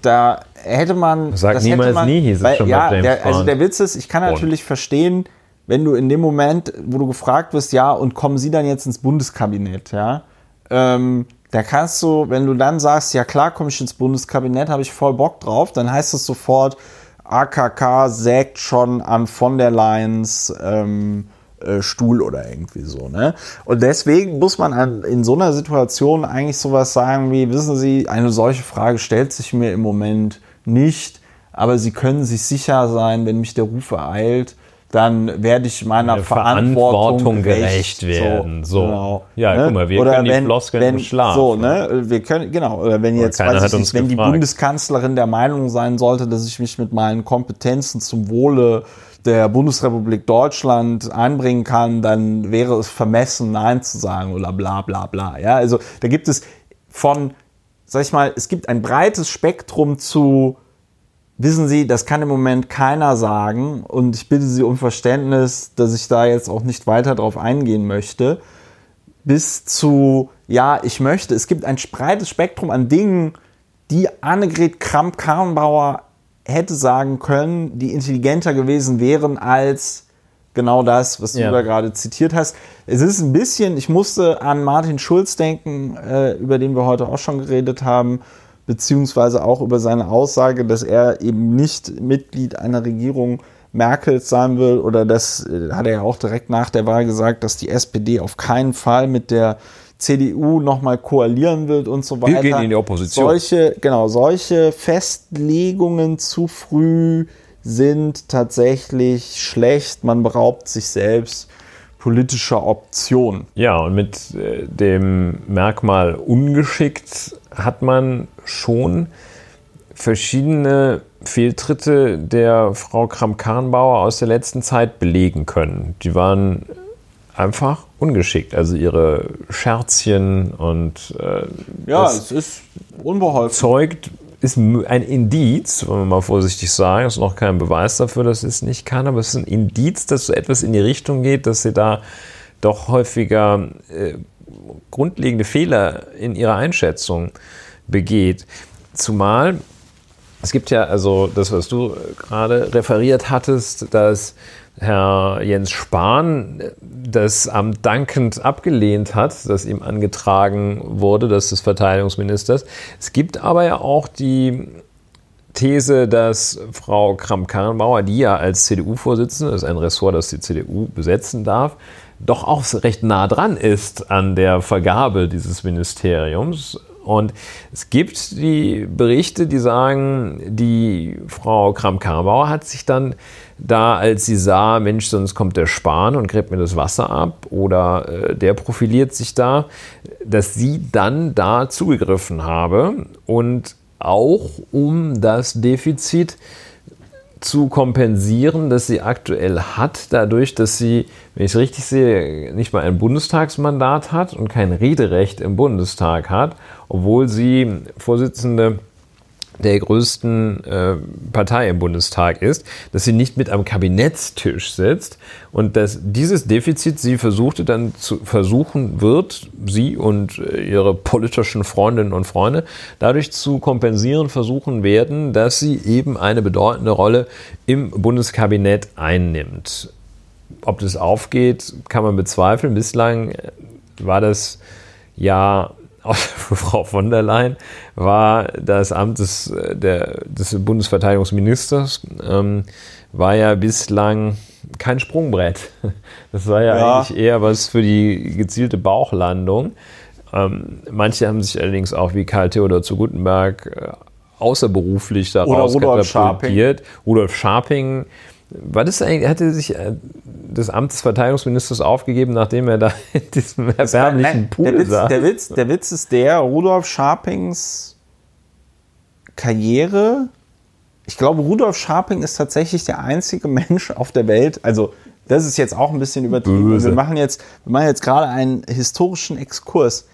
da hätte man. Sag das niemals hätte man, nie, hieß es schon bei ja, James der, Also der Witz ist, ich kann natürlich verstehen, wenn du in dem Moment, wo du gefragt wirst, ja, und kommen Sie dann jetzt ins Bundeskabinett, ja, ähm, da kannst du, wenn du dann sagst, ja klar, komme ich ins Bundeskabinett, habe ich voll Bock drauf, dann heißt es sofort, AKK sägt schon an von der Leyen's ähm, äh, Stuhl oder irgendwie so. Ne? Und deswegen muss man an, in so einer Situation eigentlich sowas sagen wie, wissen Sie, eine solche Frage stellt sich mir im Moment nicht, aber Sie können sich sicher sein, wenn mich der Ruf ereilt, dann werde ich meiner Verantwortung, Verantwortung gerecht werden. So. genau. Ja, guck mal, wir können die Floskeln im Schlaf. So, ne? Wir können, genau, oder wenn jetzt, weiß ich nicht, wenn die gefragt. Bundeskanzlerin der Meinung sein sollte, dass ich mich mit meinen Kompetenzen zum Wohle der Bundesrepublik Deutschland einbringen kann, dann wäre es vermessen, Nein zu sagen oder bla bla bla. Ja, also da gibt es von, sag ich mal, es gibt ein breites Spektrum zu, wissen Sie, das kann im Moment keiner sagen und ich bitte Sie um Verständnis, dass ich da jetzt auch nicht weiter drauf eingehen möchte, bis zu, ja, ich möchte, es gibt ein breites Spektrum an Dingen, die Annegret Kramp-Karrenbauer hätte sagen können, die intelligenter gewesen wären als genau das, was du Ja. da gerade zitiert hast. Es ist ein bisschen, ich musste an Martin Schulz denken, äh, über den wir heute auch schon geredet haben, beziehungsweise auch über seine Aussage, dass er eben nicht Mitglied einer Regierung Merkels sein will oder das äh, hat er ja auch direkt nach der Wahl gesagt, dass die SPD auf keinen Fall mit der CDU nochmal koalieren wird und so weiter. gehen in die Opposition. Solche, genau, solche Festlegungen zu früh sind tatsächlich schlecht. Man beraubt sich selbst politischer Option. Ja, und mit äh, dem Merkmal ungeschickt hat man schon verschiedene Fehltritte der Frau Kramp-Karrenbauer aus der letzten Zeit belegen können. Die waren einfach ungeschickt. Also ihre Scherzchen und äh, ja, es ist unbeholfen. Zeugt ist ein Indiz, wollen wir mal vorsichtig sagen, ist noch kein Beweis dafür, dass es nicht kann, aber es ist ein Indiz, dass so etwas in die Richtung geht, dass sie da doch häufiger äh, grundlegende Fehler in ihrer Einschätzung begeht. Zumal es gibt ja also das, was du gerade referiert hattest, dass Herr Jens Spahn das Amt dankend abgelehnt hat, das ihm angetragen wurde, das des Verteidigungsministers. Es gibt aber ja auch die These, dass Frau Kramp-Karrenbauer, die ja als CDU-Vorsitzende, das ist ein Ressort, das die CDU besetzen darf, doch auch recht nah dran ist an der Vergabe dieses Ministeriums. Und es gibt die Berichte, die sagen, die Frau Kramp-Karrenbauer hat sich dann da, als sie sah, Mensch, sonst kommt der Spahn und gräbt mir das Wasser ab oder äh, der profiliert sich da, dass sie dann da zugegriffen habe und auch um das Defizit zu kompensieren, das sie aktuell hat, dadurch, dass sie, wenn ich es richtig sehe, nicht mal ein Bundestagsmandat hat und kein Rederecht im Bundestag hat, obwohl sie Vorsitzende der größten äh, Partei im Bundestag ist, dass sie nicht mit am Kabinettstisch sitzt und dass dieses Defizit sie versuchte dann zu versuchen wird, sie und äh, ihre politischen Freundinnen und Freunde dadurch zu kompensieren versuchen werden, dass sie eben eine bedeutende Rolle im Bundeskabinett einnimmt. Ob das aufgeht, kann man bezweifeln. Bislang war das ja für Frau von der Leyen war das Amt des, der, des Bundesverteidigungsministers, ähm, war ja bislang kein Sprungbrett. Das war ja, ja, eigentlich eher was für die gezielte Bauchlandung. Ähm, manche haben sich allerdings auch wie Karl Theodor zu Gutenberg äh, außerberuflich daraus Oder Rudolf Scharping. Rudolf Scharping war das eigentlich, hatte sich äh, das Amt des Verteidigungsministers aufgegeben, nachdem er da in diesem erbärmlichen Pool der Witz, saß? Der Witz, der Witz ist der, Rudolf Scharpings Karriere, ich glaube, Rudolf Scharping ist tatsächlich der einzige Mensch auf der Welt, also das ist jetzt auch ein bisschen übertrieben. Böse. Wir machen jetzt, wir machen jetzt gerade einen historischen Exkurs.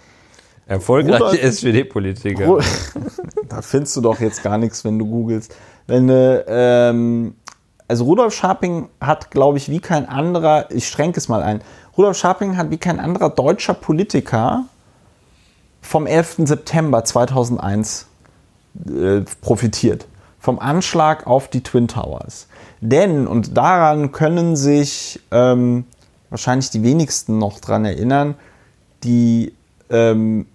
Erfolgreiche SPD-Politiker. da findest du doch jetzt gar nichts, wenn du googelst. Wenn du ähm, also Rudolf Scharping hat, glaube ich, wie kein anderer, ich schränke es mal ein, Rudolf Scharping hat wie kein anderer deutscher Politiker vom 11. September 2001 äh, profitiert. Vom Anschlag auf die Twin Towers. Denn, und daran können sich ähm, wahrscheinlich die wenigsten noch dran erinnern, die, ähm,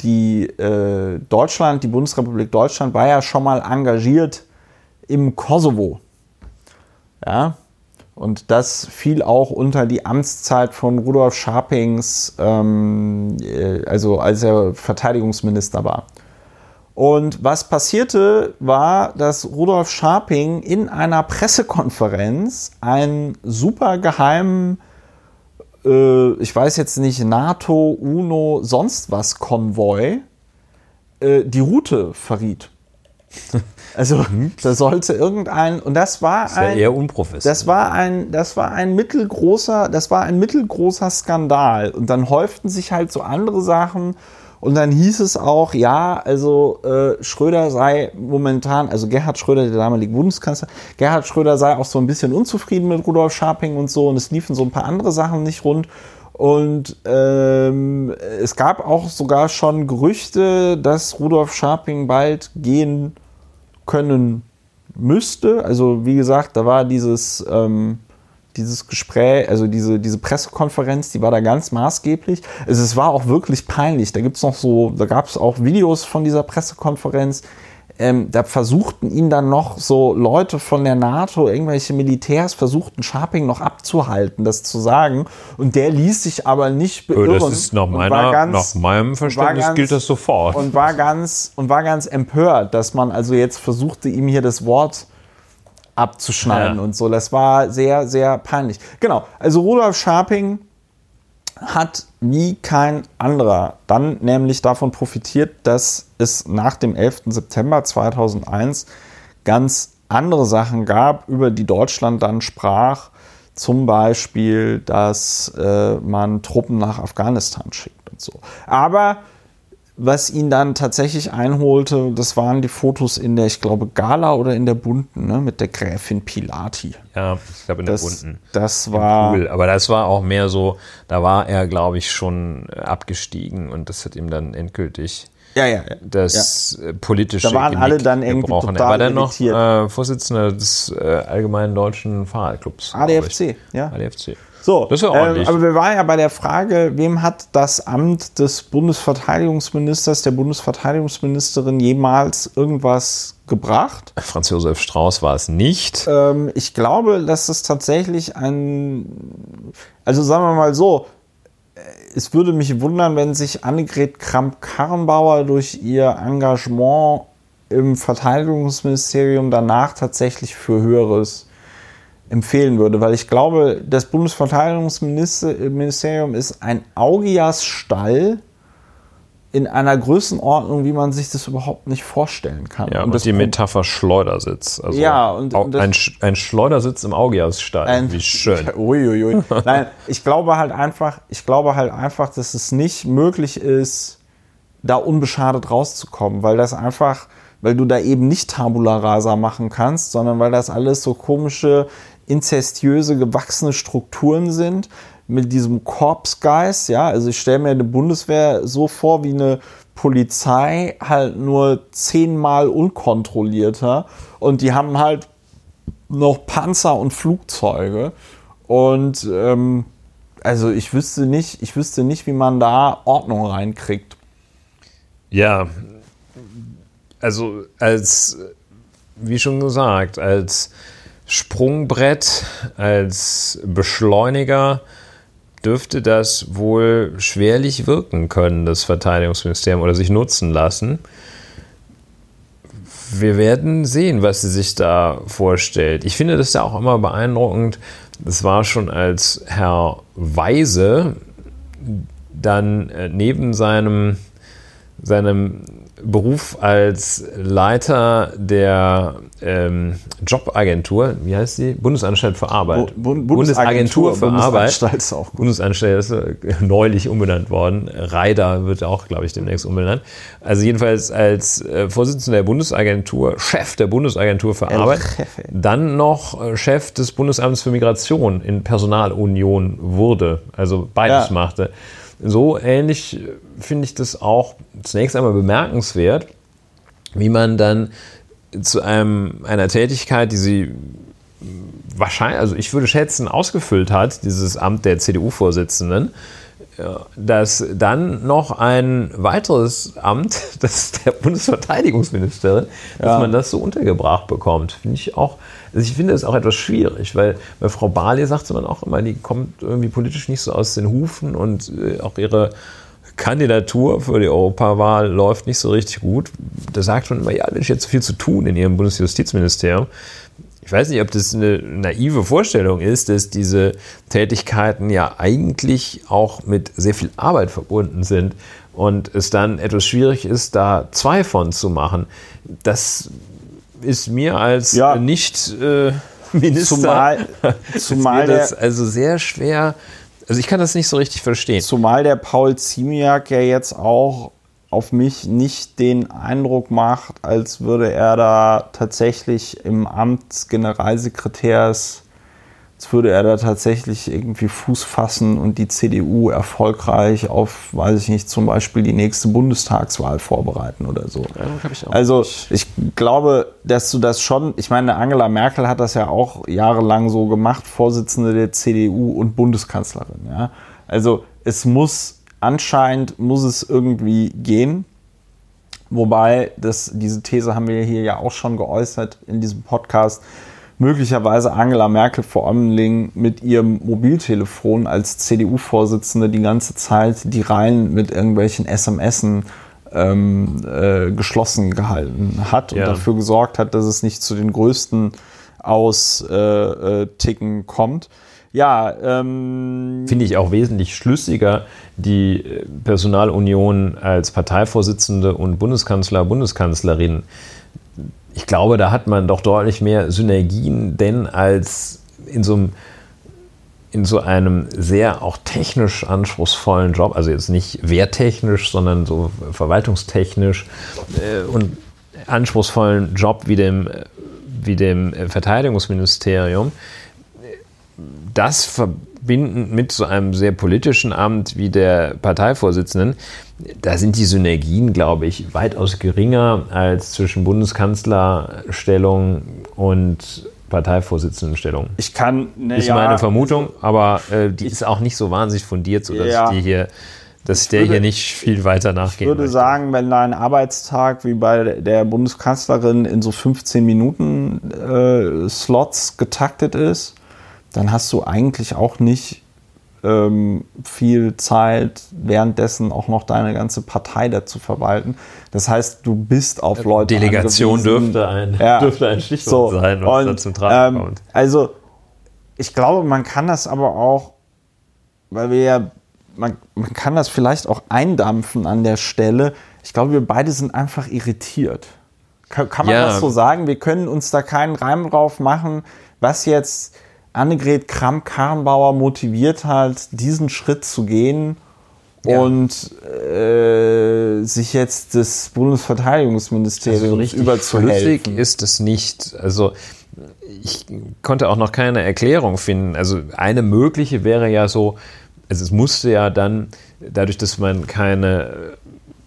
die äh, Deutschland, die Bundesrepublik Deutschland war ja schon mal engagiert im Kosovo ja? Und das fiel auch unter die Amtszeit von Rudolf Scharpings, ähm, äh, also als er Verteidigungsminister war. Und was passierte, war, dass Rudolf Scharping in einer Pressekonferenz einen super geheimen, äh, ich weiß jetzt nicht, NATO, UNO, sonst was Konvoi, äh, die Route verriet. Also mhm. da sollte irgendein und das war das ein eher unprofessionell. Das war ein das war ein mittelgroßer das war ein mittelgroßer Skandal und dann häuften sich halt so andere Sachen und dann hieß es auch ja also äh, Schröder sei momentan also Gerhard Schröder der damalige Bundeskanzler Gerhard Schröder sei auch so ein bisschen unzufrieden mit Rudolf Scharping und so und es liefen so ein paar andere Sachen nicht rund und ähm, es gab auch sogar schon Gerüchte, dass Rudolf Scharping bald gehen können müsste. Also wie gesagt, da war dieses, ähm, dieses Gespräch, also diese, diese Pressekonferenz, die war da ganz maßgeblich. Also es war auch wirklich peinlich. Da gibt noch so, da gab es auch Videos von dieser Pressekonferenz ähm, da versuchten ihn dann noch so Leute von der NATO, irgendwelche Militärs, versuchten Sharping noch abzuhalten, das zu sagen. Und der ließ sich aber nicht beirren. Das ist nach, meiner, ganz, nach meinem Verständnis ganz, gilt das sofort. Und war, ganz, und war ganz empört, dass man also jetzt versuchte, ihm hier das Wort abzuschneiden Ja. und so. Das war sehr, sehr peinlich. Genau, also Rudolf Scharping hat wie kein anderer dann nämlich davon profitiert, dass es nach dem 11. September 2001 ganz andere Sachen gab, über die Deutschland dann sprach. Zum Beispiel, dass äh, man Truppen nach Afghanistan schickt und so. Aber was ihn dann tatsächlich einholte, das waren die Fotos in der, ich glaube, Gala oder in der Bunten, ne, mit der Gräfin Pilati. Ja, ich glaube in der Das, bunten. das war. Cool, aber das war auch mehr so, da war er, glaube ich, schon äh, abgestiegen und das hat ihm dann endgültig Ja, ja, ja. das äh, politische Da waren alle dann irgendwie gebrochen. total er war dann noch äh, Vorsitzender des äh, Allgemeinen Deutschen Fahrradclubs. ADFC, ja. ADFC. So, Das ist ja ordentlich. ähm, aber wir waren ja bei der Frage, wem hat das Amt des Bundesverteidigungsministers, der Bundesverteidigungsministerin jemals irgendwas gebracht? Franz Josef Strauß war es nicht. Ähm, ich glaube, dass es tatsächlich ein, also sagen wir mal so, äh, es würde mich wundern, wenn sich Annegret Kramp-Karrenbauer durch ihr Engagement im Verteidigungsministerium danach tatsächlich für Höheres empfehlen würde, weil ich glaube, das Bundesverteidigungsministerium ist ein Augiasstall in einer Größenordnung, wie man sich das überhaupt nicht vorstellen kann. Ja, und und, das die Metapher Schleudersitz. Also Ja, und- und ein, ein Schleudersitz im Augiasstall. Wie schön. Uiuiui. Nein, ich glaube halt einfach, ich glaube halt einfach, dass es nicht möglich ist, da unbeschadet rauszukommen, weil das einfach, weil du da eben nicht Tabula Rasa machen kannst, sondern weil das alles so komische, inzestiöse, gewachsene Strukturen sind mit diesem Korpsgeist, ja, also ich stelle mir eine Bundeswehr so vor wie eine Polizei, halt nur zehnmal unkontrollierter und die haben halt noch Panzer und Flugzeuge. Und ähm, also ich wüsste nicht, ich wüsste nicht, wie man da Ordnung reinkriegt. Ja, also als, wie schon gesagt, als Sprungbrett, als Beschleuniger dürfte das wohl schwerlich wirken können, das Verteidigungsministerium, oder sich nutzen lassen. Wir werden sehen, was sie sich da vorstellt. Ich finde das ja auch immer beeindruckend. Das war schon als Herr Weise dann äh, neben seinem, seinem Beruf als Leiter der ähm, Jobagentur, wie heißt die? Bundesanstalt für Arbeit. Bu- Bundesagentur für Arbeit. Bundesanstalt ist auch gut. Bundesanstalt ist äh, neulich umbenannt worden. Reider wird auch, glaube ich, demnächst umbenannt. Also jedenfalls als äh, Vorsitzender der Bundesagentur, Chef der Bundesagentur für El Arbeit, Jefe. dann noch äh, Chef des Bundesamts für Migration in Personalunion wurde, also beides Ja. machte. So ähnlich äh, finde ich das auch zunächst einmal bemerkenswert, wie man dann zu einem, einer Tätigkeit, die sie wahrscheinlich, also ich würde schätzen, ausgefüllt hat, dieses Amt der CDU-Vorsitzenden, dass dann noch ein weiteres Amt, das ist der Bundesverteidigungsministerin, dass Ja. man das so untergebracht bekommt. Finde ich auch, also ich finde es auch etwas schwierig, weil bei Frau Barley sagte man auch immer, die kommt irgendwie politisch nicht so aus den Hufen und äh, auch ihre Kandidatur für die Europawahl läuft nicht so richtig gut. Da sagt man immer, ja, Mensch, jetzt so viel zu tun in ihrem Bundesjustizministerium. Ich weiß nicht, ob das eine naive Vorstellung ist, dass diese Tätigkeiten ja eigentlich auch mit sehr viel Arbeit verbunden sind und es dann etwas schwierig ist, da zwei von zu machen. Das ist mir als Ja. nicht äh, Minister Zumal, zumal, das also sehr schwer. Also ich kann das nicht so richtig verstehen. zumal der Paul Ziemiak ja jetzt auch auf mich nicht den Eindruck macht, als würde er da tatsächlich im Amt des Generalsekretärs, als würde er da tatsächlich irgendwie Fuß fassen und die CDU erfolgreich auf, weiß ich nicht, zum Beispiel die nächste Bundestagswahl vorbereiten oder so. Also ich glaube, dass du das schon, ich meine, Angela Merkel hat das ja auch jahrelang so gemacht, Vorsitzende der CDU und Bundeskanzlerin. Ja? Also es muss, anscheinend muss es irgendwie gehen. Wobei, das, diese These haben wir hier ja auch schon geäußert in diesem Podcast, möglicherweise Angela Merkel vor allem mit ihrem Mobiltelefon als CDU-Vorsitzende die ganze Zeit die Reihen mit irgendwelchen SMSen ähm, äh, geschlossen gehalten hat und Ja. dafür gesorgt hat, dass es nicht zu den größten austicken äh, kommt. Ja, ähm, finde ich auch wesentlich schlüssiger, die Personalunion als Parteivorsitzende und Bundeskanzler, Bundeskanzlerin. Ich glaube, da hat man doch deutlich mehr Synergien, denn als in so einem in so einem sehr auch technisch anspruchsvollen Job, also jetzt nicht wehrtechnisch, sondern so verwaltungstechnisch äh, und anspruchsvollen Job wie dem, wie dem Verteidigungsministerium, das verbinden mit so einem sehr politischen Amt wie der Parteivorsitzenden, da sind die Synergien, glaube ich, weitaus geringer als zwischen Bundeskanzlerstellung und Parteivorsitzendenstellung. Ich kann, ne, ist ja, meine Vermutung, aber äh, die ich, ist auch nicht so wahnsinnig fundiert, sodass ja, ich die hier, dass ich der würde, hier nicht viel weiter nachgehen Ich würde möchte. sagen, wenn dein Arbeitstag wie bei der Bundeskanzlerin in so 15 Minuten äh, Slots getaktet ist, dann hast du eigentlich auch nicht ähm, viel Zeit, währenddessen auch noch deine ganze Partei dazu verwalten. Das heißt, du bist auf Leute Delegation dürfte ein, ja, dürfte ein Stichwort so. sein, was und, da zum Tragen ähm, kommt. Also, ich glaube, man kann das aber auch, weil wir ja, man, man kann das vielleicht auch eindampfen an der Stelle. Ich glaube, wir beide sind einfach irritiert. Kann, kann man ja. das so sagen? Wir können uns da keinen Reim drauf machen, was jetzt Annegret Kramp-Karrenbauer motiviert hat, diesen Schritt zu gehen ja. und äh, sich jetzt des Bundesverteidigungsministeriums also überzuhelfen. ist es nicht. Also ich konnte auch noch keine Erklärung finden. Also eine mögliche wäre ja so, also es musste ja dann, dadurch, dass man keine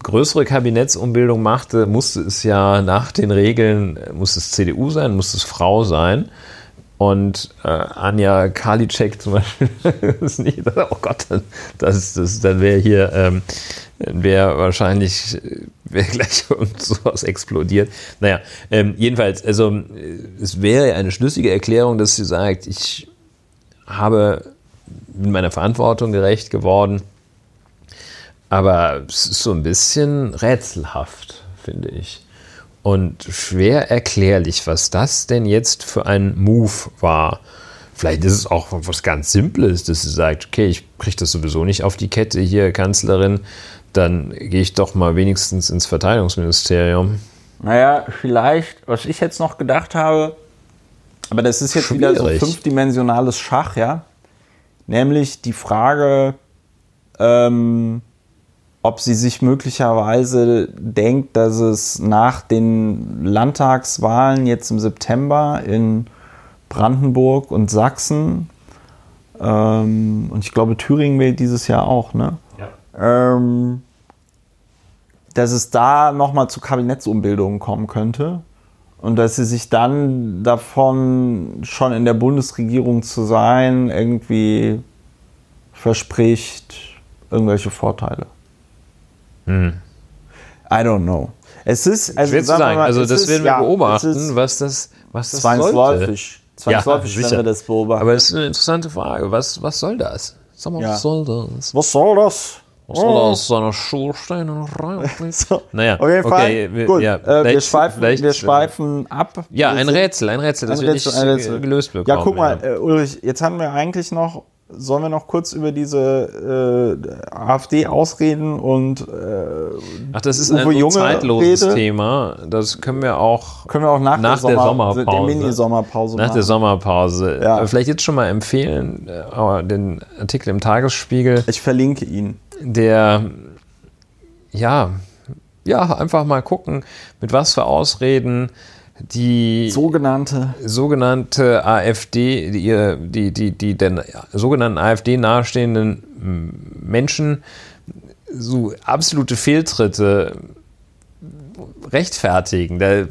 größere Kabinettsumbildung machte, musste es ja nach den Regeln, musste es CDU sein, musste es Frau sein. Und äh, Anja Karliczek zum Beispiel ist nicht, oh Gott, das, das, dann wäre hier, ähm, wäre wahrscheinlich, wäre gleich sowas explodiert. Naja, ähm, jedenfalls, also es wäre eine schlüssige Erklärung, dass sie sagt, ich habe in meiner Verantwortung gerecht geworden, aber es ist so ein bisschen rätselhaft, finde ich und schwer erklärlich, was das denn jetzt für ein Move war. Vielleicht ist es auch was ganz Simples, dass sie sagt, okay, ich kriege das sowieso nicht auf die Kette hier, Kanzlerin, dann gehe ich doch mal wenigstens ins Verteidigungsministerium. Naja, vielleicht, was ich jetzt noch gedacht habe, aber das ist jetzt Schwierig. wieder so fünfdimensionales Schach, ja. Nämlich die Frage, ähm, ob sie sich möglicherweise denkt, dass es nach den Landtagswahlen jetzt im September in Brandenburg und Sachsen ähm, und ich glaube Thüringen wählt dieses Jahr auch, ne? Ja. Ähm, dass es da nochmal zu Kabinettsumbildungen kommen könnte und dass sie sich dann davon schon in der Bundesregierung zu sein irgendwie verspricht irgendwelche Vorteile. Hm. I don't know. Es ist, also, Schwer zu sagen. Mal, also das ist, werden wir ja, beobachten, was das, was das zwangsläufig. Zwangsläufig ja, werden wir das beobachten. Aber es ist eine interessante Frage. Was, was soll das? Sag mal, ja. was soll das? Was soll das? Was soll oh. das? Seine Schorsteine rein? so. Naja, auf jeden Fall. Okay, wir, Gut, ja, äh, wir, schweifen, wir schweifen ab. Ja, ein Rätsel, ein Rätsel, das ein wir Rätsel, nicht Rätsel. gelöst bekommen. Ja, guck mal, äh, Ulrich, jetzt haben wir eigentlich noch Sollen wir noch kurz über diese äh, AfD ausreden und äh, Ach, das ist Uwe ein Junge zeitloses Rede? Thema. Das können wir auch, können wir auch nach, nach der, Sommer, der Sommerpause, der Mini-Sommerpause nach machen. der Sommerpause. Ja. Vielleicht jetzt schon mal empfehlen äh, den Artikel im Tagesspiegel. Ich verlinke ihn. Der ja ja einfach mal gucken, mit was für Ausreden die sogenannte sogenannte AfD, die, die, die, die den sogenannten AfD nahestehenden Menschen so absolute Fehltritte rechtfertigen. Da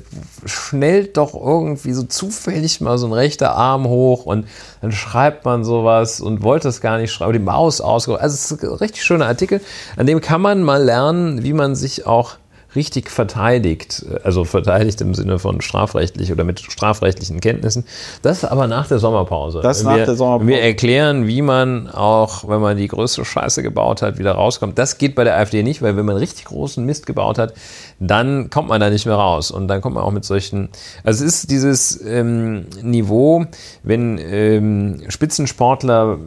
schnellt doch irgendwie so zufällig mal so ein rechter Arm hoch und dann schreibt man sowas und wollte es gar nicht schreiben, die Maus ausgerollt. Also es ist ein richtig schöner Artikel, an dem kann man mal lernen, wie man sich auch richtig verteidigt, also verteidigt im Sinne von strafrechtlich oder mit strafrechtlichen Kenntnissen. Das aber nach der Sommerpause. Das wenn nach wir, der Sommerpause. Wir erklären, wie man auch, wenn man die größte Scheiße gebaut hat, wieder rauskommt. Das geht bei der AfD nicht, weil wenn man richtig großen Mist gebaut hat, dann kommt man da nicht mehr raus. Und dann kommt man auch mit solchen. Also es ist dieses ähm, Niveau, wenn ähm, Spitzensportler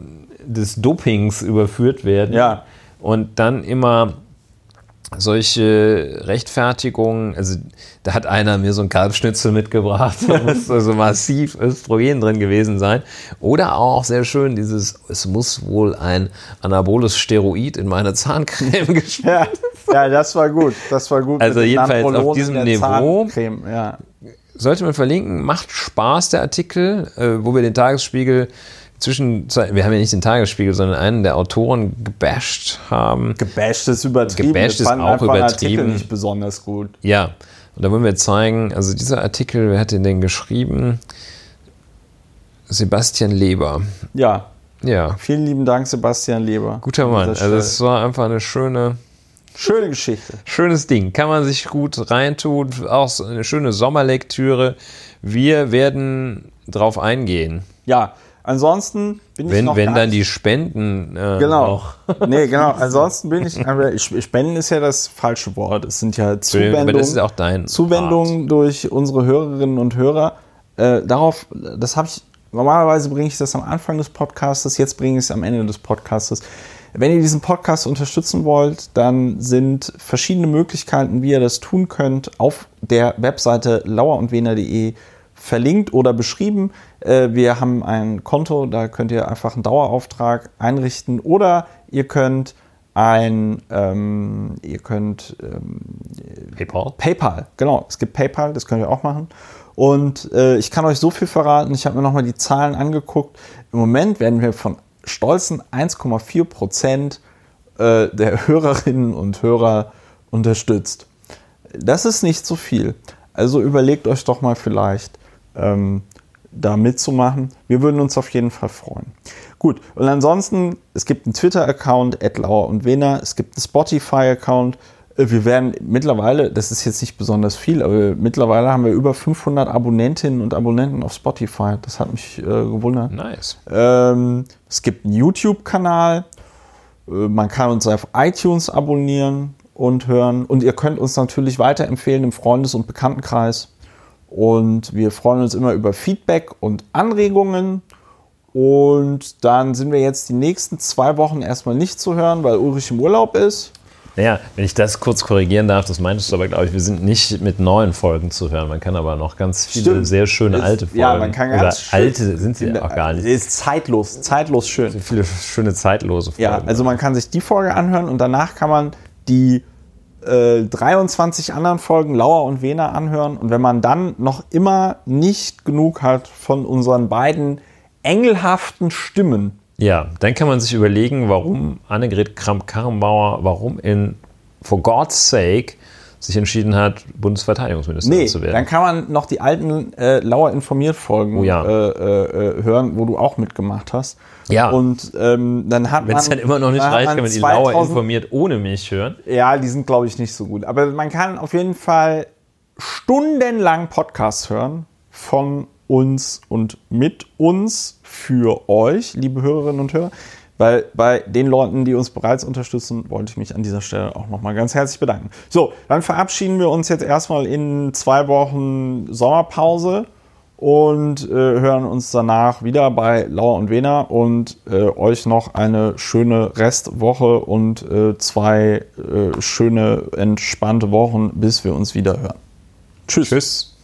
des Dopings überführt werden Ja. und dann immer solche Rechtfertigungen, also da hat einer mir so ein Kalbschnitzel mitgebracht, da muss also massiv Östrogen drin gewesen sein. Oder auch sehr schön dieses, es muss wohl ein anaboles Steroid in meine Zahncreme gespielt Ja, ja, das war gut. Das war gut. Also jedenfalls auf diesem Niveau. Zahncreme, Ja. sollte man verlinken. Macht Spaß, der Artikel, äh, wo wir den Tagesspiegel zwischen, wir haben ja nicht den Tagesspiegel, sondern einen der Autoren gebasht haben. Gebasht ist übertrieben. Gebasht ist auch einen Artikel übertrieben. nicht besonders gut. Ja, und da wollen wir zeigen, also dieser Artikel, wer hat den denn geschrieben? Sebastian Leber. Ja, Ja, vielen lieben Dank, Sebastian Leber. guter An Mann. Also es war einfach eine schöne, Schöne Geschichte. schönes Ding. Kann man sich gut reintun. Auch eine schöne Sommerlektüre. Wir werden drauf eingehen. Ja, ansonsten bin ich Wenn, noch wenn dann die Spenden äh, Genau. auch. Nee, genau. Ansonsten bin ich, aber ich- Spenden ist ja das falsche Wort. Es sind ja Aber Zuwendungen, das ist auch dein Zuwendungen durch unsere Hörerinnen und Hörer. Äh, darauf, das habe ich, normalerweise bringe ich das am Anfang des Podcastes, jetzt bringe ich es am Ende des Podcastes. Wenn ihr diesen Podcast unterstützen wollt, dann sind verschiedene Möglichkeiten, wie ihr das tun könnt, auf der Webseite lauerundwener.de verlinkt oder beschrieben. Äh, Wir haben ein Konto, da könnt ihr einfach einen Dauerauftrag einrichten oder ihr könnt ein, ähm, ihr könnt ähm, PayPal. PayPal, genau. Es gibt PayPal, das könnt ihr auch machen. Und äh, ich kann euch so viel verraten, ich habe mir nochmal die Zahlen angeguckt. Im Moment werden wir von stolzen 1,4 Prozent äh, der Hörerinnen und Hörer unterstützt. Das ist nicht so viel. Also überlegt euch doch mal vielleicht, ähm, da mitzumachen. Wir würden uns auf jeden Fall freuen. Gut, und ansonsten, es gibt einen Twitter-Account, Lauer und Wena, es gibt einen Spotify-Account. Äh, Wir werden mittlerweile, das ist jetzt nicht besonders viel, aber mittlerweile haben wir über 500 Abonnentinnen und Abonnenten auf Spotify. Das hat mich äh, gewundert. Nice. Ähm, es gibt einen YouTube-Kanal. Äh, Man kann uns auf iTunes abonnieren und hören. Und ihr könnt uns natürlich weiterempfehlen im Freundes- und Bekanntenkreis. Und wir freuen uns immer über Feedback und Anregungen. Und dann sind wir jetzt die nächsten zwei Wochen erstmal nicht zu hören, weil Ulrich im Urlaub ist. Naja, wenn ich das kurz korrigieren darf, das meintest du aber, glaube ich, wir sind nicht mit neuen Folgen zu hören. Man kann aber noch ganz viele Stimmt. sehr schöne Ist- alte Folgen. ja, man kann Oder ganz schön- alte sind sie auch gar nicht. Ist zeitlos, zeitlos schön. Viele schöne zeitlose Folgen. Ja, also man kann sich die Folge anhören und danach kann man die äh, 23 anderen Folgen Lauer und Wena anhören. Und wenn man dann noch immer nicht genug hat von unseren beiden engelhaften Stimmen, Ja, dann kann man sich überlegen, warum Annegret Kramp-Karrenbauer, warum in For God's Sake sich entschieden hat, Bundesverteidigungsministerin nee, zu werden. dann kann man noch die alten äh, Lauer informiert Folgen Oh ja. äh, äh, äh, hören, wo du auch mitgemacht hast. Ja. Und ähm, dann hat Wenn man. es dann immer noch nicht reicht, kann man die Lauer 2000 informiert ohne mich hören. Ja, die sind, glaube ich, nicht so gut. Aber man kann auf jeden Fall stundenlang Podcasts hören von uns und mit uns für euch, liebe Hörerinnen und Hörer. Weil bei den Leuten, die uns bereits unterstützen, wollte ich mich an dieser Stelle auch nochmal ganz herzlich bedanken. So, dann verabschieden wir uns jetzt erstmal in zwei Wochen Sommerpause und äh, hören uns danach wieder bei Lauer und Wena und äh, euch noch eine schöne Restwoche und äh, zwei äh, schöne, entspannte Wochen, bis wir uns wieder hören. Tschüss. Tschüss.